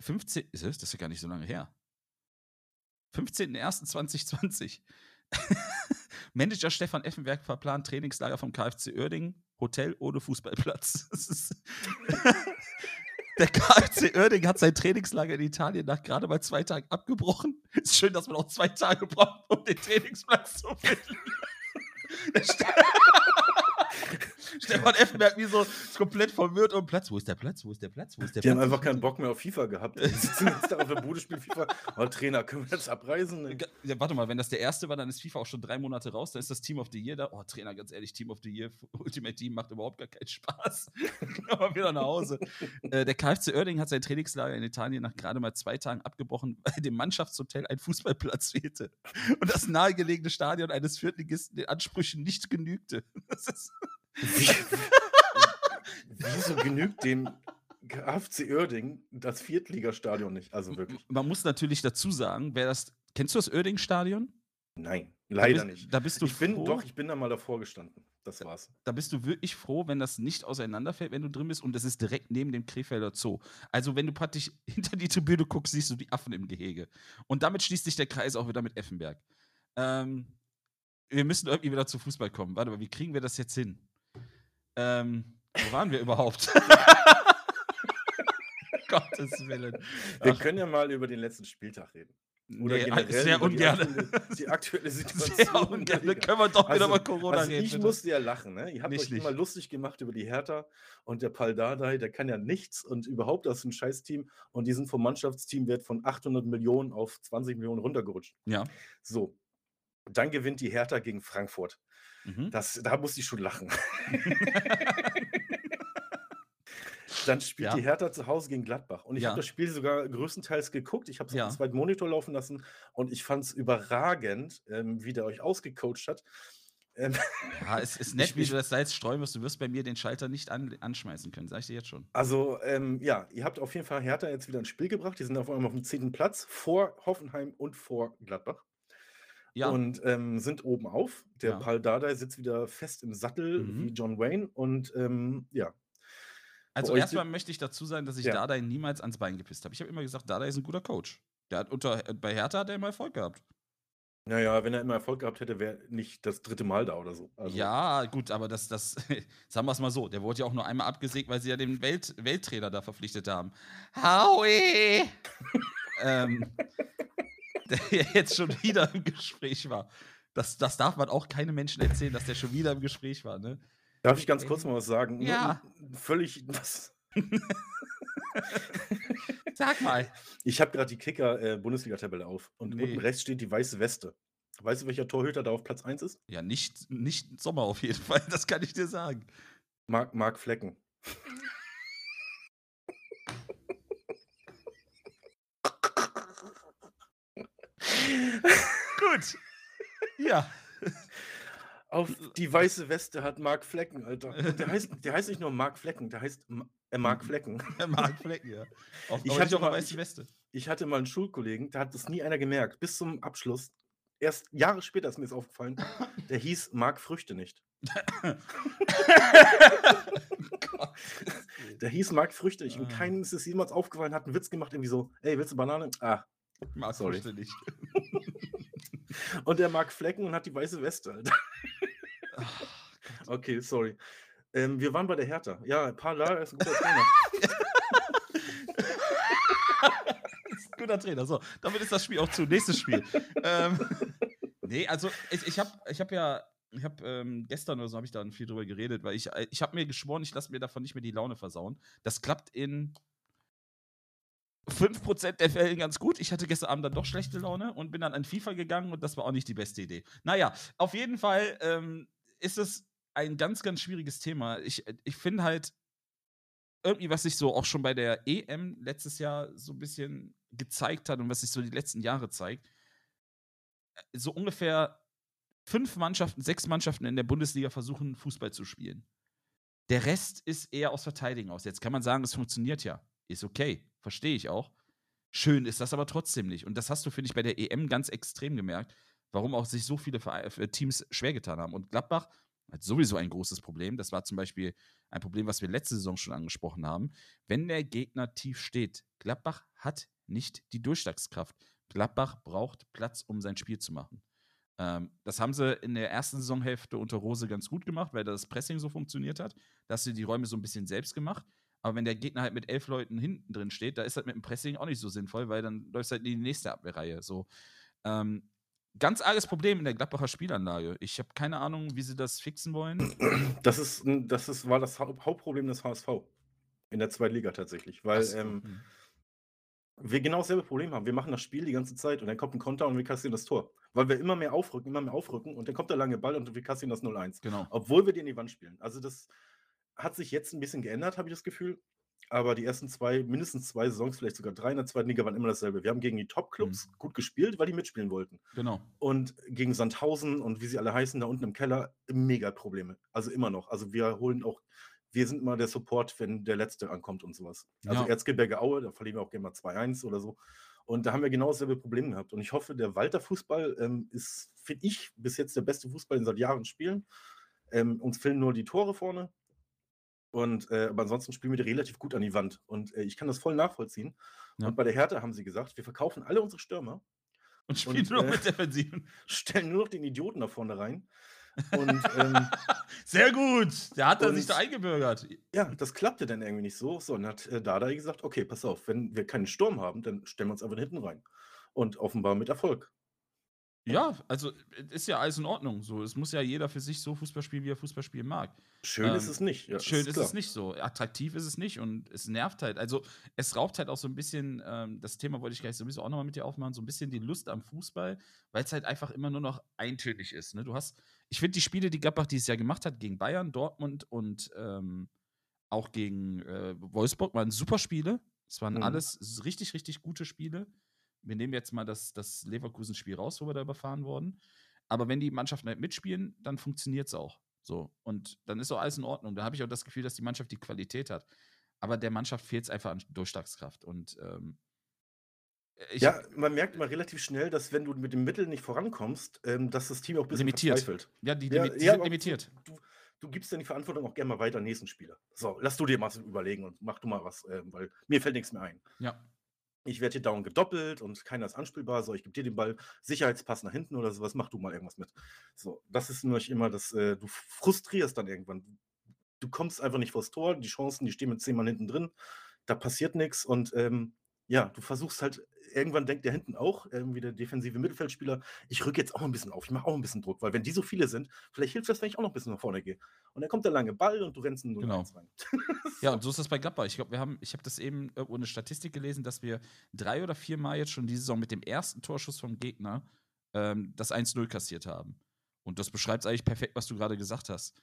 15. Ist es? Das ist ja gar nicht so lange her. 15.01.2020. (laughs) Manager Stefan Effenberg verplant Trainingslager vom KfC Uerdingen, Hotel ohne Fußballplatz. (laughs) (laughs) Der KfC Uerdingen hat sein Trainingslager in Italien nach gerade mal zwei Tagen abgebrochen. Ist schön, dass man auch zwei Tage braucht, um den Trainingsplatz zu finden. (laughs) Stefan Effenberg wie so komplett verwirrt um Platz. Wo ist der Platz? Wo ist der Platz? Wo ist der Die Platz? haben einfach keinen Bock mehr auf FIFA gehabt. Die sitzen jetzt da auf der Bude, spielen FIFA. Oh, Trainer, können wir jetzt abreisen? Ja, warte mal, wenn das der erste war, dann ist FIFA auch schon drei Monate raus. Dann ist das Team of the Year da. Oh, Trainer, ganz ehrlich, Team of the Year, (laughs) Ultimate Team macht überhaupt gar keinen Spaß. (laughs) Aber wieder nach Hause. äh, der KfC Oerding hat sein Trainingslager in Italien nach gerade mal zwei Tagen abgebrochen, weil dem Mannschaftshotel ein Fußballplatz fehlte. Und das nahegelegene Stadion eines Viertligisten den Ansprüchen nicht genügte. Das ist, Wie, wieso genügt dem KFC Oerding das Viertligastadion nicht? Also wirklich. man muss natürlich dazu sagen, wer das. Kennst du das Oerding-Stadion? Nein, Da leider bist- nicht. Da bist du Ich bin froh, doch, ich bin da mal davor gestanden. Das war's. da bist du wirklich froh, wenn das nicht auseinanderfällt, wenn du drin bist und das ist direkt neben dem Krefelder Zoo. Also wenn du praktisch (laughs) hinter die Tribüne guckst, siehst du die Affen im Gehege. Und damit schließt sich der Kreis auch wieder mit Effenberg. Ähm, wir müssen irgendwie wieder zu Fußball kommen. Warte mal, wie kriegen wir das jetzt hin? Ähm, wo waren wir überhaupt? (laughs) (laughs) Gottes Willen. Wir Ach, können ja mal über den letzten Spieltag reden. Oder nee, generell sehr die ungern. aktuelle- Die aktuelle (laughs) Situation. Sehr ungern. Können wir doch wieder Also- über Corona also reden. ich bitte. musste ja lachen, ne? Ihr habt Nicht, euch immer nicht. lustig gemacht über die Hertha und der Paldadei, der kann ja nichts und überhaupt ist ein Scheißteam und die sind vom Mannschaftsteamwert von 800 Millionen auf 20 Millionen runtergerutscht. Ja. So, dann gewinnt die Hertha gegen Frankfurt. Mhm. Das, da musste ich schon lachen. (laughs) (laughs) Dann spielt Ja. die Hertha zu Hause gegen Gladbach. Und ich Ja. habe das Spiel sogar größtenteils geguckt. Ich habe es Ja. auf dem zweiten Monitor laufen lassen und ich fand es überragend, ähm, wie der euch ausgecoacht hat. Ähm, Ja, es ist (laughs) nett, wie du das Salz streuen wirst. Du wirst bei mir den Schalter nicht an, anschmeißen können, sag ich dir jetzt schon. Also, ähm, ja, ihr habt auf jeden Fall Hertha jetzt wieder ins Spiel gebracht. Die sind auf einmal auf dem zehnten Platz vor Hoffenheim und vor Gladbach Ja, und ähm, sind oben auf. Der Ja. Paul Dardai sitzt wieder fest im Sattel Mhm. wie John Wayne und ähm, ja, also erstmal möchte ich dazu sagen, dass ich Ja. Dardai niemals ans Bein gepisst habe. Ich habe immer gesagt, Dardai ist ein guter Coach. Der hat unter, äh, bei Hertha hat er immer Erfolg gehabt. naja, wenn er immer Erfolg gehabt hätte, wäre nicht das dritte Mal da oder so. Also, ja, gut, aber das, das, (laughs) sagen wir es mal so, der wurde ja auch nur einmal abgesägt, weil sie ja den Welt, Welttrainer da verpflichtet haben. Howie! (laughs) ähm, der (laughs) jetzt schon wieder im Gespräch war. Das, das darf man auch keinem Menschen erzählen, dass der schon wieder im Gespräch war, ne? Darf ich ganz kurz mal was sagen? Ja. Völlig was. (laughs) Sag mal. Ich habe gerade die Kicker-Bundesliga-Tabelle auf und Nee. unten rechts steht die weiße Weste. Weißt du, welcher Torhüter da auf Platz 1 ist? Ja, nicht, nicht Sommer auf jeden (laughs) Fall, das kann ich dir sagen. Marc, Marc Flecken. Gut. Ja. Auf die weiße Weste hat Marc Flecken, Alter. Und der heißt, der heißt nicht nur Marc Flecken, der heißt äh, Marc Flecken. (laughs) Mark Flecken, ja. Auf, Ich hatte der mal- weißen Weste. Ich hatte mal einen Schulkollegen, da hat das nie einer gemerkt, bis zum Abschluss. Erst Jahre später ist mir das aufgefallen. Der hieß Marc Früchte nicht. (laughs) Der hieß Marc Früchte nicht. Und Ah. keinem ist es jemals aufgefallen, hat einen Witz gemacht, irgendwie so, ey, willst du Banane? Ah. Mark Sorry. Früchte nicht. (laughs) Und der mag Flecken und hat die weiße Weste, Alter. Okay, sorry. Ähm, wir waren bei der Hertha. Ja, Pala ist ein guter Trainer. ist (laughs) guter Trainer. So, damit ist das Spiel auch zu. Nächstes Spiel. ähm, nee, also ich, ich habe ich hab ja, ich habe ähm, gestern oder so habe ich da viel drüber geredet, weil ich, ich habe mir geschworen, ich lasse mir davon nicht mehr die Laune versauen. Das klappt in 5% der Fällen ganz gut. Ich hatte gestern Abend dann doch schlechte Laune und bin dann an FIFA gegangen und das war auch nicht die beste Idee. Naja, auf jeden Fall ähm, ist es ein ganz, ganz schwieriges Thema. Ich, ich finde halt, irgendwie, was sich so auch schon bei der EM letztes Jahr so ein bisschen gezeigt hat und was sich so die letzten Jahre zeigt, äh, so ungefähr fünf Mannschaften, sechs Mannschaften in der Bundesliga versuchen, Fußball zu spielen. Der Rest ist eher aus Verteidigen aus. Jetzt kann man sagen, es funktioniert ja. Ist okay. Verstehe ich auch. Schön ist das aber trotzdem nicht. Und das hast du, finde ich, bei der EM ganz extrem gemerkt, warum auch sich so viele äh, Teams schwer getan haben. Und Gladbach hat sowieso ein großes Problem. Das war zum Beispiel ein Problem, was wir letzte Saison schon angesprochen haben. Wenn der Gegner tief steht, Gladbach hat nicht die Durchschlagskraft. Gladbach braucht Platz, um sein Spiel zu machen. Ähm, das haben sie in der ersten Saisonhälfte unter Rose ganz gut gemacht, weil das Pressing so funktioniert hat. Da hast du die Räume so ein bisschen selbst gemacht. Aber wenn der Gegner halt mit elf Leuten hinten drin steht, da ist halt mit dem Pressing auch nicht so sinnvoll, weil dann läuft halt in die nächste Abwehrreihe. So. Ähm, ganz arges Problem in der Gladbacher Spielanlage. Ich habe keine Ahnung, wie sie das fixen wollen. (clears throat) Das, ist, das ist, war das Haupt- Hauptproblem des HSV. In der zweiten Liga tatsächlich. Weil so, ähm, hm. wir genau dasselbe Problem haben. Wir machen das Spiel die ganze Zeit und dann kommt ein Konter und wir kassieren das Tor. Weil wir immer mehr aufrücken, immer mehr aufrücken und dann kommt der lange Ball und wir kassieren das 0-1. Genau. Obwohl wir den in die Wand spielen. Also das hat sich jetzt ein bisschen geändert, habe ich das Gefühl. Aber die ersten zwei, mindestens zwei Saisons, vielleicht sogar drei in der zweiten Liga waren immer dasselbe. Wir haben gegen die Top-Clubs gut gespielt, weil die mitspielen wollten. Genau. Und gegen Sandhausen und wie sie alle heißen, da unten im Keller, mega Probleme. Also immer noch. Also wir holen auch, wir sind immer der Support, wenn der Letzte ankommt und sowas. Also Ja. Erzgebirge Aue, da verlieren wir auch gerne mal 2-1 oder so. Und da haben wir genau dasselbe Problem gehabt. Und ich hoffe, der Walter-Fußball ähm, ist, finde ich, bis jetzt der beste Fußball, den seit Jahren spielen. Ähm, uns fehlen nur die Tore vorne. Und äh, aber ansonsten spielen wir die relativ gut an die Wand. Und äh, ich kann das voll nachvollziehen. Ja. Und bei der Hertha haben sie gesagt, wir verkaufen alle unsere Stürmer Und spielen Und, nur noch äh, mit Defensiven. (laughs) stellen nur noch den Idioten da vorne rein. Und ähm, (laughs) Sehr gut. Der hat er sich da eingebürgert. ja, das klappte dann irgendwie nicht so. So, und dann hat äh, Dardai gesagt, okay, pass auf, wenn wir keinen Sturm haben, dann stellen wir uns einfach hinten rein. Und offenbar mit Erfolg. Ja, also ist ja alles in Ordnung. So, es muss ja jeder für sich so Fußball spielen, wie er Fußball spielen mag. Schön ist Ähm, es nicht. Ja, Schön ist, klar. es nicht so. Attraktiv ist es nicht und es nervt halt. Also, es raubt halt auch so ein bisschen, ähm, das Thema wollte ich gleich sowieso auch nochmal mit dir aufmachen, so ein bisschen die Lust am Fußball, weil es halt einfach immer nur noch eintönig ist. Ne? Du hast, ich finde die Spiele, die Gladbach dieses Jahr gemacht hat, gegen Bayern, Dortmund und ähm, auch gegen äh, Wolfsburg, waren super Spiele. Es waren Mhm. alles richtig, richtig gute Spiele. Wir nehmen jetzt mal das, das Leverkusen-Spiel raus, wo wir da überfahren wurden. Aber wenn die Mannschaften halt mitspielen, dann funktioniert es auch. So. Und dann ist auch alles in Ordnung. Da habe ich auch das Gefühl, dass die Mannschaft die Qualität hat. Aber der Mannschaft fehlt es einfach an Durchschlagskraft. Und ähm, ich ja, man merkt immer relativ schnell, dass wenn du mit den Mitteln nicht vorankommst, ähm, dass das Team auch ein bisschen Limitiert. verzweifelt. ja, die, Ja, die ja, sind limitiert. Du, du gibst dann die Verantwortung auch gerne mal weiter an nächsten Spieler. So, lass du dir mal so überlegen und mach du mal was, ähm, weil mir fällt nichts mehr ein. Ja. Ich werde hier dauernd gedoppelt und keiner ist anspielbar. So, ich gebe dir den Ball, Sicherheitspass nach hinten oder sowas, mach du mal irgendwas mit. So, das ist nämlich immer das, äh, du frustrierst dann irgendwann. Du kommst einfach nicht vors Tor, die Chancen, die stehen mit zehn Mann hinten drin, da passiert nichts und ähm, Ja, du versuchst halt irgendwann denkt der hinten auch, irgendwie der defensive Mittelfeldspieler, ich rücke jetzt auch ein bisschen auf, ich mache auch ein bisschen Druck, weil wenn die so viele sind, vielleicht hilft das, wenn ich auch noch ein bisschen nach vorne gehe. Und dann kommt der lange Ball und du rennst nur Genau. rein. (laughs) Ja, und so ist das bei Gladbach. Ich glaube, wir haben, ich habe das eben irgendwo eine Statistik gelesen, dass wir drei oder vier Mal jetzt schon diese Saison mit dem ersten Torschuss vom Gegner ähm, das 1-0 kassiert haben. Und das beschreibt eigentlich perfekt, was du gerade gesagt hast.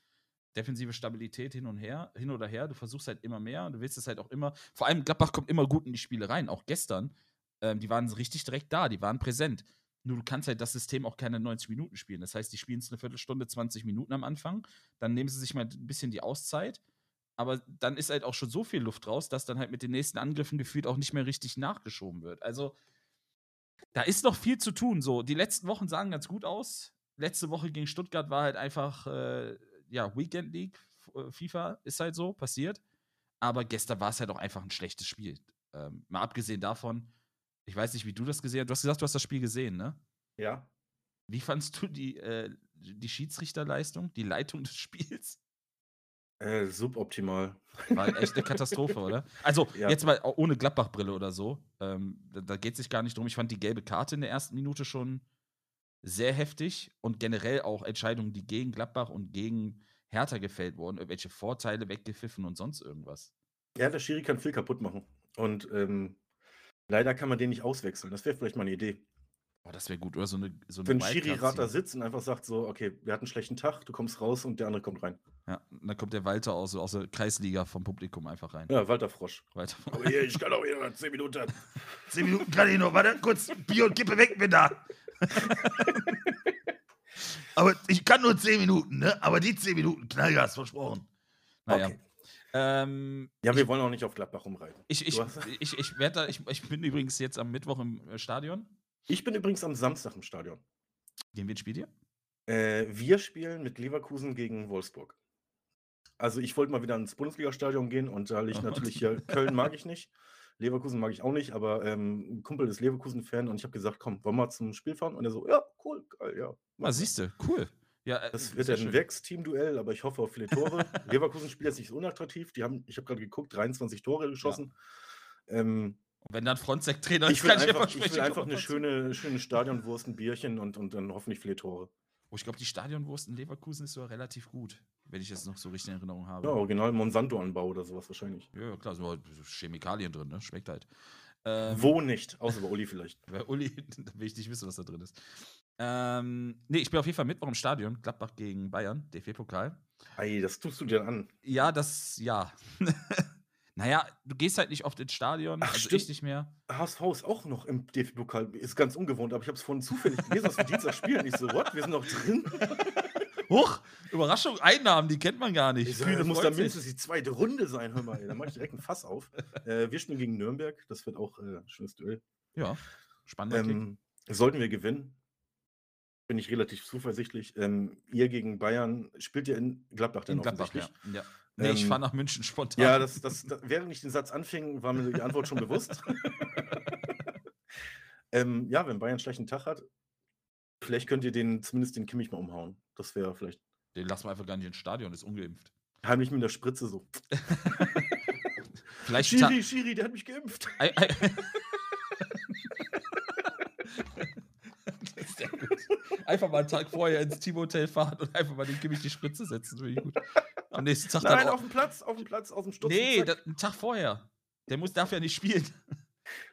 Defensive Stabilität hin und her, hin oder her. Du versuchst halt immer mehr du willst es halt auch immer. Vor allem Gladbach kommt immer gut in die Spiele rein. Auch gestern, ähm, die waren richtig direkt da, die waren präsent. Nur du kannst halt das System auch keine 90 Minuten spielen. Das heißt, die spielen es eine Viertelstunde, 20 Minuten am Anfang. Dann nehmen sie sich mal ein bisschen die Auszeit. Aber dann ist halt auch schon so viel Luft raus, dass dann halt mit den nächsten Angriffen gefühlt auch nicht mehr richtig nachgeschoben wird. Also, da ist noch viel zu tun. So, die letzten Wochen sahen ganz gut aus. Letzte Woche gegen Stuttgart war halt einfach, äh, ja, Weekend League, äh, FIFA, ist halt so, passiert. Aber gestern war es halt auch einfach ein schlechtes Spiel. Ähm, mal abgesehen davon, ich weiß nicht, wie du das gesehen hast. Du hast gesagt, du hast das Spiel gesehen, ne? Ja. Wie fandst du die, äh, die Schiedsrichterleistung, die Leitung des Spiels? Äh, suboptimal. War echt eine Katastrophe, oder? Also, (laughs) Ja. jetzt mal ohne Gladbach-Brille oder so. Ähm, da da geht es sich gar nicht drum. Ich fand die gelbe Karte in der ersten Minute schon sehr heftig und generell auch Entscheidungen, die gegen Gladbach und gegen Hertha gefällt wurden, irgendwelche Vorteile weggepfiffen und sonst irgendwas. Ja, der Schiri kann viel kaputt machen. Und ähm, leider kann man den nicht auswechseln. Das wäre vielleicht mal eine Idee. Boah, das wäre gut, oder? So eine, so eine Wenn Wildcard Schiri Rat da sitzt und einfach sagt so, okay, wir hatten einen schlechten Tag, du kommst raus und der andere kommt rein. Ja, und dann kommt der Walter aus, aus der Kreisliga vom Publikum einfach rein. Ja, Walter Frosch. Walter. Aber hier, ich kann auch wieder 10 Minuten. (laughs) Zehn Minuten kann ich noch, warte, kurz Bier und Kippe weg, bin da. (laughs) Aber ich kann nur zehn Minuten, ne? Aber die zehn Minuten, Knallgas, versprochen. Naja. Okay. Ähm, Ja, wir wollen auch nicht auf Gladbach rumreiten. ich, ich, ich, ich, werd da, ich, ich bin übrigens jetzt am Mittwoch im äh, Stadion. Ich bin übrigens am Samstag im Stadion. Gegen wen spielt ihr? Äh, wir spielen mit Leverkusen gegen Wolfsburg. Also ich wollte mal wieder ins Bundesliga-Stadion gehen und da liegt (laughs) Oh. natürlich hier, Köln mag ich nicht, Leverkusen mag ich auch nicht, aber ähm, ein Kumpel ist Leverkusen-Fan und ich habe gesagt, komm, wollen wir mal zum Spiel fahren? Und er so, ja, cool, geil, ja. Ah, siehst du, cool. Ja, äh, Das wird sehr ja ein. Werksteam-Duell, aber ich hoffe auf viele Tore. (laughs) Leverkusen spielt jetzt nicht so unattraktiv. Die haben, ich habe gerade geguckt, 23 Tore geschossen. Ähm, Und wenn dann Frontsec-Trainer ich will kann einfach, ich versprechen, will einfach eine schöne, schöne Stadionwurst, ein Bierchen und, und dann hoffentlich viele Tore. Oh, ich glaube, die Stadionwurst in Leverkusen ist sogar relativ gut, wenn ich es noch so richtig in Erinnerung habe. Ja, original Monsanto-Anbau oder sowas wahrscheinlich. Ja, klar, sind halt so Chemikalien drin, ne? Schmeckt halt. Ähm, Wo nicht? Außer bei Uli vielleicht. (laughs) Bei Uli, da will ich nicht wissen, was da drin ist. Ähm, nee, ich bin auf jeden Fall Mittwoch im Stadion. Gladbach gegen Bayern, DFB-Pokal. Ey, das tust du dir an. Ja, das, ja. (laughs) naja, du gehst halt nicht oft ins Stadion, Ach, also stimmt. ich nicht mehr. HSV ist auch noch im DFB-Pokal. Ist ganz ungewohnt, aber ich habe es vorhin zufällig gelesen, dass wir Dienstag spielen. Ich so, what? Wir sind noch drin? (laughs) Huch, Überraschung, Einnahmen, die kennt man gar nicht. Ich das muss dann mindestens die zweite Runde sein. Hör mal, ey. Da mache ich direkt ein Fass auf. Äh, wir spielen gegen Nürnberg. Das wird auch äh, ein schönes Duell. Ja, spannender Kick. Ähm, sollten wir gewinnen, bin ich relativ zuversichtlich. Ähm, ihr gegen Bayern spielt ihr in Gladbach dann In Gladbach, ja. ja. Nee, ich Ähm, fahre nach München spontan. Ja, das, das, das, während ich den Satz anfing, war mir die Antwort schon bewusst. (laughs) ähm, ja, wenn Bayern einen schlechten Tag hat, vielleicht könnt ihr den, zumindest den Kimmich mal umhauen. Das wäre vielleicht Den lassen wir einfach gar nicht ins Stadion, ist ungeimpft. heimlich mit der Spritze so. (laughs) Vielleicht Schiri, Schiri, der hat mich geimpft. (laughs) Ei, ei. Das ist sehr gut. Einfach mal einen Tag vorher ins Teamhotel fahren und einfach mal den Kimmich die Spritze setzen. Finde ich gut. Am nächsten Tag Nein, dann auf dem Platz, auf dem Platz, aus dem Sturz. Nee, da, einen Tag vorher. Der muss, darf ja nicht spielen.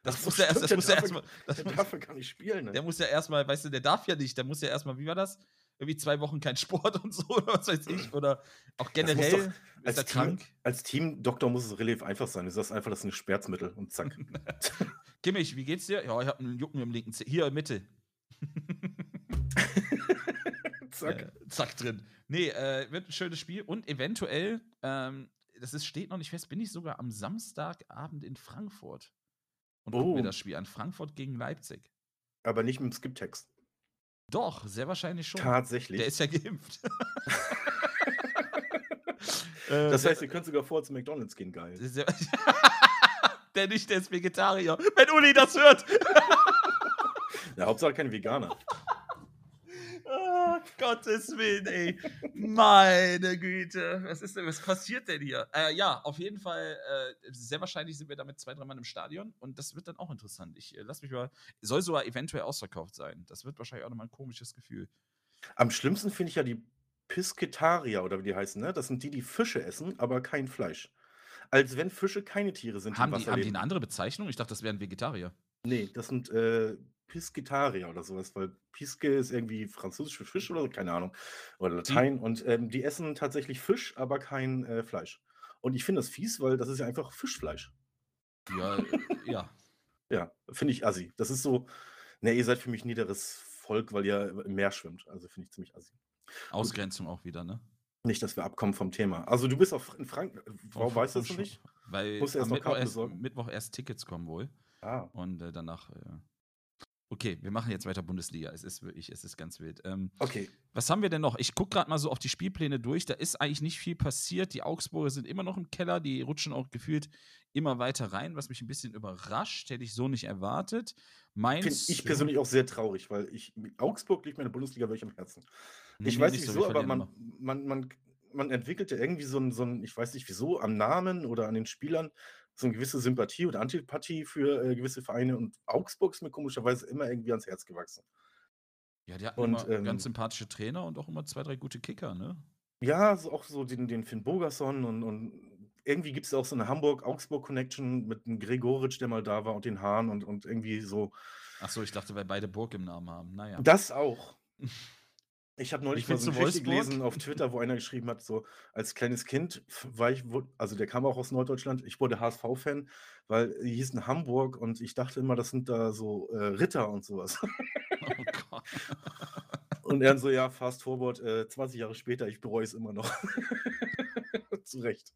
Das muss ja erst, das stimmt, muss der darf erstmal. Das der muss, darf ja gar nicht spielen. Ne? der muss ja erstmal, weißt du, der darf ja nicht. Der muss ja erstmal, wie war das? Irgendwie zwei Wochen kein Sport (laughs) und so, oder was weiß ich. Oder auch generell doch ist als er Team- krank. Als Teamdoktor muss es relativ einfach sein. Du sagst einfach, das ist ein Schmerzmittel und zack. (laughs) Kimmich, wie geht's dir? Ja, ich habe einen Jucken im linken Zeh. Hier, Mitte. (laughs) zack. Äh, zack drin. Nee, äh, wird ein schönes Spiel und eventuell, ähm, das ist, steht noch nicht fest, bin ich sogar am Samstagabend in Frankfurt und Oh. mir das Spiel an. Frankfurt gegen Leipzig. Aber nicht mit dem Skip-Text. Doch, sehr wahrscheinlich schon. Tatsächlich. Der ist ja geimpft. (laughs) Äh, das heißt, ihr könnt sogar vor zu McDonalds gehen, geil. der (laughs) nicht, der ist Vegetarier. Wenn Uli das hört. (laughs) Ja, Hauptsache kein Veganer. Ah, Gottes Willen, ey. Meine Güte. Was ist denn, was passiert denn hier? Äh, ja, auf jeden Fall, äh, sehr wahrscheinlich sind wir damit zwei, drei Mann im Stadion und das wird dann auch interessant. Ich äh, lass mich mal, soll sogar eventuell ausverkauft sein. Das wird wahrscheinlich auch nochmal ein komisches Gefühl. Am schlimmsten finde ich ja die Pisketarier oder wie die heißen, ne? Das sind die, die Fische essen, aber kein Fleisch. Als wenn Fische keine Tiere sind, haben die, haben die eine andere Bezeichnung? Ich dachte, das wären Vegetarier. Nee, das sind äh, Pisketarier oder sowas, weil Piske ist irgendwie französisch für Fisch oder so, keine Ahnung. Oder Latein. Die, und ähm, die essen tatsächlich Fisch, aber kein äh, Fleisch. Und ich finde das fies, weil das ist ja einfach Fischfleisch. Ja, ja. Ja, finde ich assi. Das ist so, ne, ihr seid für mich niederes Volk, weil ihr im Meer schwimmt. Also finde ich ziemlich assi. Ausgrenzung auch wieder, ne? Nicht, dass wir abkommen vom Thema. Also du bist auf, in Frankreich. Warum weißt du das noch nicht? Weil Musst erst am Mittwoch erst, Mittwoch erst Tickets kommen wohl. Ah. Und äh, danach. Äh, okay, wir machen jetzt weiter Bundesliga. Es ist wirklich, es ist ganz wild. Ähm, okay. Was haben wir denn noch? Ich gucke gerade mal so auf die Spielpläne durch. Da ist eigentlich nicht viel passiert. Die Augsburger sind immer noch im Keller. Die rutschen auch gefühlt immer weiter rein, was mich ein bisschen überrascht. Hätte ich so nicht erwartet. Mainz. Finde ich persönlich auch sehr traurig, weil ich, Augsburg liegt mir in der Bundesliga wirklich am Herzen. Ich weiß nicht wieso, aber man, man, man, man entwickelte irgendwie so ein, so ein, ich weiß nicht wieso, am Namen oder an den Spielern so eine gewisse Sympathie oder Antipathie für äh, gewisse Vereine und Augsburg ist mir komischerweise immer irgendwie ans Herz gewachsen. Ja, die hatten und, immer ähm, ganz sympathische Trainer und auch immer zwei, drei gute Kicker, ne? Ja, so auch so den, den Finn Bogerson und, und irgendwie gibt es auch so eine Hamburg-Augsburg-Connection mit dem Gregoritsch, der mal da war und den Hahn und, und irgendwie so. Ach so, ich dachte, weil beide Burg im Namen haben. Naja. Das auch. (laughs) Ich habe neulich mal so ein Geschichte gelesen auf Twitter, wo einer geschrieben hat, so als kleines Kind war ich, also der kam auch aus Norddeutschland, ich wurde HSV-Fan, weil die hießen Hamburg und ich dachte immer, das sind da so äh, Ritter und sowas. (laughs) Oh Gott. (laughs) Und er so, ja, fast forward, äh, 20 Jahre später, ich bereue es immer noch. (laughs) Zu Recht.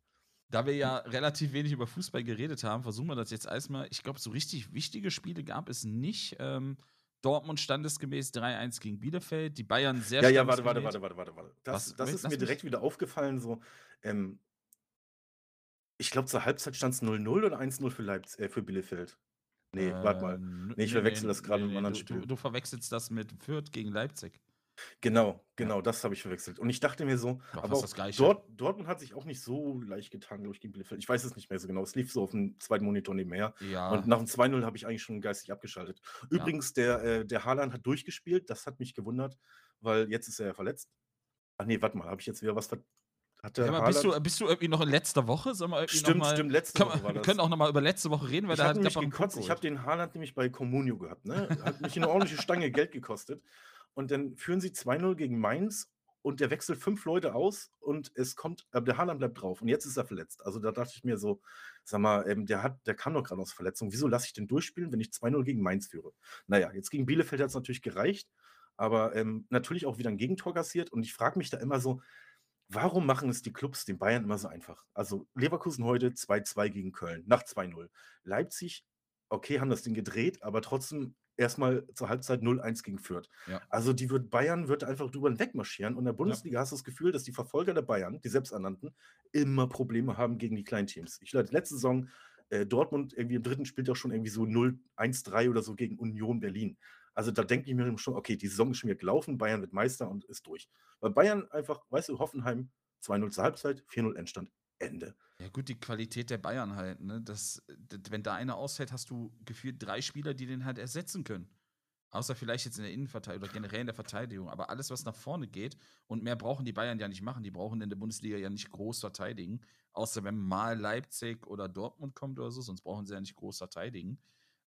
Da wir ja relativ wenig über Fußball geredet haben, versuchen wir das jetzt erstmal. Ich glaube, so richtig wichtige Spiele gab es nicht. Ähm, Dortmund standesgemäß 3-1 gegen Bielefeld, die Bayern sehr Ja, ja, warte, warte, warte, warte, warte, warte. Das, Was, das ist mir direkt wieder aufgefallen, so, ähm, ich glaube, zur Halbzeit stand es 0-0 oder 1-0 für, äh, für Bielefeld. Nee, äh, warte mal. Nee, ich verwechsel nee, das gerade nee, mit einem anderen Spiel. Du, du, verwechselst das mit Fürth gegen Leipzig. Genau, genau, ja. das habe ich verwechselt. Und ich dachte mir so, Doch, aber Dort, Dortmund hat sich auch nicht so leicht getan, glaube ich, gegen Bielefeld. Ich weiß es nicht mehr so genau. Es lief so auf dem zweiten Monitor nebenher. Ja. Und nach dem 2-0 habe ich eigentlich schon geistig abgeschaltet. Übrigens, ja. der, äh, der Haaland hat durchgespielt. Das hat mich gewundert, weil jetzt ist er ja verletzt. Ach nee, warte mal, habe ich jetzt wieder was ver hat der ja, aber bist du, bist du irgendwie noch in letzter Woche? Sollen wir stimmt, mal, stimmt, letzte Woche war das. Wir können auch noch mal über letzte Woche reden, weil ich da hat gekotzt. Ich habe den Haaland nämlich bei Comunio gehabt. Ne? Hat mich eine ordentliche Stange Geld gekostet und dann führen sie 2-0 gegen Mainz und der wechselt fünf Leute aus und es kommt, aber der Haaland bleibt drauf und jetzt ist er verletzt. Also da dachte ich mir so, sag mal, ähm, der hat, der kam doch gerade aus Verletzung. Wieso lasse ich den durchspielen, wenn ich 2-0 gegen Mainz führe? Naja, jetzt gegen Bielefeld hat es natürlich gereicht, aber ähm, natürlich auch wieder ein Gegentor kassiert und ich frage mich da immer so, warum machen es die Clubs den Bayern immer so einfach? Also Leverkusen heute 2-2 gegen Köln nach 2-0. Leipzig, okay, haben das Ding gedreht, aber trotzdem erstmal zur Halbzeit 0-1 gegen Fürth. Ja. Also die wird Bayern wird einfach drüber hinwegmarschieren und in der Bundesliga ja. hast du das Gefühl, dass die Verfolger der Bayern, die selbsternannten, immer Probleme haben gegen die kleinen Teams. Ich glaube, letzte Saison äh, Dortmund irgendwie im dritten spielt auch schon irgendwie so 0-1-3 oder so gegen Union Berlin. Also da denke ich mir schon, okay, die Saison ist schon wieder gelaufen, Bayern wird Meister und ist durch. Weil Bayern einfach, weißt du, Hoffenheim 2-0 zur Halbzeit, 4-0 Endstand. Ende. Ja, gut, die Qualität der Bayern halt, ne? Das, wenn da einer ausfällt, hast du gefühlt drei Spieler, die den halt ersetzen können. Außer vielleicht jetzt in der Innenverteidigung oder generell in der Verteidigung. Aber alles, was nach vorne geht, und mehr brauchen die Bayern ja nicht machen. Die brauchen in der Bundesliga ja nicht groß verteidigen. Außer wenn mal Leipzig oder Dortmund kommt oder so, sonst brauchen sie ja nicht groß verteidigen.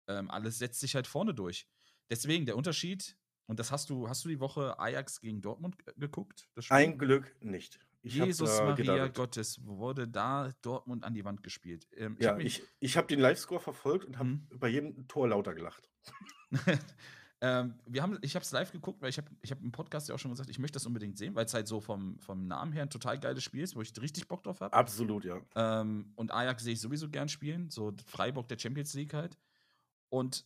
Ähm, alles setzt sich halt vorne durch. Deswegen der Unterschied, und das hast du, hast du die Woche Ajax gegen Dortmund geguckt? Ein Glück nicht. Jesus hab, äh, Maria gedacht. Gottes, wurde da Dortmund an die Wand gespielt. Ähm, ich ja, hab ich, ich habe den Live-Score verfolgt und habe mhm. bei jedem Tor lauter gelacht. (laughs) ähm, wir haben, ich habe es live geguckt, weil ich habe ich hab im Podcast ja auch schon gesagt, ich möchte das unbedingt sehen, weil es halt so vom, vom Namen her ein total geiles Spiel ist, wo ich richtig Bock drauf habe. Absolut, ja. Ähm, und Ajax sehe ich sowieso gern spielen, so Freiburg der Champions League halt. Und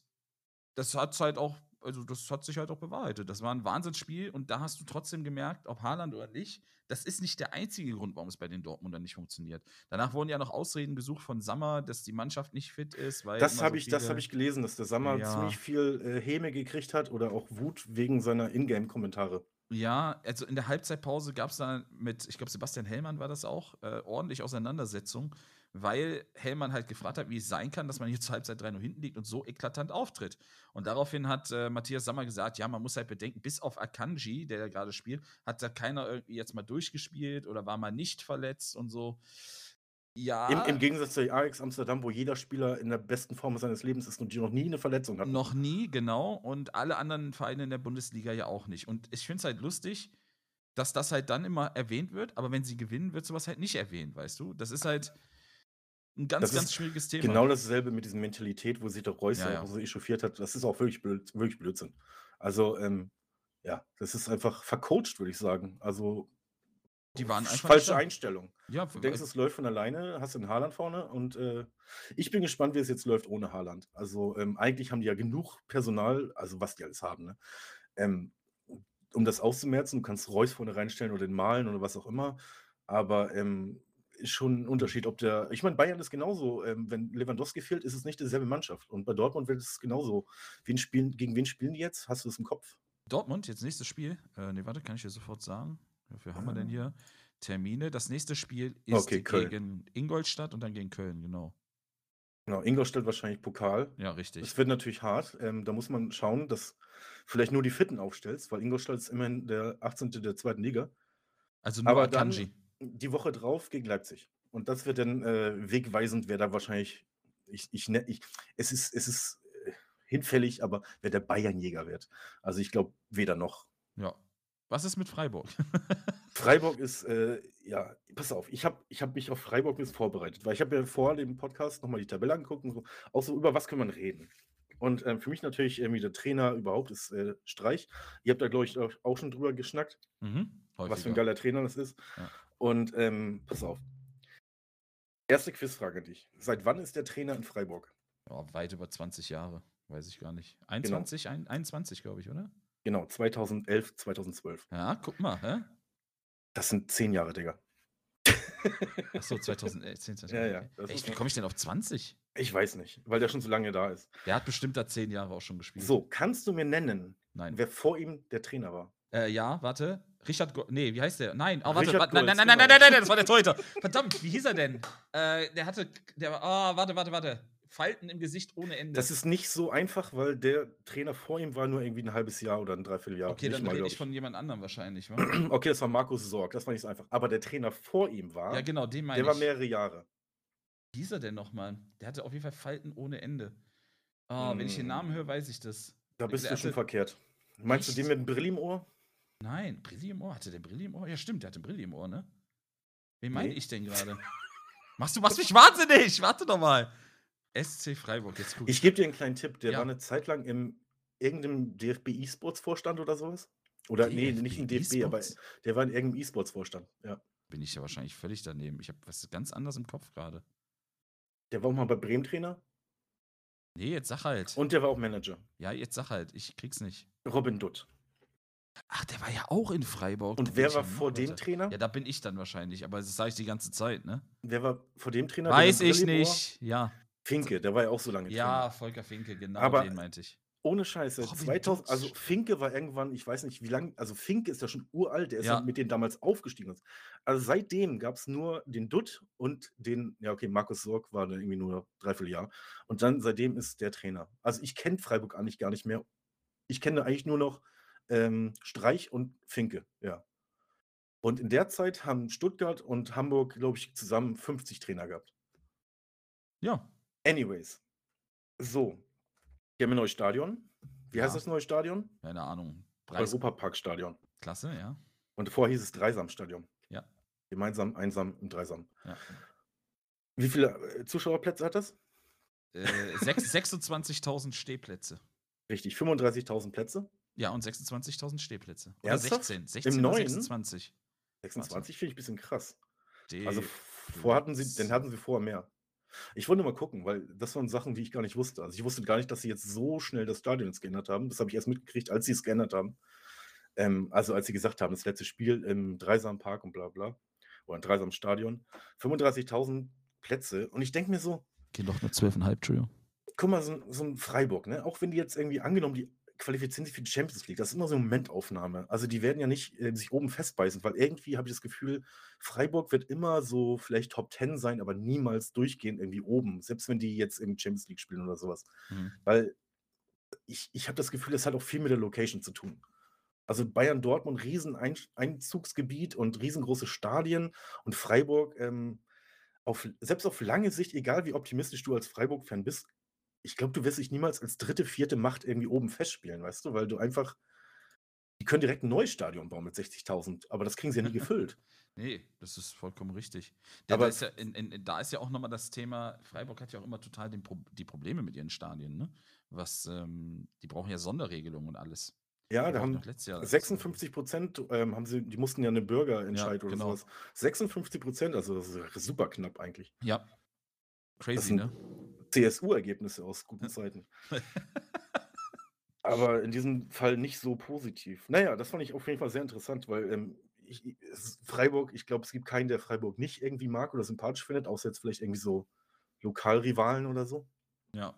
das hat halt auch also das hat sich halt auch bewahrheitet. Das war ein Wahnsinnsspiel und da hast du trotzdem gemerkt, ob Haaland oder nicht, das ist nicht der einzige Grund, warum es bei den Dortmundern nicht funktioniert. Danach wurden ja noch Ausreden gesucht von Sammer, dass die Mannschaft nicht fit ist. Weil das habe so ich, hab ich gelesen, dass der Sammer ja. ziemlich viel äh, Häme gekriegt hat oder auch Wut wegen seiner Ingame-Kommentare. Ja, also in der Halbzeitpause gab es da mit, ich glaube, Sebastian Hellmann war das auch, äh, ordentlich Auseinandersetzung, weil Hellmann halt gefragt hat, wie es sein kann, dass man hier zur Halbzeit 3 0 hinten liegt und so eklatant auftritt. Und daraufhin hat äh, Matthias Sammer gesagt, ja, man muss halt bedenken, bis auf Akanji, der da gerade spielt, hat da keiner irgendwie jetzt mal durchgespielt oder war mal nicht verletzt und so. Ja. Im, Im, Gegensatz zu Ajax Amsterdam, wo jeder Spieler in der besten Form seines Lebens ist und die noch nie eine Verletzung hat. Noch nie, genau. Und alle anderen Vereine in der Bundesliga ja auch nicht. Und ich finde es halt lustig, dass das halt dann immer erwähnt wird, aber wenn sie gewinnen, wird sowas halt nicht erwähnt, weißt du? Das ist halt ein ganz, das ganz schwieriges Thema. Genau dasselbe mit dieser Mentalität, wo sich der Reus ja, ja. so echauffiert hat. Das ist auch wirklich, blöd, wirklich Blödsinn. Also, ähm, ja, das ist einfach vercoacht, würde ich sagen. Also, die waren einfach falsche Einstellung. Ja, du denkst, es läuft von alleine, hast einen Haaland vorne und äh, ich bin gespannt, wie es jetzt läuft ohne Haaland. Also ähm, eigentlich haben die ja genug Personal, also was die alles haben, ne? ähm, um das auszumerzen. Du kannst Reus vorne reinstellen oder den Malen oder was auch immer. Aber ähm, ist schon ein Unterschied, ob der. Ich meine, Bayern ist genauso. Ähm, wenn Lewandowski fehlt, ist es nicht dieselbe Mannschaft. Und bei Dortmund wird es genauso. Wen spielen, gegen wen spielen die jetzt? Hast du es im Kopf? Dortmund, jetzt nächstes Spiel. Äh, ne, warte, kann ich dir sofort sagen. Wofür haben wir denn hier Termine? Das nächste Spiel ist okay, gegen Ingolstadt und dann gegen Köln, genau. Genau, Ingolstadt wahrscheinlich Pokal. Ja, richtig. Das wird natürlich hart. Ähm, da muss man schauen, dass vielleicht nur die Fitten aufstellst, weil Ingolstadt ist immerhin der 18. der zweiten Liga. Also nur Aber dann die Woche drauf gegen Leipzig. Und das wird dann äh, wegweisend, wer da wahrscheinlich, ich, ich, ne, ich, es ist, es ist äh, hinfällig, aber wer der Bayernjäger wird. Also ich glaube, weder noch. Ja, was ist mit Freiburg? Freiburg ist, äh, ja, pass auf, ich habe ich hab mich auf Freiburg jetzt vorbereitet, weil ich habe ja vor dem Podcast nochmal die Tabelle angeguckt und so, auch so, über was kann man reden. Und ähm, für mich natürlich irgendwie der Trainer überhaupt ist äh, Streich. Ihr habt da, glaube ich, auch schon drüber geschnackt, mhm, was für ein geiler Trainer das ist. Ja. Und ähm, pass auf. Erste Quizfrage an dich. Seit wann ist der Trainer in Freiburg? Oh, weit über 20 Jahre, weiß ich gar nicht. 21, genau. 21 glaube ich, oder? Genau, 2011, 2012. Ja, guck mal, hä? Das sind zehn Jahre, Digga. Achso, 2010, 2011. Ja, ja. Echt, wie komme ich denn auf 20? Ich weiß nicht, weil der schon so lange da ist. Der hat bestimmt da zehn Jahre auch schon gespielt. So, kannst du mir nennen, Nein. wer vor ihm der Trainer war? Äh, ja, warte. Richard Go Nee, wie heißt der? Nein, oh, warte, warte nein, nein, nein, nein, nein, nein, nein, das war der Torhüter. Verdammt, wie hieß er denn? Äh, der hatte, der oh, warte, warte, warte. Falten im Gesicht ohne Ende. Das ist nicht so einfach, weil der Trainer vor ihm war nur irgendwie ein halbes Jahr oder ein Dreivierteljahr. Okay, dann rede ich von jemand anderem wahrscheinlich. Wa? (clears throat) okay, das war Markus Sorg, das war nicht so einfach. Aber der Trainer vor ihm war. Ja, genau, den meine Der war mehrere Jahre. Wie hieß er denn nochmal? Der hatte auf jeden Fall Falten ohne Ende. Oh, hm. Wenn ich den Namen höre, weiß ich das. Da bist du schon verkehrt. Meinst Echt? du den mit dem Brille im Ohr? Nein, Brille im Ohr? Hatte der Brille im Ohr? Ja, stimmt, der hatte Brille im Ohr, ne? Wen meine nee. ich denn gerade? (laughs) machst du machst mich wahnsinnig? Warte doch mal. SC Freiburg, jetzt guck ich. Ich gebe dir einen kleinen Tipp. Der ja. war eine Zeit lang im irgendeinem DFB E-Sports Vorstand oder sowas. Oder DFB nee, nicht im DFB, aber der war in irgendeinem E-Sports Vorstand. Ja. Bin ich ja wahrscheinlich völlig daneben. Ich habe was ganz anderes im Kopf gerade. Der war auch mal bei Bremen Trainer. Nee, jetzt sag halt. Und der war auch Manager. Ja, jetzt sag halt. Ich krieg's nicht. Robin Dutt. Ach, der war ja auch in Freiburg. Und wer war vor dem Trainer? Ja, da bin ich dann wahrscheinlich, aber das sage ich die ganze Zeit, ne? Wer war vor dem Trainer? Weiß ich nicht, ja. Finke, der war ja auch so lange Ja, Trainer. Volker Finke, genau aber den meinte ich. Ohne Scheiße, oh, 2000, also Finke war irgendwann, ich weiß nicht wie lange, also Finke ist ja schon uralt, der ist ja, ja mit denen damals aufgestiegen. Also seitdem gab es nur den Dutt und den, ja okay, Markus Sorg war dann irgendwie nur dreiviertel Jahr. Und dann seitdem ist der Trainer. Also ich kenne Freiburg eigentlich gar nicht mehr. Ich kenne eigentlich nur noch ähm, Streich und Finke, ja. Und in der Zeit haben Stuttgart und Hamburg, glaube ich, zusammen 50 Trainer gehabt. Ja. Anyways. So. Wir haben ein neues Stadion. Wie ja. heißt das neue Stadion? Keine Ahnung. Europaparkstadion. Klasse, ja. Und vorher hieß es Dreisamstadion. Ja. Gemeinsam, einsam und dreisam. Ja. Wie viele äh, Zuschauerplätze hat das? Äh, 26.000 Stehplätze. Richtig, 35.000 Plätze. Ja, und 26.000 Stehplätze. Oder Ernsthaft? 16. 16 Im neuen? 26. 26 finde ich ein bisschen krass. Die also vor hatten sie, dann hatten sie vorher mehr. Ich wollte mal gucken, weil das waren Sachen, die ich gar nicht wusste. Also ich wusste gar nicht, dass sie jetzt so schnell das Stadion geändert haben. Das habe ich erst mitgekriegt, als sie es geändert haben. Ähm, also als sie gesagt haben, das letzte Spiel im Dreisampark und bla bla. Oder im Dreisamstadion. 35.000 Plätze. Und ich denke mir so. Geht doch nur 12,5, Entschuldigung. Guck mal, so, so ein Freiburg, ne? Auch wenn die jetzt irgendwie angenommen, die qualifizieren sich für die Champions League. Das ist immer so eine Momentaufnahme. Also die werden ja nicht äh, sich oben festbeißen, weil irgendwie habe ich das Gefühl, Freiburg wird immer so vielleicht Top 10 sein, aber niemals durchgehend irgendwie oben, selbst wenn die jetzt im Champions League spielen oder sowas. Mhm. Weil ich, ich habe das Gefühl, das hat auch viel mit der Location zu tun. Also Bayern Dortmund, riesen Ein Einzugsgebiet und riesengroße Stadien und Freiburg, ähm, auf, selbst auf lange Sicht, egal wie optimistisch du als Freiburg-Fan bist, ich glaube, du wirst dich niemals als dritte, vierte Macht irgendwie oben festspielen, weißt du, weil du einfach, die können direkt ein neues Stadion bauen mit 60.000, aber das kriegen sie ja nie (laughs) gefüllt. Nee, das ist vollkommen richtig. Der, Aber- da, ist ja in, in, da ist ja auch nochmal das Thema, Freiburg hat ja auch immer total Pro die Probleme mit ihren Stadien, ne? Was, ähm, die brauchen ja Sonderregelungen und alles. Ja, Die da haben doch letztes Jahr das- 56 Prozent, ähm, haben sie, die mussten ja eine Bürgerentscheid Ja, oder genau. sowas. 56 Prozent, also das ist super knapp eigentlich. Ja. Crazy, sind ne? CSU-Ergebnisse aus guten Zeiten. (laughs) Aber in diesem Fall nicht so positiv. Naja, das fand ich auf jeden Fall sehr interessant, weil ähm, ich, Freiburg, ich glaube, es gibt keinen, der Freiburg nicht irgendwie mag oder sympathisch findet, außer jetzt vielleicht irgendwie so Lokalrivalen oder so. Ja.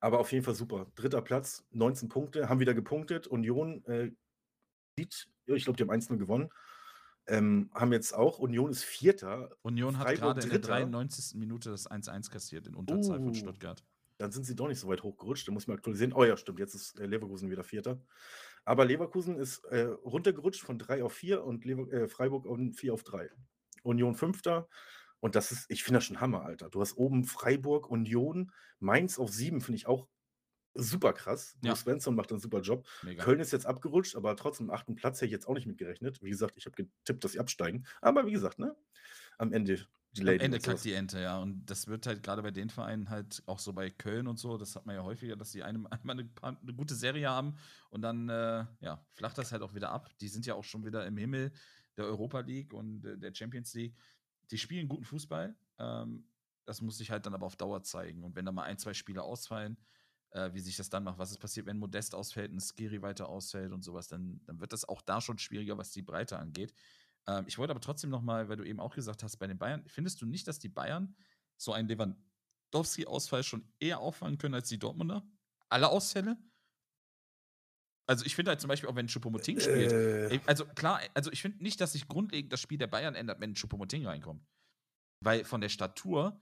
Aber auf jeden Fall super. Dritter Platz, 19 Punkte, haben wieder gepunktet. Union äh, sieht, ich glaube, die haben 1-0 gewonnen. Ähm, haben jetzt auch, Union ist Vierter, Union hat gerade in der Dritter. 93. Minute das 1-1 kassiert in Unterzahl von Uh. Stuttgart. dann sind sie doch nicht so weit hochgerutscht. Da muss ich mal aktualisieren. Oh ja, stimmt, jetzt ist äh, Leverkusen wieder Vierter. Aber Leverkusen ist äh, runtergerutscht von 3 auf 4 und Lever äh, Freiburg von 4 auf 3. Union Fünfter. Und das ist, ich finde das schon Hammer, Alter. Du hast oben Freiburg, Union, Mainz auf 7, finde ich auch super krass. Ja. Bruce Svensson macht einen super Job. Mega. Köln ist jetzt abgerutscht, aber trotzdem am achten Platz hätte ich jetzt auch nicht mitgerechnet. Wie gesagt, ich habe getippt, dass sie absteigen. Aber wie gesagt, ne? Am Ende die Am Lady. Ende und sowas. kackt die Ente, ja. Und das wird halt gerade bei den Vereinen halt auch so bei Köln und so, das hat man ja häufiger, dass die einem (laughs) einmal eine, eine gute Serie haben und dann äh, ja, flacht das halt auch wieder ab. Die sind ja auch schon wieder im Himmel der Europa League und äh, der Champions League. Die spielen guten Fußball. Ähm, das muss sich halt dann aber auf Dauer zeigen. Und wenn da mal ein, zwei Spiele ausfallen, äh, wie sich das dann macht, was ist passiert, wenn Modest ausfällt, ein Skiri weiter ausfällt und sowas, dann, dann wird das auch da schon schwieriger, was die Breite angeht. Ähm, ich wollte aber trotzdem noch mal, weil du eben auch gesagt hast, bei den Bayern, findest du nicht, dass die Bayern so einen Lewandowski-Ausfall schon eher auffangen können als die Dortmunder? Alle Ausfälle? Also ich finde halt zum Beispiel auch, wenn Choupo-Moting spielt, Äh, Also klar, also ich finde nicht, dass sich grundlegend das Spiel der Bayern ändert, wenn Choupo-Moting reinkommt. Weil von der Statur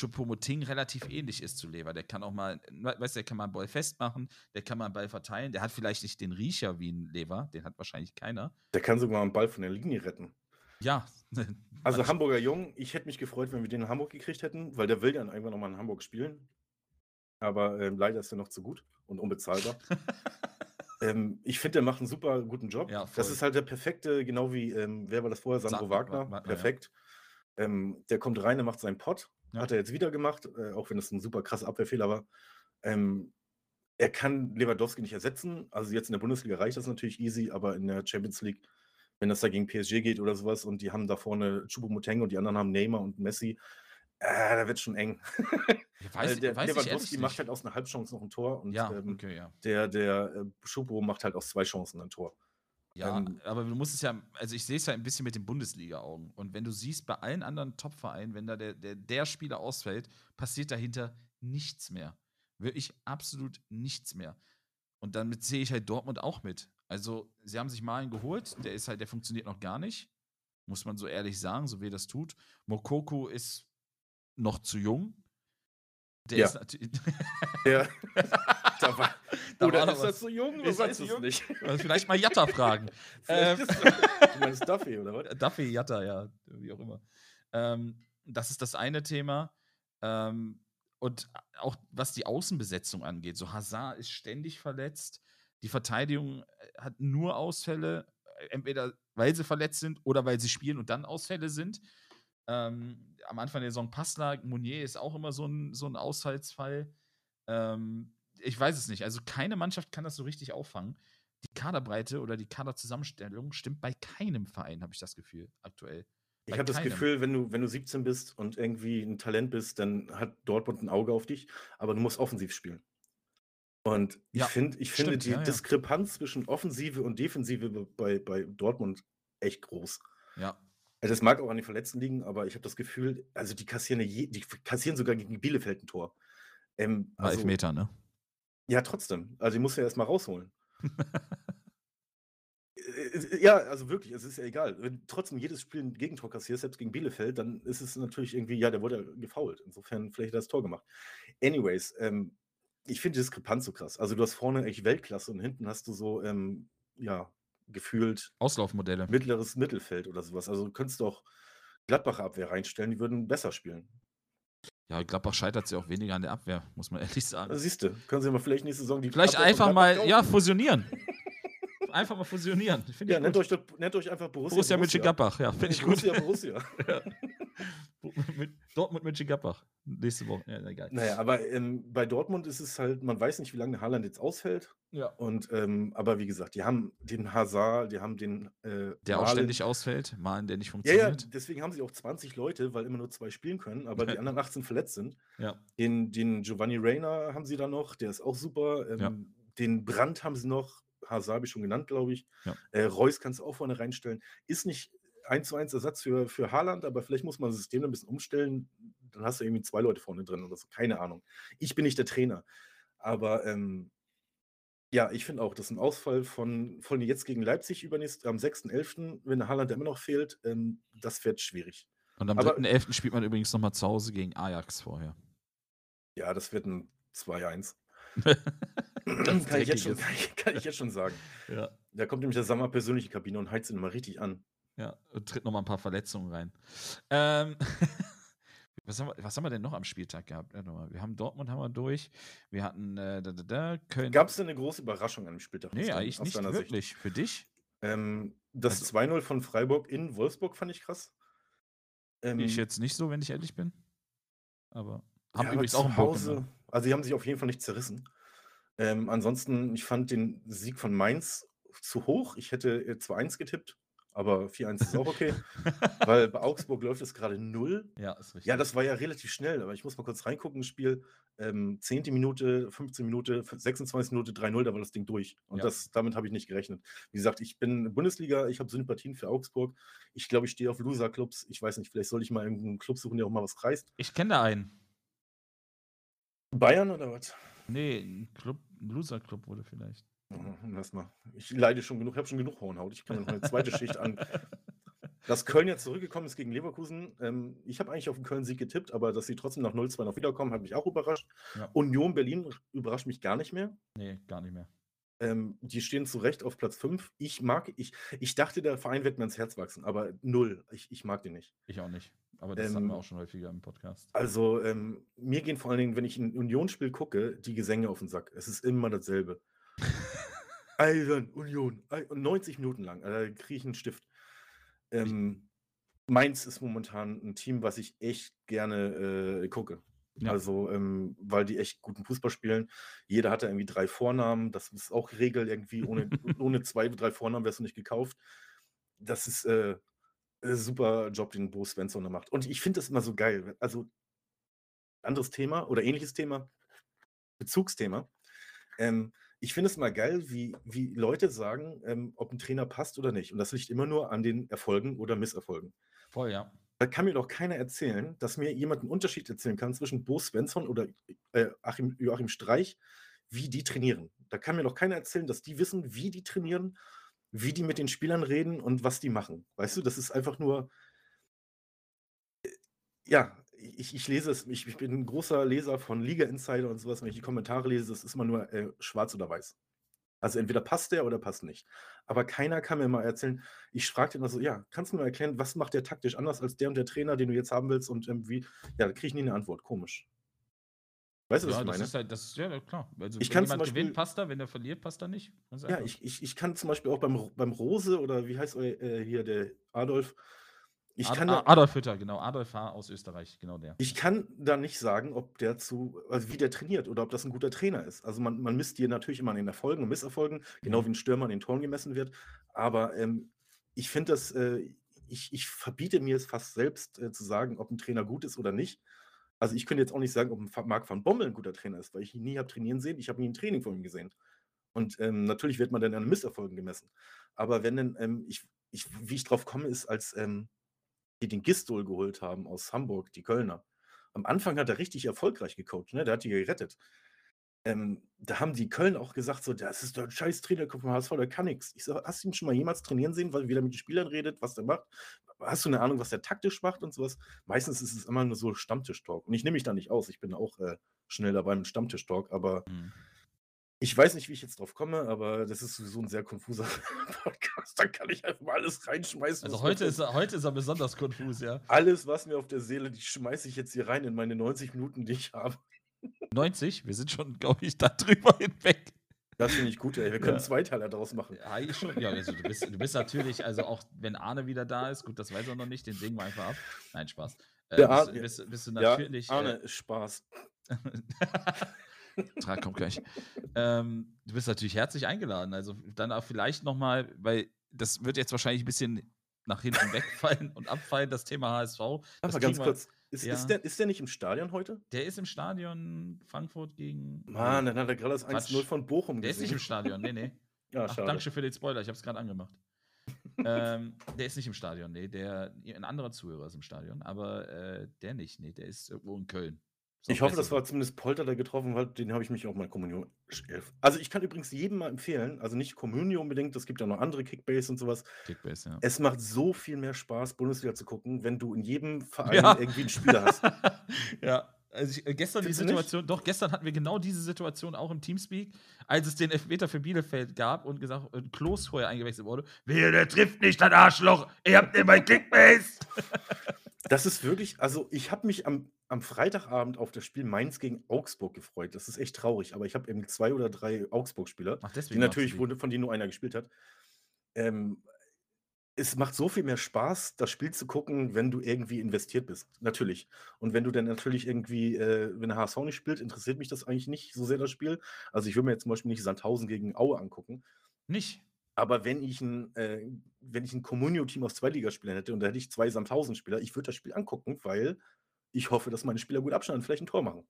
Choupo-Moting relativ ähnlich ist zu Lever. Der kann auch mal, we- weißt du, der kann mal einen Ball festmachen, der kann mal einen Ball verteilen. Der hat vielleicht nicht den Riecher wie ein Lever, den hat wahrscheinlich keiner. der kann sogar einen Ball von der Linie retten. Ja. (laughs) Also Hamburger Jung, ich hätte mich gefreut, wenn wir den in Hamburg gekriegt hätten, weil der will ja irgendwann nochmal in Hamburg spielen. Aber ähm, leider ist er noch zu gut und unbezahlbar. (laughs) ähm, ich finde, der macht einen super guten Job. Ja, das ist halt der perfekte, genau wie, ähm, wer war das vorher? Sandro Sa- Wagner. Wa- Wagner, ja. Perfekt. Ähm, der kommt rein, der macht seinen Pott. Ja. Hat er jetzt wieder gemacht, äh, auch wenn es ein super krasser Abwehrfehler war. Ähm, er kann Lewandowski nicht ersetzen. Also jetzt in der Bundesliga reicht das natürlich easy, aber in der Champions League, wenn das da gegen PSG geht oder sowas und die haben da vorne Choupo-Moting und die anderen haben Neymar und Messi, äh, da wird schon eng. Ja, Weil weiß, (laughs) der weiß ich Lewandowski macht halt aus einer Halbchance noch ein Tor und Ja, ähm, okay, ja. der, der äh, Choupo macht halt aus zwei Chancen ein Tor. Ja, Ähm, aber du musst es ja, also ich sehe es ja ein bisschen mit den Bundesliga-Augen. Und wenn du siehst, bei allen anderen Top-Vereinen, wenn da der, der, der Spieler ausfällt, passiert dahinter nichts mehr. Wirklich absolut nichts mehr. Und damit sehe ich halt Dortmund auch mit. Also, sie haben sich Malen geholt, der ist halt, der funktioniert noch gar nicht. Muss man so ehrlich sagen, so wie er das tut. Mokoko ist noch zu jung. Der Ja. ist natürlich. (laughs) Der, da war, Da oder war noch ist das was. so jung? Ist das weiß zu es jung? nicht. (laughs) Vielleicht mal Jatta fragen. Ähm. Du meinst Duffy, oder was? Duffy, Jatta, ja, wie auch immer. Ähm, das ist das eine Thema. Ähm, und auch was die Außenbesetzung angeht. So Hazard ist ständig verletzt. Die Verteidigung äh, hat nur Ausfälle, äh, entweder weil sie verletzt sind oder weil sie spielen und dann Ausfälle sind. Ähm, am Anfang der Saison Passler, Mounier ist auch immer so ein, so ein Ausfallsfall. Ähm, ich weiß es nicht. Also keine Mannschaft kann das so richtig auffangen. Die Kaderbreite oder die Kaderzusammenstellung stimmt bei keinem Verein, habe ich das Gefühl, aktuell. Ich habe das. Gefühl, wenn du, wenn du 17 bist und irgendwie ein Talent bist, dann hat Dortmund ein Auge auf dich, aber du musst offensiv spielen. Und ich, Ja, find, ich finde die ja, ja. Diskrepanz zwischen Offensive und Defensive bei, bei Dortmund echt groß. Ja. Also das mag auch an den Verletzten liegen, aber ich habe das Gefühl, also die kassieren, je, die kassieren sogar gegen Bielefeld ein Tor. Ähm, War also, Elfmeter, ne? Ja, trotzdem. Also, die musst du ja erst mal rausholen. (laughs) Äh, ja, also wirklich, es ist ja egal. Wenn trotzdem jedes Spiel 'n Gegentor kassierst, selbst gegen Bielefeld, dann ist es natürlich irgendwie ja, der wurde ja gefoult. Insofern vielleicht hat er das Tor gemacht. Anyways, ähm, ich finde die Diskrepanz so krass. Also, du hast vorne eigentlich Weltklasse und hinten hast du so, ähm, ja, gefühlt Auslaufmodelle. mittleres Mittelfeld oder so was. Also, du könntest doch Gladbacher Abwehr reinstellen, die würden besser spielen. Ja, Gladbach scheitert's ja auch weniger an der Abwehr, muss man (laughs) ehrlich sagen. Siehst du, können sie mal vielleicht nächste Saison die Vielleicht Abwehr einfach Gladbach mal, ja, fusionieren. (laughs) Einfach mal fusionieren. Finde Ja, nennt gut. euch nennt euch einfach Borussia Borussia Mönchengladbach, ja, finde ich gut. Borussia, Borussia. (laughs) Ja. Mit Dortmund Mönchengladbach. Nächste Woche. Ja, egal. Na ja, aber, ähm, bei Dortmund ist es halt man weiß nicht, wie lange Haaland jetzt ausfällt Ja. und, ähm aber wie gesagt, die haben den Hazard, die haben den, äh, Der auch Malen. ständig ausfällt, Malen, der nicht Ja, ja, funktioniert. deswegen haben sie auch 20 Leute, weil immer nur 2 spielen können, aber die anderen 18 verletzt sind. Ja. Den den Giovanni Reina haben sie da noch, der ist auch super. Ähm, Ja. Den Brandt haben sie noch, Hazard habe ich schon genannt, glaube ich. Ja. Äh, Reus kannst du auch vorne reinstellen. Ist nicht 1:1 Ersatz für für Haaland, aber vielleicht muss man das System 'n bisschen umstellen. Dann hast du irgendwie 2 Leute vorne drin oder so, keine Ahnung. Ich bin nicht der Trainer, aber, ähm ja, ich finde auch, dass 'n Ausfall von von jetzt gegen Leipzig übernächst am 6.11., wenn Haaland immer noch fehlt, ähm, das wird schwierig. Und am Aber 3.11. spielt man übrigens noch mal zu Hause gegen Ajax vorher. Ja, das wird 'n 2:1. (laughs) (clears throat) Kann ich jetzt schon kann (laughs) ich kann ich jetzt schon sagen. Ja. Da kommt nämlich der Sammer persönlich in die Kabine und heizt ihn mal richtig an. Ja, und tritt noch mal 'n paar Verletzungen rein. Ähm, (laughs) was haben wir was haben wir denn noch am Spieltag gehabt? Wir haben Dortmund haben wir durch. Wir hatten, äh, da, da, da, Köln Gab's denn 'ne große Überraschung an dem Spieltag Ne, dein eigentlich nicht deiner Sicht? wirklich. Für dich? Ähm, das Also 2:0 von Freiburg in Wolfsburg fand ich krass. Ich Ähm jetzt nicht so, wenn ich ehrlich bin. Aber haben Ja, aber übrigens zu auch 'n Bock Hause also, die haben sich auf jeden Fall nicht zerrissen. Ähm, ansonsten, ich fand den Sieg von Mainz zu hoch. Ich hätte, äh, 2:1 getippt, aber 4:1 ist auch okay, (laughs) weil bei Augsburg läuft es grade 0. Ja, ist Ja, richtig. das war ja relativ schnell, aber ich muss mal kurz reingucken, Spiel, ähm, 10. Minute, 15 Minute, f 26. Minute 3:0, da war das Ding durch. Und Ja. das damit habe ich nicht gerechnet. Wie gesagt, ich bin Bundesliga, ich habe Sympathien für Augsburg. Ich glaube, ich stehe auf Loser-Clubs. Ich weiß nicht, vielleicht soll ich mal irgend 'n Club suchen, der auch mal was reißt. Ich kenne da einen. Bayern oder was? Ne, 'n Club 'n Loser-Club wurde vielleicht. Mhm, lass mal. Ich leide schon genug, ich habe schon genug Hornhaut. Ich kann noch 'ne 2. Schicht an. (laughs) Dass Köln jetzt zurückgekommen ist gegen Leverkusen, ähm, ich habe eigentlich auf 'n Köln-Sieg getippt, aber dass sie trotzdem nach 0:2 noch wiederkommen, hat mich auch überrascht. Ja. Union Berlin überrascht mich gar nicht mehr. Ne, gar nicht mehr. Ähm, die stehen zu Recht auf Platz 5. Ich mag ich ich dachte, der Verein wird mir ans Herz wachsen, aber 0. Ich ich mag den nicht. Ich auch nicht. Aber das hatten wir Ähm auch schon häufiger im Podcast. Also, ähm, mir gehen vor allen Dingen, wenn ich 'n Union-Spiel gucke, die Gesänge auf 'n Sack. Es ist immer dasselbe. (laughs) Eisern, Union, ei und 90 Minuten lang, äh, da kriege ich 'n Stift. Ähm, Mainz ist momentan 'n Team, was ich echt gerne, äh, gucke. Ja. Also, ähm, weil die echt guten Fußball spielen. Jeder hat da irgendwie 3 Vornamen. Das ist auch Regel irgendwie. Ohne (laughs) ohne 2, 3 Vornamen wärst du nicht gekauft. Das ist, äh, äh, super Job, den Bo Svensson da macht. Und ich finde das immer so geil. Also anderes Thema oder ähnliches Thema, Bezugsthema. Ähm, ich finde es immer geil, wie wie Leute sagen, ähm, ob 'n Trainer passt oder nicht. Und das liegt immer nur an den Erfolgen oder Misserfolgen. Voll, ja. Da kann mir doch keiner erzählen, dass mir jemand 'n Unterschied erzählen kann zwischen Bo Svensson oder, äh, Achim Joachim Streich, wie die trainieren. Da kann mir doch keiner erzählen, dass die wissen, wie die trainieren, wie die mit den Spielern reden und was die machen. Weißt du, das ist einfach nur äh, ja, ich ich lese es ich ich bin 'n großer Leser von Liga Insider und so was. Wenn ich die Kommentare lese, das ist immer nur, äh, schwarz oder weiß. Also, entweder passt der oder passt nicht. Aber keiner kann mir mal erzählen ich frage den immer so: „Ja, kannst du mir mal erklären, was macht der taktisch anders als der und der Trainer, den du jetzt haben willst und, ähm, wie“ ja, da kriege ich nie 'ne Antwort. Komisch. Weißt du, was Ja, ich das meine? ist halt das ja, ja klar. Also, Ich wenn jemand gewinnt, Beispiel passt er, wenn er verliert, passt er nicht. Ja, ich ich ich kann zum Beispiel auch beim beim Rose oder wie heißt eu äh, hier der Adolf ich Ad kann Adolf Hütter, genau. Adolf H. aus Österreich, genau der. ich kann da nicht sagen, ob der zu also, wie der trainiert oder ob das 'n guter Trainer ist. Also, man man misst die natürlich immer an den Erfolgen und Misserfolgen, genau Mhm. wie 'n Stürmer an den Toren gemessen wird. Aber, ähm, ich finde das, äh ich ich verbiete mir es fast selbst, äh, zu sagen, ob 'n Trainer gut ist oder nicht. Also, ich könnte jetzt auch nicht sagen, ob Marc van Bommel 'n guter Trainer ist, weil ich ihn nie habe trainieren sehen. Ich habe nie 'n Training von ihm gesehen. Und, ähm, natürlich wird man dann an Misserfolgen gemessen. Aber wenn denn, ähm, ich ich wie ich drauf komme, ist, als, ähm, die den Gistol geholt haben aus Hamburg, die Kölner. Am Anfang hat er richtig erfolgreich gecoacht, ne? Der hat die gerettet. ähm, da haben die Köln auch gesagt, so, das ist doch ein scheiß Trainerkopf vom HSV, der kann nix. Ich so, hast du ihn schon mal jemals trainieren sehen, weil wie der mit den Spielern redet, was der macht? Hast du eine Ahnung, was der taktisch macht und sowas? Meistens ist es immer nur so Stammtisch-Talk. Und ich nehme mich da nicht aus. Ich bin auch äh, schnell dabei mit Stammtisch-Talk, aber Mhm. Ich weiß nicht, wie ich jetzt drauf komme, aber das ist sowieso ein sehr konfuser (laughs) Podcast. Da kann ich einfach mal alles reinschmeißen. Also heute ist, er, heute ist er besonders konfus, ja. alles, was mir auf der Seele liegt, schmeiße ich jetzt hier rein in meine 90 Minuten, die ich habe. 90, wir sind schon, glaube ich, da drüber hinweg. Das finde ich gut, ey. Wir können Ja. Zweiteiler daraus machen. Ja, ich schon. Ja, also du bist, du bist natürlich, also auch wenn Arne wieder da ist, gut, das weiß er noch nicht, den sägen wir einfach ab. Nein, Spaß. Äh, bist, bist, bist du Ja, natürlich. Arne, Spaß. (laughs) Äh, Trag kommt gleich. Ähm, du bist natürlich herzlich eingeladen. Also dann auch vielleicht nochmal, weil das wird jetzt wahrscheinlich ein bisschen nach hinten (laughs) wegfallen und abfallen, das Thema HSV. Das Aber ganz wir- kurz, ist, Ja. ist, der, ist der nicht im Stadion heute? Der ist im Stadion Frankfurt gegen. Mann, dann hat er gerade das Quatsch. 1-0 von Bochum Der ist nicht gesehen. im Stadion, nee, nee. (laughs) Ja, Ach, danke für den Spoiler, ich habe es gerade angemacht. (laughs) ähm, der ist nicht im Stadion, nee. Der, ein anderer Zuhörer ist im Stadion, aber äh, der nicht, nee. Der ist irgendwo in Köln. Auch Ich hoffe, das so. war zumindest Polter, der getroffen hat. Den habe ich mich auch mal Kommunion. Also, ich kann übrigens jedem mal empfehlen, also nicht Communio unbedingt, es gibt ja noch andere Kickbase und sowas. Kickbase, ja. Es macht so viel mehr Spaß, Bundesliga zu gucken, wenn du in jedem Verein Ja. irgendwie einen Spieler hast. (laughs) ja. Also ich, äh, gestern Findest die? Situation, doch, gestern hatten wir genau diese Situation auch im Teamspeak, als es den Elfmeter für Bielefeld gab und gesagt, äh, Klos vorher eingewechselt wurde. Wer, der trifft nicht, das Arschloch! Ihr habt bei Kickbase! Das ist wirklich, also ich habe mich am, am Freitagabend auf das Spiel Mainz gegen Augsburg gefreut. Das ist echt traurig, aber ich habe eben zwei oder drei Augsburg-Spieler, Ach, die natürlich, wo, von denen nur einer gespielt hat. Ähm, es macht so viel mehr Spaß, das Spiel zu gucken, wenn du irgendwie investiert bist. Natürlich. Und wenn du dann natürlich irgendwie, äh, wenn der HSV nicht spielt, interessiert mich das eigentlich nicht so sehr das Spiel. Also ich würde mir jetzt zum Beispiel nicht Sandhausen gegen Aue angucken. die. Nicht. Aber wenn ich ein, äh, wenn ich ein Communio-Team aus Zweitligaspielern hätte und da hätte ich zwei Sandhausen-Spieler, ich würde das Spiel angucken, weil ich hoffe, dass meine Spieler gut abschneiden und vielleicht ein Tor machen.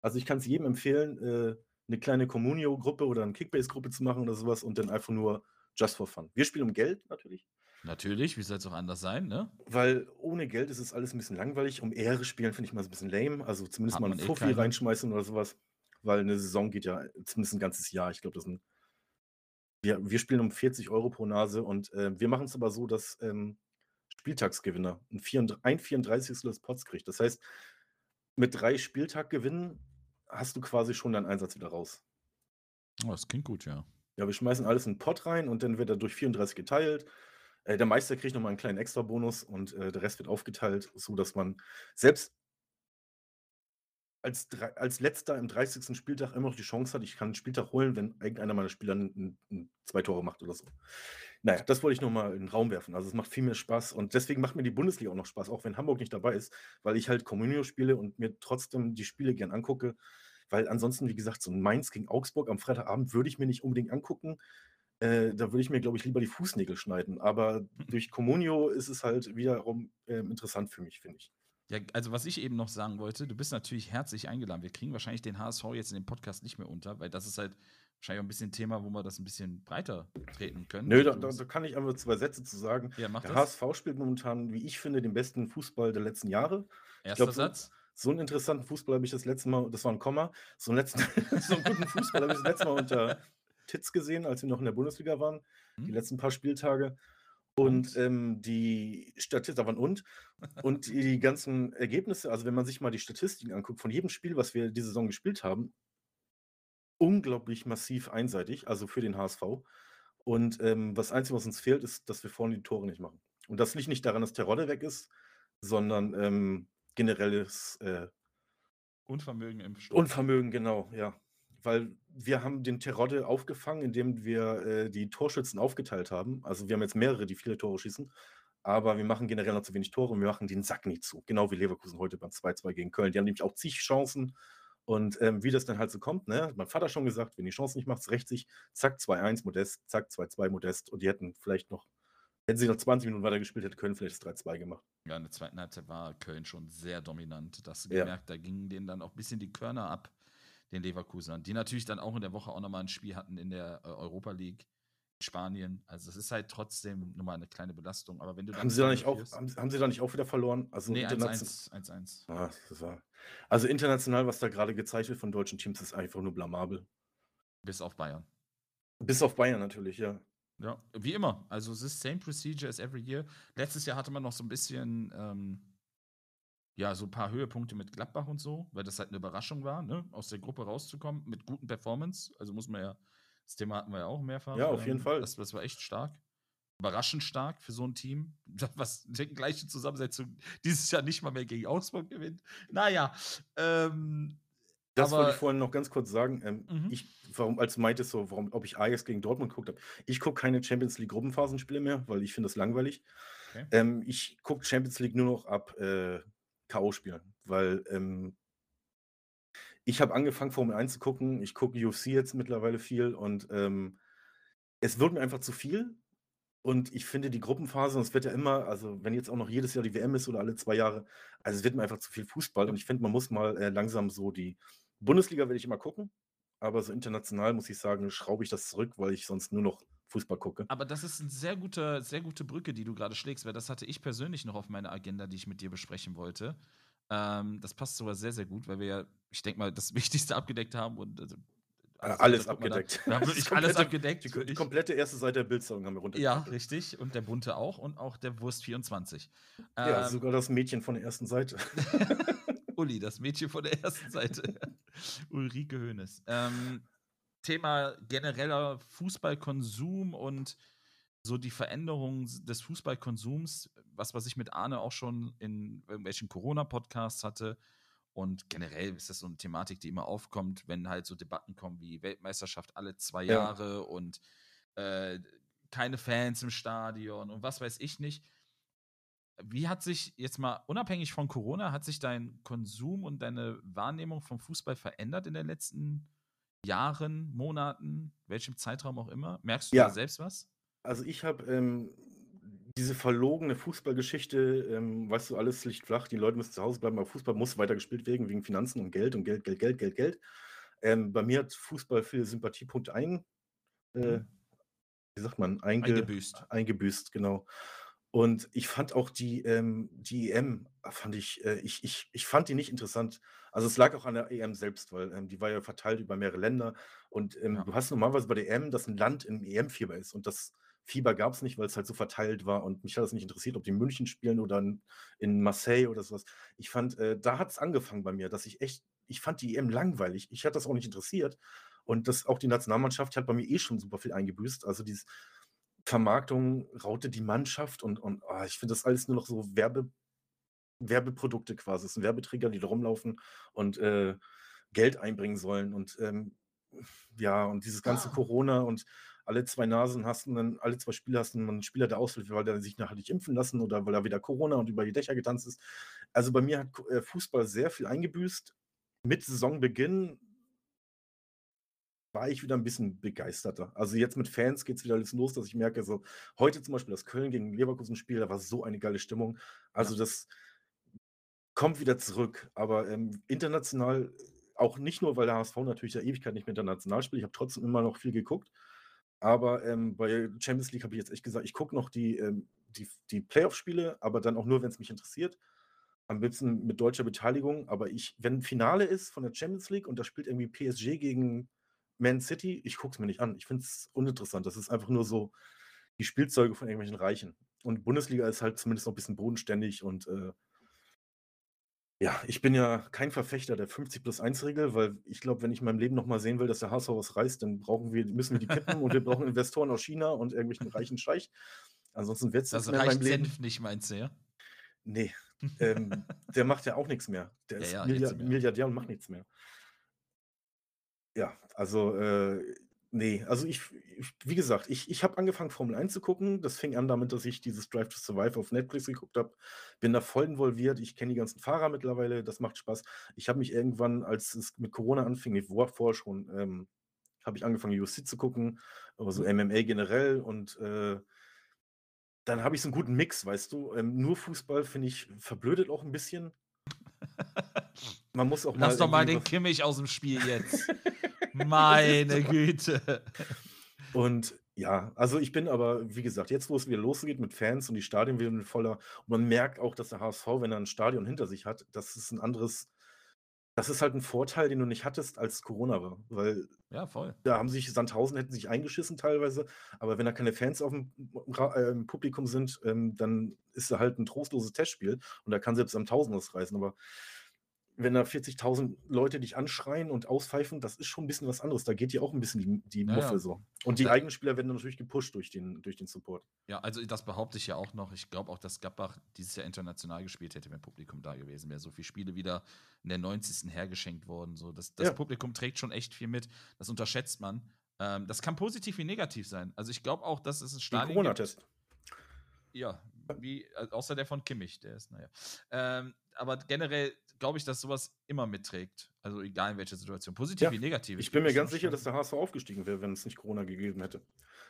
Also ich kann es jedem empfehlen, äh, eine kleine Communio-Gruppe oder eine Kickbase-Gruppe zu machen oder sowas und dann einfach nur just for fun. Wir spielen um Geld natürlich, Natürlich, wie soll es auch anders sein, ne? weil ohne Geld ist es alles ein bisschen langweilig. Um Ehre spielen finde ich mal so ein bisschen lame. Also zumindest Hat mal einen eh Fuffi keine. reinschmeißen oder sowas, weil eine Saison geht ja zumindest ein ganzes Jahr. Ich glaube, das sind wir, wir spielen um 40 Euro pro Nase und äh, wir machen es aber so, dass ähm, Spieltagsgewinner ein, 34, ein 34. des Pots kriegt. Das heißt, mit drei Spieltaggewinnen hast du quasi schon deinen Einsatz wieder raus. Oh, das klingt gut, ja. Ja, wir schmeißen alles in den Pot rein und dann wird er durch 34 geteilt. Äh, der Meister kriegt nochmal einen kleinen Extra-Bonus und äh, der Rest wird aufgeteilt, so dass man selbst als, als letzter im 30. Spieltag immer noch die Chance hat, ich kann einen Spieltag holen, wenn irgendeiner meiner Spieler n- n- n- zwei Tore macht oder so. Naja, das wollte ich nochmal in den Raum werfen. Also es macht viel mehr Spaß und deswegen macht mir die Bundesliga auch noch Spaß, auch wenn Hamburg nicht dabei ist, weil ich halt Communio spiele und mir trotzdem die Spiele gern angucke. Weil ansonsten, wie gesagt, so ein Mainz gegen Augsburg am Freitagabend würde ich mir nicht unbedingt angucken. Äh, da würde ich mir, glaube ich, lieber die Fußnägel schneiden. Aber durch Communio ist es halt wiederum ähm, interessant für mich, finde ich. Ja, also was ich eben noch sagen wollte, du bist natürlich herzlich eingeladen. Wir kriegen wahrscheinlich den HSV jetzt in dem Podcast nicht mehr unter, weil das ist halt wahrscheinlich auch ein bisschen ein Thema, wo wir das ein bisschen breiter treten können. Nö, da, da, da kann ich einfach zwei Sätze zu sagen. ja, Der das. HSV spielt momentan, wie ich finde, den besten Fußball der letzten Jahre. Erster glaub, Satz. So einen interessanten Fußball habe ich das letzte Mal, das war ein Komma, so einen, letzten, (laughs) so einen guten Fußball habe ich das letzte Mal unter Titz gesehen, als wir noch in der Bundesliga waren, die Hm? letzten paar Spieltage. Und ähm, die Statistiken, da waren und, und die ganzen Ergebnisse, also wenn man sich mal die Statistiken anguckt, von jedem Spiel, was wir diese Saison gespielt haben, unglaublich massiv einseitig, also für den HSV. Und ähm, das Einzige, was uns fehlt, ist, dass wir vorne die Tore nicht machen. Und das liegt nicht daran, dass Terodde weg ist, sondern ähm, generelles äh, Unvermögen im Sturm. Unvermögen, genau, ja. Weil wir haben den Terodde aufgefangen, indem wir äh, die Torschützen aufgeteilt haben. Also wir haben jetzt mehrere, die viele Tore schießen, aber wir machen generell noch zu wenig Tore und wir machen den Sack nie zu. Genau wie Leverkusen heute beim 2-2 gegen Köln. Die haben nämlich auch zig Chancen. Und ähm, wie das dann halt so kommt, ne? hat mein Vater schon gesagt, wenn die Chance nicht macht, rächt sich, zack, 2-1 Modest, zack, 2-2 Modest. Und die hätten vielleicht noch, hätten sie noch 20 Minuten weiter gespielt, hätten können vielleicht das 3-2 gemacht. Ja, in der zweiten Halbzeit war Köln schon sehr dominant. Das Ja. gemerkt, da gingen denen dann auch ein bisschen die Körner ab, den Leverkusenern, die natürlich dann auch in der Woche auch nochmal ein Spiel hatten in der äh, Europa League Spanien. Also es ist halt trotzdem nur mal eine kleine Belastung. Aber wenn du haben sie da nicht auch, haben, haben, sie da nicht auch wieder verloren? Also nee, 1-1. Ah, also international, was da gerade gezeigt wird von deutschen Teams, ist einfach nur blamabel. Bis auf Bayern. Bis auf Bayern natürlich, ja. Ja, wie immer. Also es ist same procedure as every year. Letztes Jahr hatte man noch so ein bisschen, ähm, ja, so ein paar Höhepunkte mit Gladbach und so, weil das halt eine Überraschung war, ne? aus der Gruppe rauszukommen mit guten Performance. Also muss man ja das Thema hatten wir ja auch mehrfach. Ja, auf jeden ähm, Fall. Das, das, war echt stark. Überraschend stark für so ein Team, (laughs) was die gleiche Zusammensetzung dieses Jahr nicht mal mehr gegen Augsburg gewinnt. Naja, ähm, das wollte ich vorhin noch ganz kurz sagen. Ähm, mhm. ich, warum, als du meintest, so, warum, ob ich Ajax gegen Dortmund geguckt habe. Ich gucke keine Champions League Gruppenphasenspiele mehr, weil ich finde das langweilig. Okay. Ähm, ich gucke Champions League nur noch ab äh, K.O.-Spielen, weil ähm, ich habe angefangen, Formel 1 zu gucken. Ich gucke UFC jetzt mittlerweile viel und ähm, es wird mir einfach zu viel. Und ich finde die Gruppenphase, und es wird ja immer, also wenn jetzt auch noch jedes Jahr die WM ist oder alle zwei Jahre, also es wird mir einfach zu viel Fußball. Und ich finde, man muss mal äh, langsam so die Bundesliga werde ich immer gucken, aber so international muss ich sagen, schraube ich das zurück, weil ich sonst nur noch Fußball gucke. Aber das ist eine sehr gute, sehr gute Brücke, die du gerade schlägst, weil das hatte ich persönlich noch auf meiner Agenda, die ich mit dir besprechen wollte. Ähm, das passt sogar sehr, sehr gut, weil wir ja, ich denke mal, das (laughs) Wichtigste abgedeckt haben und also, alles, alles abgedeckt. Da, wir haben (laughs) wirklich komplette, alles abgedeckt. Die, die, komplette erste Seite der Bildzeitung haben wir runter. Ja, richtig. Und der bunte auch und auch der Wurst 24. Ja, ähm, sogar das Mädchen von der ersten Seite. (laughs) Uli, das Mädchen von der ersten Seite. Ulrike Hoeneß. Ähm, Thema genereller Fußballkonsum und so die Veränderung des Fußballkonsums, was, was ich mit Arne auch schon in irgendwelchen Corona-Podcasts hatte. Und generell ist das so eine Thematik, die immer aufkommt, wenn halt so Debatten kommen wie Weltmeisterschaft alle zwei ja. Jahre und äh, keine Fans im Stadion und was weiß ich nicht. Wie hat sich jetzt mal unabhängig von Corona, hat sich dein Konsum und deine Wahrnehmung vom Fußball verändert in den letzten Jahren, Monaten, welchem Zeitraum auch immer? Merkst du ja. da selbst was? Also ich habe ähm, diese verlogene Fußballgeschichte, ähm, weißt du, alles liegt flach, die Leute müssen zu Hause bleiben, aber Fußball muss weitergespielt werden wegen Finanzen und Geld und Geld, Geld, Geld, Geld, Geld. Ähm, bei mir hat Fußball viele Sympathiepunkte ein, äh, mhm. wie sagt man, einge eingebüßt. Eingebüßt, genau. Und ich fand auch die, ähm, die EM, fand ich, äh, ich, ich, ich fand die nicht interessant. Also es lag auch an der EM selbst, weil ähm, die war ja verteilt über mehrere Länder. Und ähm, ja. du hast normalerweise bei der EM, dass ein Land im EM-Fieber ist. Und das Fieber gab es nicht, weil es halt so verteilt war. Und mich hat es nicht interessiert, ob die in München spielen oder in, Marseille oder sowas. Ich fand, äh, da hat es angefangen bei mir, dass ich echt, ich fand die EM langweilig. Ich hatte das auch nicht interessiert. Und das auch die Nationalmannschaft hat bei mir eh schon super viel eingebüßt. Also dieses Vermarktung, Raute die Mannschaft und, und oh, ich finde das alles nur noch so Werbe, Werbeprodukte quasi. Es sind Werbeträger, die da rumlaufen und äh, Geld einbringen sollen. Und ähm, ja, und dieses ganze ah. Corona und alle zwei Nasen hast und dann alle zwei Spiele hast du einen Spieler, der ausfällt, weil er sich nachher nicht impfen lassen oder weil er wieder Corona und über die Dächer getanzt ist. Also bei mir hat äh, Fußball sehr viel eingebüßt. Mit Saisonbeginn war ich wieder ein bisschen begeisterter. Also jetzt mit Fans geht es wieder alles los, dass ich merke, so heute zum Beispiel das Köln gegen Leverkusen Spiel, da war so eine geile Stimmung. Also ja. das kommt wieder zurück. Aber ähm, international auch nicht nur, weil der HSV natürlich der Ewigkeit nicht mehr international spielt. Ich habe trotzdem immer noch viel geguckt. Aber ähm, bei Champions League habe ich jetzt echt gesagt, ich gucke noch die, ähm, die, die Playoff-Spiele, aber dann auch nur, wenn es mich interessiert. Am besten mit deutscher Beteiligung. Aber ich, wenn Finale ist von der Champions League und da spielt irgendwie PSG gegen man City, ich gucke es mir nicht an. Ich finde es uninteressant. Das ist einfach nur so die Spielzeuge von irgendwelchen Reichen. Und Bundesliga ist halt zumindest noch ein bisschen bodenständig und äh, ja, ich bin ja kein Verfechter der 50 plus 1 Regel, weil ich glaube, wenn ich in meinem Leben nochmal sehen will, dass der HSV was reißt, dann brauchen wir, müssen wir die kippen und wir brauchen Investoren aus China und irgendwelchen reichen Scheich. Ansonsten wird es also mehr reicht Senf nicht, meinst du, ja? Nee, (laughs) ähm, der macht ja auch nichts mehr. Der ja, ist ja, Milliard, Milliardär und macht nichts mehr. Ja, also, äh, ne, also ich ich wie gesagt, ich ich habe angefangen, Formel 1 zu gucken. Das fing an damit, dass ich dieses Drive to Survive auf Netflix geguckt habe. Bin da voll involviert. Ich kenne die ganzen Fahrer mittlerweile, das macht Spaß. Ich habe mich irgendwann, als es mit Corona anfing, ne, vor vorher schon, ähm, habe ich angefangen, UFC zu gucken, aber so MMA generell und, äh dann habe ich so einen guten Mix, weißt du? Ähm, nur Fußball, finde ich, verblödet auch ein bisschen. (laughs) Man muss auch Lass mal doch mal den Kimmich aus dem Spiel jetzt. (laughs) Meine Güte. Und Ja, also ich bin aber, wie gesagt, jetzt, wo es wieder losgeht mit Fans und die Stadien wieder voller und man merkt auch, dass der HSV, wenn er ein Stadion hinter sich hat, das ist ein anderes das ist halt ein Vorteil, den du nicht hattest, als Corona war, weil Ja, voll. da haben sich Sandhausen hätten sich eingeschissen teilweise, aber wenn da keine Fans aufm Ra äh, Publikum sind, ähm, dann ist da halt ein trostloses Testspiel und da kann selbst Sandhausen was reißen, aber wenn da 40.000 Leute dich anschreien und auspfeifen, das ist schon ein bisschen was anderes. Da geht dir auch ein bisschen die die Ja, Muffe ja. so. Und die Da eigenen Spieler werden dann natürlich gepusht durch den durch den Support. Ja, also das behaupte ich ja auch noch. Ich glaube auch, dass Gladbach dieses Jahr international gespielt hätte, wenn Publikum da gewesen wäre. So viele Spiele wieder in der 90. hergeschenkt worden. So, das, das Ja. Publikum trägt schon echt viel mit. Das unterschätzt man. Ähm, das kann positiv wie negativ sein. Also ich glaube auch, dass es ein Stadion. Corona-Test. Ja, wie, äh, außer der von Kimmich, der ist, naja. Ähm, aber generell glaube ich, dass sowas immer mitträgt. Also egal in welcher Situation. Positiv Ja, wie negativ. Ich bin mir ganz sicher, dass der HSV aufgestiegen wäre, wenn es nicht Corona gegeben hätte.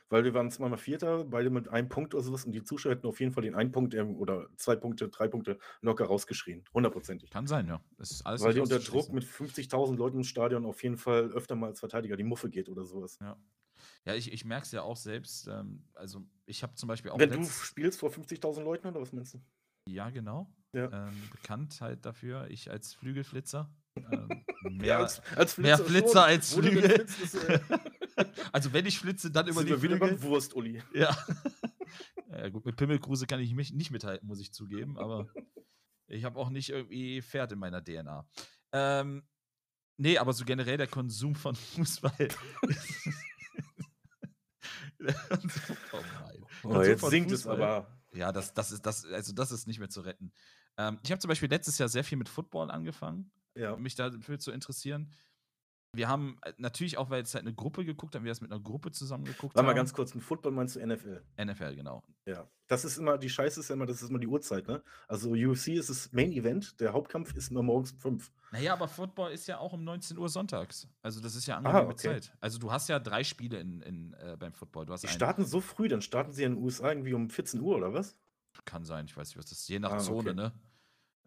Weil wir waren zweimal Vierter, beide mit einem Punkt oder sowas und die Zuschauer hätten auf jeden Fall den einen Punkt ähm, oder zwei Punkte, drei Punkte locker rausgeschrien. Hundertprozentig. Kann sein, ja. Das ist alles Weil dir unter Druck mit 50.000 Leuten im Stadion auf jeden Fall öfter mal als Verteidiger die Muffe geht oder sowas. Ja. Ja, ich, ich merke es ja auch selbst. Ähm, also, ich habe zum Beispiel auch. Wenn du spielst vor 50.000 Leuten oder was meinst du? ja, genau. Ja. Ähm, bekannt halt dafür. Ich als Flügelflitzer. Ähm, (laughs) Ja, mehr, als, als mehr schon. Flitzer als Wo du denn Flügel. äh, (laughs) also, wenn ich flitze, dann über die wir wieder Flügel. beim Wurst, Uli. Ja. (laughs) ja, gut, mit Pimmelkruse kann ich mich nicht mithalten, muss ich zugeben, aber ich habe auch nicht irgendwie Pferd in meiner DNA. Ähm, nee, aber so generell der Konsum von Fußball. oh. Oh, jetzt von singt es aber. Ja, das, das ist das, also das ist nicht mehr zu retten. Ähm, ich habe zum Beispiel letztes Jahr sehr viel mit Football angefangen, Ja. mich dafür zu interessieren. Wir haben äh, natürlich auch, weil es halt eine Gruppe geguckt haben, wir das mit einer Gruppe zusammen geguckt Warte mal haben. ganz kurz, mit Football meinst du NFL? NFL, genau. Ja. Das ist immer, die Scheiße ist ja immer, das ist immer die Uhrzeit, ne? Also UFC ist das Main Event, der Hauptkampf ist immer morgens um 5. Naja, aber Football ist ja auch um 19 Uhr sonntags. Also das ist ja angenehme okay. Zeit. Also du hast ja drei Spiele in, in, äh, beim Football. Du hast Die einen- starten so früh, dann starten sie in den USA irgendwie um 14 Uhr oder was? Kann sein, ich weiß nicht, was das ist. Je nach Ah, Zone, okay. ne?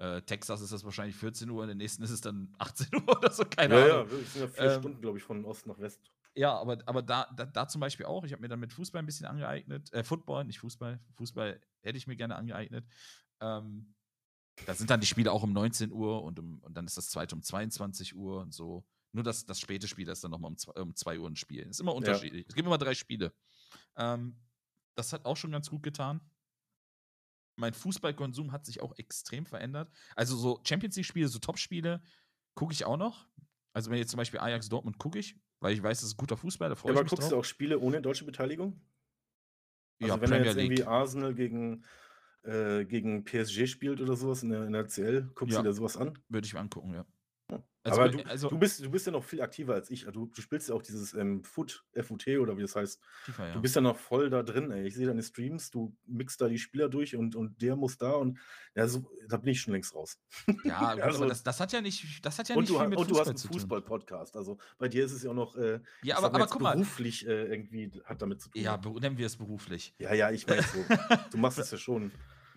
Äh, Texas ist das wahrscheinlich 14 Uhr, in der nächsten ist es dann 18 (laughs) Uhr oder so, keine ja, Ahnung. ja, es sind ja vier Ähm, Stunden, glaube ich, von Ost nach West. Ja, aber, aber da, da, da zum Beispiel auch, ich habe mir dann mit Fußball ein bisschen angeeignet. Äh, Football, nicht Fußball. Fußball hätte ich mir gerne angeeignet. Ähm, da sind dann die Spiele auch um 19 Uhr und, um, und dann ist das zweite um 22 Uhr und so. Nur das, das späte Spiel ist dann nochmal um, zwei- um 2 Uhr ein Spiel. Ist immer unterschiedlich. Es gibt immer drei Spiele. Ähm, das hat auch schon ganz gut getan. Mein Fußballkonsum hat sich auch extrem verändert. Also so Champions League-Spiele, so Top-Spiele gucke ich auch noch. Also wenn jetzt zum Beispiel Ajax Dortmund gucke ich, weil ich weiß, das ist guter Fußball, da Ja, freue aber ich mich guckst drauf. du auch Spiele ohne deutsche Beteiligung? Also ja, wenn er Premier jetzt irgendwie. Arsenal gegen, äh, gegen PSG spielt oder sowas in der, in der CL, guckst Ja. du dir sowas an? Würde ich mir angucken, ja. Also, aber be- du, also du, bist, du bist ja noch viel aktiver als ich. Du, du spielst ja auch dieses ähm, Foot, FUT oder wie das heißt. FIFA, ja. Du bist ja noch voll da drin, ey. Ich sehe deine Streams, du mixst da die Spieler durch und, und der muss da und ja, so, da bin ich schon längst raus. ja, (laughs) gut, also- aber das, das hat ja nicht, das hat ja nicht du, viel mit und du Fußball hast einen zu tun. Fußball-Podcast. Also bei dir ist es ja auch noch, äh, Ja, aber, aber guck mal. beruflich äh, irgendwie hat damit zu tun. Ja, nennen wir es beruflich. ja, ja, ich weiß so. (laughs) du machst es ja schon.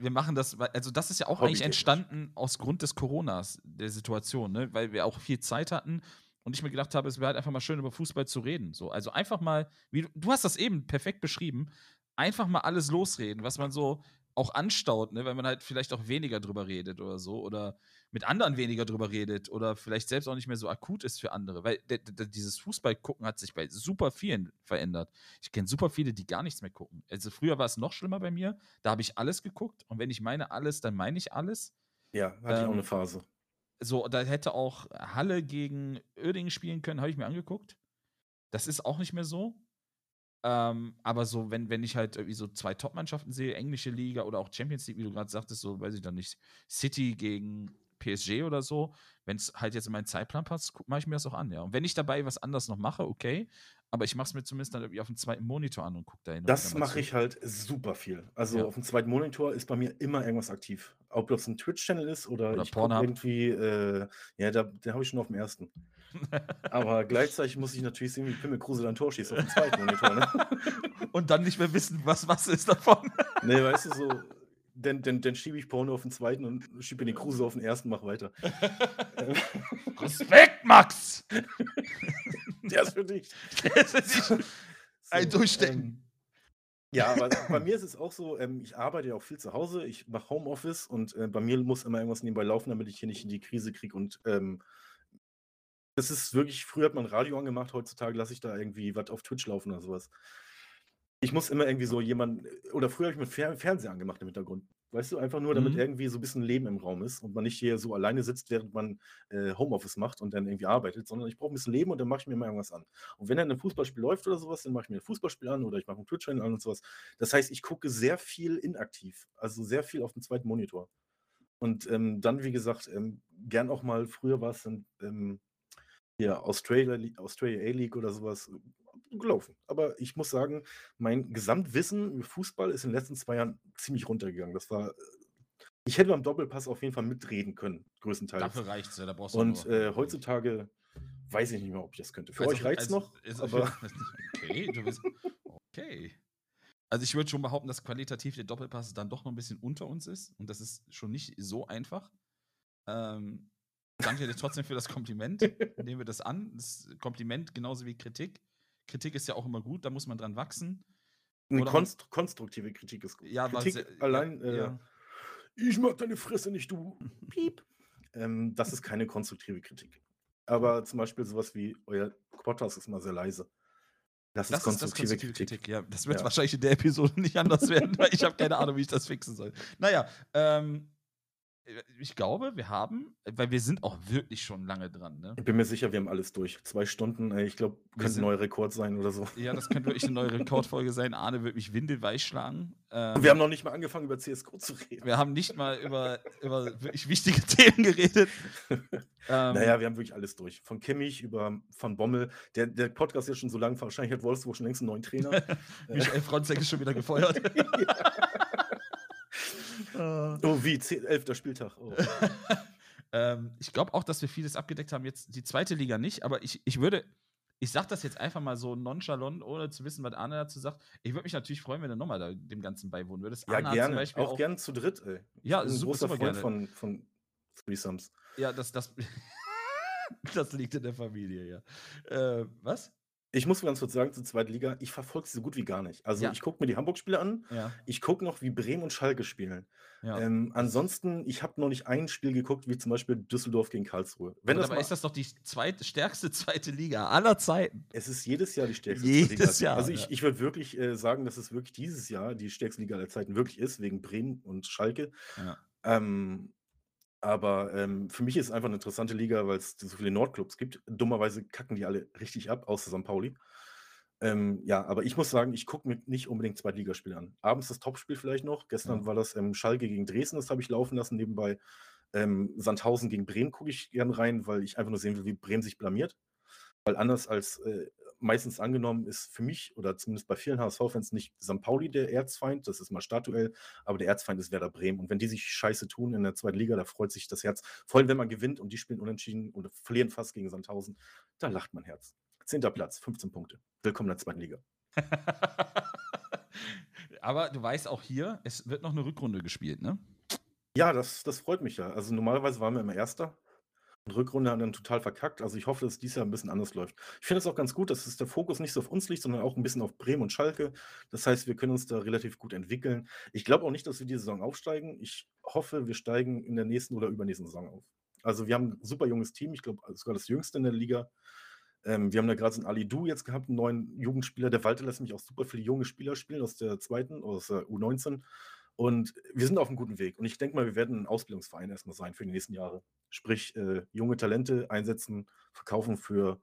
Wir machen das, weil- also das ist ja auch eigentlich entstanden aus Grund des Coronas, der Situation, ne? weil wir auch viel Zeit hatten und ich mir gedacht habe, es wäre halt einfach mal schön, über Fußball zu reden. So. Also einfach mal, wie du, du hast das eben perfekt beschrieben, einfach mal alles losreden, was man so auch anstaut, ne? weil man halt vielleicht auch weniger drüber redet oder so oder mit anderen weniger drüber redet oder vielleicht selbst auch nicht mehr so akut ist für andere, weil dieses Fußballgucken hat sich bei super vielen verändert. Ich kenne super viele, die gar nichts mehr gucken. Also früher war es noch schlimmer bei mir, da habe ich alles geguckt und wenn ich meine alles, dann meine ich alles. Ja, hatte ich auch Ähm, eine Phase. So, da hätte auch Halle gegen Oerdingen spielen können, habe ich mir angeguckt. Das ist auch nicht mehr so. Ähm, aber so, wenn, wenn ich halt irgendwie so zwei Top-Mannschaften sehe, englische Liga oder auch Champions League, wie du gerade sagtest, so, weiß ich dann nicht, City gegen PSG oder so, wenn es halt jetzt in meinen Zeitplan passt, mache ich mir das auch an, ja. Und wenn ich dabei was anderes noch mache, okay, aber ich mache es mir zumindest dann irgendwie auf dem zweiten Monitor an und gucke dahin. Das mache ich halt super viel. Also Ja. auf dem zweiten Monitor ist bei mir immer irgendwas aktiv. Ob das ein Twitch-Channel ist oder, Oder ich irgendwie, äh, ja, da, den habe ich schon auf dem ersten. (laughs) Aber gleichzeitig muss ich natürlich sehen, wie Pimmel Kruse dann Tor schießt auf dem zweiten Monitor. Ne? (laughs) und dann nicht mehr wissen, was was ist davon. Nee, weißt du, so, dann, dann, dann schiebe ich Porno auf den zweiten und schiebe den Kruse auf den ersten, mach weiter. (laughs) Respekt, Max! (laughs) Der ist für dich. Das ist nicht ein So, Durchstecken. ähm, Ja, aber bei mir ist es auch so, ähm, ich arbeite ja auch viel zu Hause, ich mache Homeoffice und äh, bei mir muss immer irgendwas nebenbei laufen, damit ich hier nicht in die Krise kriege. Und ähm, das ist wirklich, früher hat man Radio angemacht, heutzutage lasse ich da irgendwie was auf Twitch laufen oder sowas. Ich muss immer irgendwie so jemanden, oder früher habe ich mit Fer Fernseher angemacht im Hintergrund. Weißt du, einfach nur, damit Mhm. irgendwie so ein bisschen Leben im Raum ist und man nicht hier so alleine sitzt, während man äh, Homeoffice macht und dann irgendwie arbeitet, sondern ich brauche ein bisschen Leben und dann mache ich mir mal irgendwas an. Und wenn dann ein Fußballspiel läuft oder sowas, dann mache ich mir ein Fußballspiel an oder ich mache ein Twitch-Channel an und sowas. Das heißt, ich gucke sehr viel inaktiv, also sehr viel auf dem zweiten Monitor. Und ähm, dann, wie gesagt, ähm, gern auch mal, früher war es dann ähm, hier Australia, Australia A-League oder sowas gelaufen. Aber ich muss sagen, mein Gesamtwissen über Fußball ist in den letzten zwei Jahren ziemlich runtergegangen. Das war, äh, ich hätte beim Doppelpass auf jeden Fall mitreden können, größtenteils. Dafür reicht's ja, da brauchst du Und äh, heutzutage weiß ich nicht mehr, ob ich das könnte. Für Also, euch reicht es also, noch, (laughs) also, aber (laughs) okay, du bist. Okay. Also ich würde schon behaupten, dass qualitativ der Doppelpass dann doch noch ein bisschen unter uns ist. Und das ist schon nicht so einfach. Ähm, danke dir trotzdem für das Kompliment. (laughs) Nehmen wir das an. Das Kompliment genauso wie Kritik. Kritik ist ja auch immer gut, da muss man dran wachsen. eine konst konstruktive Kritik ist gut. Ja, Kritik sehr- allein, ja, äh, ja. ich mag deine Fresse nicht, du. (laughs) Piep. Ähm, das ist keine konstruktive Kritik. Aber zum Beispiel sowas wie, euer Podcast ist mal sehr leise. Das, Das ist konstruktive Kritik. Ja, das wird Ja. wahrscheinlich in der Episode (laughs) nicht anders werden, weil ich habe keine Ahnung, wie ich das fixen soll. Naja, ähm, ich glaube, wir haben, weil wir sind auch wirklich schon lange dran, ne? Ich bin mir sicher, wir haben alles durch. Zwei Stunden, ich glaube, könnte ein neuer Rekord sein oder so. Ja, das könnte wirklich eine neue Rekordfolge sein. Arne wird mich windelweich schlagen. Ähm, Wir haben noch nicht mal angefangen, über CSGO zu reden. wir haben nicht mal über, über wirklich wichtige (laughs) Themen geredet. (laughs) Ähm, Naja, wir haben wirklich alles durch. Von Kimmich über Van Bommel. Der, der Podcast ist ja schon so lang, wahrscheinlich hat Wolfsburg schon längst einen neuen Trainer. (laughs) Michael Fronzek ist schon wieder gefeuert. Äh, oh, wie? Zehn, elfter Spieltag. Oh. (laughs) ähm, ich glaube auch, dass wir vieles abgedeckt haben. Jetzt die zweite Liga nicht, aber ich, ich würde, ich sage das jetzt einfach mal so nonchalant, ohne zu wissen, was Arne dazu sagt. Ich würde mich natürlich freuen, wenn du nochmal da dem Ganzen beiwohnen würdest. Ja, Arne gerne. Auch, gerne zu dritt, ey. Ja, Ich bin ein super, großer super Freund gerne. von, von Threesomes. Ja, das, das, (laughs) das liegt in der Familie, ja. Äh, was? Ich muss ganz kurz sagen, zur zweiten Liga, ich verfolge sie so gut wie gar nicht. Also Ja. ich gucke mir die Hamburg-Spiele an, Ja, ich gucke noch, wie Bremen und Schalke spielen. ja. Ähm, ansonsten, ich habe noch nicht ein Spiel geguckt, wie zum Beispiel Düsseldorf gegen Karlsruhe. Wenn Aber das mal, ist das doch die zweite, stärkste (laughs) zweite Liga aller Zeiten. es ist jedes Jahr die stärkste Jedes zweite Liga. Jahr, Also ich, ja. ich würde wirklich äh, sagen, dass es wirklich dieses Jahr die stärkste Liga aller Zeiten wirklich ist, wegen Bremen und Schalke. Ja. Ähm, aber ähm, für mich ist es einfach eine interessante Liga, weil es so viele Nordclubs gibt. Dummerweise kacken die alle richtig ab, außer St. Pauli. Ähm, ja, aber ich muss sagen, ich gucke mir nicht unbedingt Zweitligaspiele an. Abends das Topspiel vielleicht noch. Gestern Ja. war das ähm, Schalke gegen Dresden, das habe ich laufen lassen. Nebenbei ähm, Sandhausen gegen Bremen gucke ich gern rein, weil ich einfach nur sehen will, wie Bremen sich blamiert. Weil anders als äh, meistens angenommen ist für mich oder zumindest bei vielen HSV-Fans nicht St. Pauli der Erzfeind, das ist mal Statuell, aber der Erzfeind ist Werder Bremen. Und wenn die sich scheiße tun in der zweiten Liga, da freut sich das Herz. Vor allem, wenn man gewinnt und die spielen unentschieden und verlieren fast gegen Sandhausen, da lacht mein Herz. Zehnter Platz, 15 Punkte. Willkommen in der zweiten Liga. (laughs) Aber du weißt auch hier, es wird noch eine Rückrunde gespielt, ne? Ja, das, das freut mich ja. Also normalerweise waren wir immer Erster. Und Rückrunde haben dann total verkackt. Also ich hoffe, dass dies Jahr ein bisschen anders läuft. Ich finde es auch ganz gut, dass es der Fokus nicht so auf uns liegt, sondern auch ein bisschen auf Bremen und Schalke. Das heißt, wir können uns da relativ gut entwickeln. Ich glaube auch nicht, dass wir diese Saison aufsteigen. Ich hoffe, wir steigen in der nächsten oder übernächsten Saison auf. Also wir haben ein super junges Team. Ich glaube sogar das jüngste in der Liga. Ähm, wir haben da gerade so einen Ali Du jetzt gehabt, einen neuen Jugendspieler. Der Walter lässt mich auch super viele junge Spieler spielen aus der zweiten, aus der U19. Und wir sind auf einem guten Weg. Und ich denke mal, wir werden ein Ausbildungsverein erstmal sein für die nächsten Jahre. Sprich, äh, junge Talente einsetzen, verkaufen für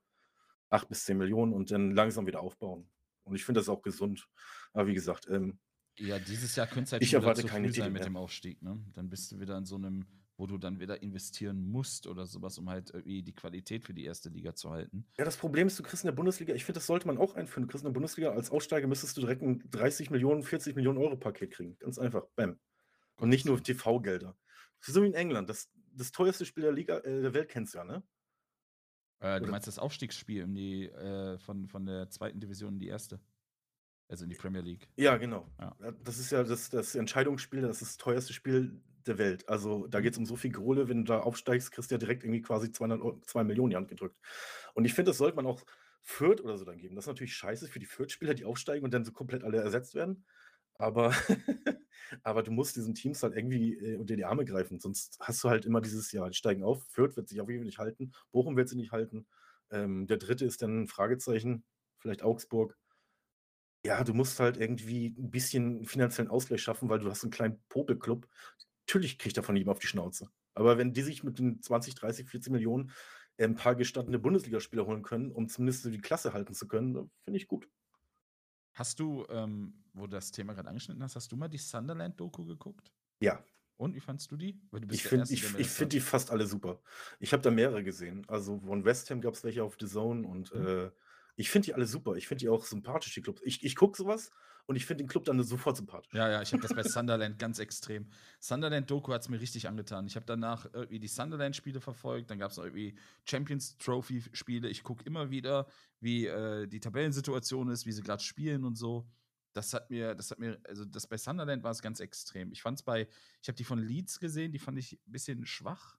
8 bis 10 Millionen und dann langsam wieder aufbauen. Und ich finde das auch gesund. Aber wie gesagt, ähm, Ja, dieses Jahr könnte es halt Ich erwarte keine sein mit mehr. dem Aufstieg, ne? Dann bist du wieder in so einem, wo du dann wieder investieren musst oder sowas, um halt irgendwie die Qualität für die erste Liga zu halten. ja, das Problem ist, du kriegst in der Bundesliga, ich finde, das sollte man auch einführen. Du kriegst in der Bundesliga als Aussteiger müsstest du direkt ein 30 Millionen, 40 Millionen Euro Paket kriegen. Ganz einfach. Bam. Und nicht nur TV-Gelder. So wie in England. Das, das teuerste Spiel der Liga äh, der Welt kennst du ja, ne? Äh, du meinst das Aufstiegsspiel in die, äh, von, von der zweiten Division in die erste? Also in die Premier League. Ja, genau. Ja, Das ist ja das, das Entscheidungsspiel, das ist das teuerste Spiel der Welt. Also da Mhm. geht es um so viel Kohle, wenn du da aufsteigst, kriegst du ja direkt irgendwie quasi 200 Euro, 2 Millionen in die Hand gedrückt. Und ich finde, das sollte man auch Fürth oder so dann geben. Das ist natürlich scheiße für die Fürth-Spieler, die aufsteigen und dann so komplett alle ersetzt werden. Aber, (laughs) aber du musst diesen Teams halt irgendwie äh, unter die Arme greifen, sonst hast du halt immer dieses Jahr, die steigen auf, Fürth wird sich auf jeden Fall nicht halten, Bochum wird sie nicht halten. Ähm, der dritte ist dann ein Fragezeichen, vielleicht Augsburg. Ja, du musst halt irgendwie ein bisschen finanziellen Ausgleich schaffen, weil du hast einen kleinen Popelclub. Natürlich kriegt er von jedem auf die Schnauze. Aber wenn die sich mit den 20, 30, 40 Millionen äh, ein paar gestandene Bundesligaspieler holen können, um zumindest so die Klasse halten zu können, finde ich gut. Hast du, ähm, wo du das Thema gerade angeschnitten hast, hast du mal die Sunderland-Doku geguckt? Ja. Und wie fandst du die? Du ich finde find die fast alle super. Ich habe da mehrere gesehen. Also von West Ham gab es welche auf The Zone und mhm. äh, ich finde die alle super. Ich finde die auch sympathisch, die Clubs. Ich, ich gucke sowas und ich finde den Club dann sofort sympathisch. Ja, ja, ich habe das bei (laughs) Sunderland ganz extrem. Sunderland-Doku hat es mir richtig angetan. Ich habe danach irgendwie die Sunderland-Spiele verfolgt, dann gab es irgendwie Champions Trophy-Spiele. Ich gucke immer wieder, wie äh, die Tabellensituation ist, wie sie gerade spielen und so. Das hat mir, das hat mir, also das bei Sunderland war es ganz extrem. Ich fand es bei, ich habe die von Leeds gesehen, die fand ich ein bisschen schwach.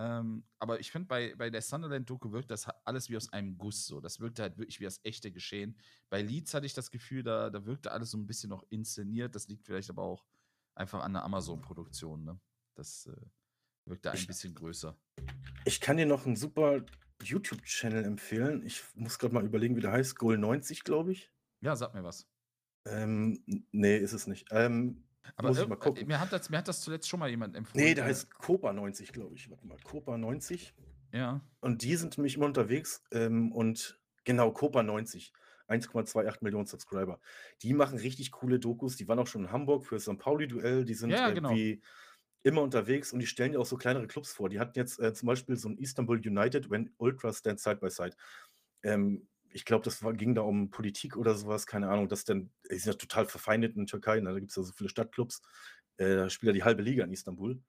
Ähm, aber ich finde, bei, bei der Sunderland-Doku wirkt das alles wie aus einem Guss so. Das wirkte halt wirklich wie das echte Geschehen. Bei Leeds hatte ich das Gefühl, da, da wirkte alles so ein bisschen noch inszeniert. Das liegt vielleicht aber auch einfach an der Amazon-Produktion. Ne? Das äh, wirkte ein ich, bisschen größer. Ich kann dir noch einen super YouTube-Channel empfehlen. Ich muss gerade mal überlegen, wie der heißt. Goal 90, glaube ich. Ja, sag mir was. Ähm, nee, ist es nicht. Ähm, aber Muss ich mal gucken. Mir hat, das, mir hat das zuletzt schon mal jemand empfohlen. Nee, der heißt Copa 90, glaube ich. Warte mal, Copa 90. Ja. Und die sind nämlich immer unterwegs. Ähm, und genau, Copa 90. 1,28 Millionen Subscriber. Die machen richtig coole Dokus. Die waren auch schon in Hamburg für St. Pauli-Duell. Die sind ja, genau. irgendwie immer unterwegs und die stellen ja auch so kleinere Clubs vor. Die hatten jetzt äh, zum Beispiel so ein Istanbul United, when Ultras stand side by side. Ähm, ich glaube, das war, ging da um Politik oder sowas, keine Ahnung, das denn, die sind ja total verfeindet in der Türkei, ne? da gibt es ja so viele Stadtclubs, äh, da spielt ja die halbe Liga in Istanbul.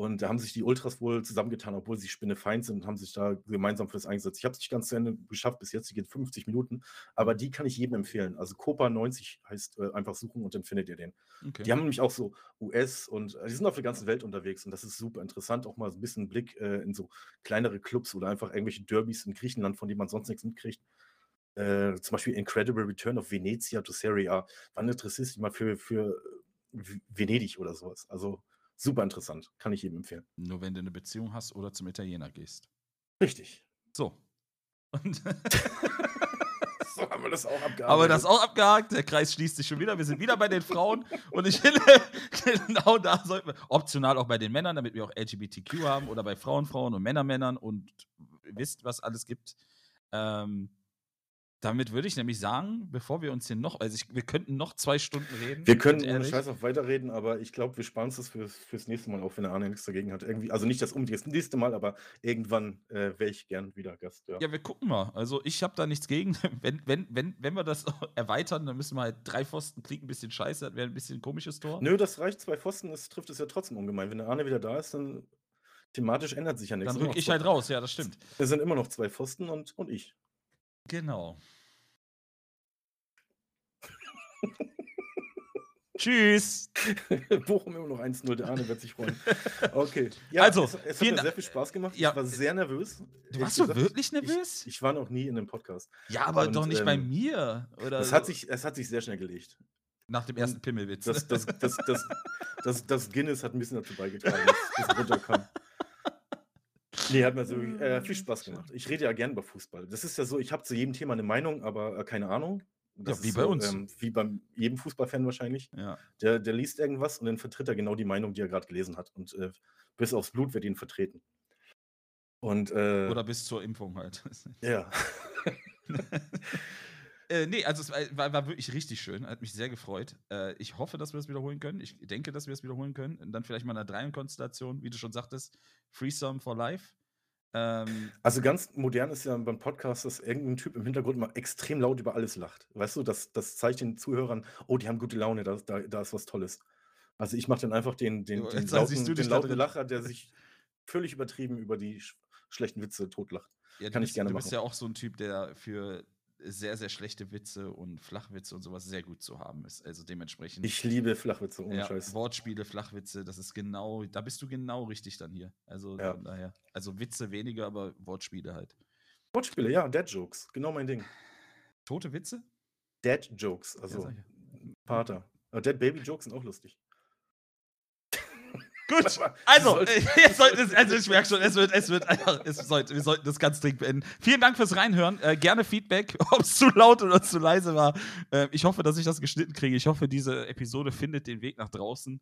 Und da haben sich die Ultras wohl zusammengetan, obwohl sie spinnefeind sind und haben sich da gemeinsam für das eingesetzt. Ich habe es nicht ganz zu Ende geschafft bis jetzt, die geht 50 Minuten, aber die kann ich jedem empfehlen. Also Copa 90 heißt äh, einfach suchen und dann findet ihr den. Okay. Die haben nämlich auch so US und äh, die sind auf der ganzen Welt unterwegs und das ist super interessant, auch mal ein bisschen Blick äh, in so kleinere Clubs oder einfach irgendwelche Derbys in Griechenland, von denen man sonst nichts mitkriegt. Äh, zum Beispiel Incredible Return of Venezia to Serie A. Wann interessierst du dich mal für, für Venedig oder sowas? Also super interessant. Kann ich jedem empfehlen. Nur wenn du eine Beziehung hast oder zum Italiener gehst. Richtig. So. Und (laughs) so haben wir das auch (laughs) abgehakt. Aber das auch abgehakt. Der Kreis schließt sich schon wieder. Wir sind wieder bei den Frauen. Und ich finde, (laughs) genau da sollten wir, optional auch bei den Männern, damit wir auch LGBTQ haben oder bei Frauen, Frauen und Männer, Männern und wisst, was alles gibt. Ähm, damit würde ich nämlich sagen, bevor wir uns hier noch, also ich, wir könnten noch zwei Stunden reden. Wir können ohne Scheiß auch weiterreden, aber ich glaube, wir sparen es fürs, fürs nächste Mal auf, wenn der Arne nichts dagegen hat. Irgendwie, also nicht das unbedingt das nächste Mal, aber irgendwann äh, wäre ich gern wieder Gast. Ja. ja, wir gucken mal. Also ich habe da nichts gegen. (laughs) Wenn, wenn, wenn, wenn wir das (laughs) erweitern, dann müssen wir halt drei Pfosten klingt ein bisschen scheiße, das wäre ein bisschen ein komisches Tor. Nö, das reicht, zwei Pfosten, das trifft es ja trotzdem ungemein. Wenn der Arne wieder da ist, dann thematisch ändert sich ja nichts. Dann rück ich halt raus, ja, das stimmt. Es sind immer noch zwei Pfosten und, und ich. Genau. (laughs) Tschüss. (laughs) Bochum immer noch 1-0, der Arne wird sich freuen. Okay. Ja, also, es, es hat mir sehr viel Spaß gemacht. Ja. Ich war sehr nervös. Du warst du wirklich nervös? Ich, ich, war noch nie in einem Podcast. Ja, aber Und, doch nicht ähm, bei mir. Oder es, so. hat sich, es hat sich sehr schnell gelegt. Nach dem ersten Pimmelwitz. Das, das, das, das, das, das (laughs) Guinness hat ein bisschen dazu beigetragen, dass es runterkam. (laughs) Nee, hat mir so äh, viel Spaß gemacht. Ich rede ja gern über Fußball. Das ist ja so, ich habe zu jedem Thema eine Meinung, aber äh, keine Ahnung. Das ja, wie bei so, uns. Ähm, wie bei jedem Fußballfan wahrscheinlich. Ja. Der, der liest irgendwas und dann vertritt er genau die Meinung, die er gerade gelesen hat. Und äh, bis aufs Blut wird ihn vertreten. Und, äh, Oder bis zur Impfung halt. (laughs) ja. äh, nee, also es war, war, wirklich richtig schön. Hat mich sehr gefreut. Äh, ich hoffe, dass wir das wiederholen können. Ich denke, dass wir es wiederholen können. Und dann vielleicht mal eine Dreierkonstellation, wie du schon sagtest. Freesome for Life. Ähm, also ganz modern ist ja beim Podcast, dass irgendein Typ im Hintergrund mal extrem laut über alles lacht. Weißt du, das, das zeigt den Zuhörern, oh, die haben gute Laune, da, da, da ist was Tolles. Also ich mache dann einfach den, den, den lauten, den lauten Lacher, der sich völlig übertrieben über die sch schlechten Witze totlacht. Ja, Kann ich gerne machen. Du bist ja auch so ein Typ, der für sehr, sehr schlechte Witze und Flachwitze und sowas sehr gut zu haben ist. Also dementsprechend. Ich liebe Flachwitze, ohne ja, Scheiß. Wortspiele, Flachwitze, das ist genau, da bist du genau richtig dann hier. Also ja. daher. Also Witze weniger, aber Wortspiele halt. Wortspiele, ja, Dead Jokes, genau mein Ding. Tote Witze? Dead Jokes, also ja, Pater. Aber Dead Baby Jokes sind auch lustig. Gut, also, (laughs) jetzt sollten, also ich merke schon, es wird, es wird einfach, es sollte, wir sollten das ganz dringend beenden. Vielen Dank fürs Reinhören. Äh, gerne Feedback, (laughs) ob es zu laut oder zu leise war. Äh, ich hoffe, dass ich das geschnitten kriege. Ich hoffe, diese Episode findet den Weg nach draußen.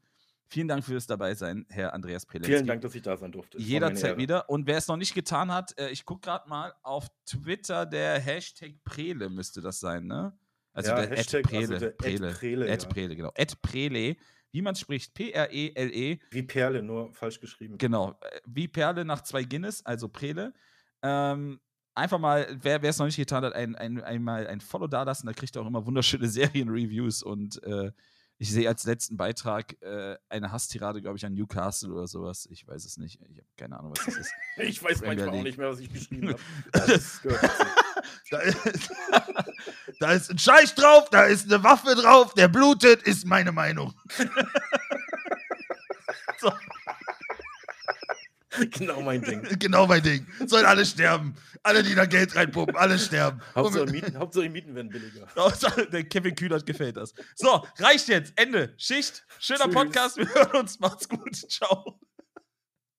Vielen Dank fürs Dabeisein, Herr Andreas Prelenski. Vielen Dank, dass ich da sein durfte. Jederzeit wieder. Und wer es noch nicht getan hat, äh, ich gucke gerade mal auf Twitter, der Hashtag Prele müsste das sein, ne? Also Ja, der Hashtag, Ed Prele. also der Ed Prele, Prele, Ed ja. Prele, genau. Ed Prele, wie man spricht, P-R-E-L-E, Wie Perle, nur falsch geschrieben. genau. äh, Wie Perle nach zwei Guinness, also Prele. Ähm, einfach mal, wer es noch nicht getan hat, ein, ein, einmal ein Follow dalassen, da kriegt ihr auch immer wunderschöne (laughs) Serienreviews und äh, ich sehe als letzten Beitrag äh, eine Hasstirade, glaube ich, an Newcastle oder sowas. Ich weiß es nicht. Ich habe keine Ahnung, was das ist. (laughs) Ich weiß Premier manchmal auch League. nicht mehr, was ich geschrieben (laughs) habe. Das gehört dazu. Da ist, da ist ein Scheich drauf, da ist eine Waffe drauf, der blutet, ist meine Meinung. (laughs) so, genau mein Ding. (laughs) genau mein Ding. Sollen alle sterben. Alle, die da Geld reinpumpen, alle sterben. Hauptsache Mieten, Hauptsache Mieten werden billiger. (laughs) Der Kevin Kühnert gefällt das. So, reicht jetzt. Ende. Schicht. Schöner Tschüss. Podcast. Wir hören uns. Macht's gut. Ciao.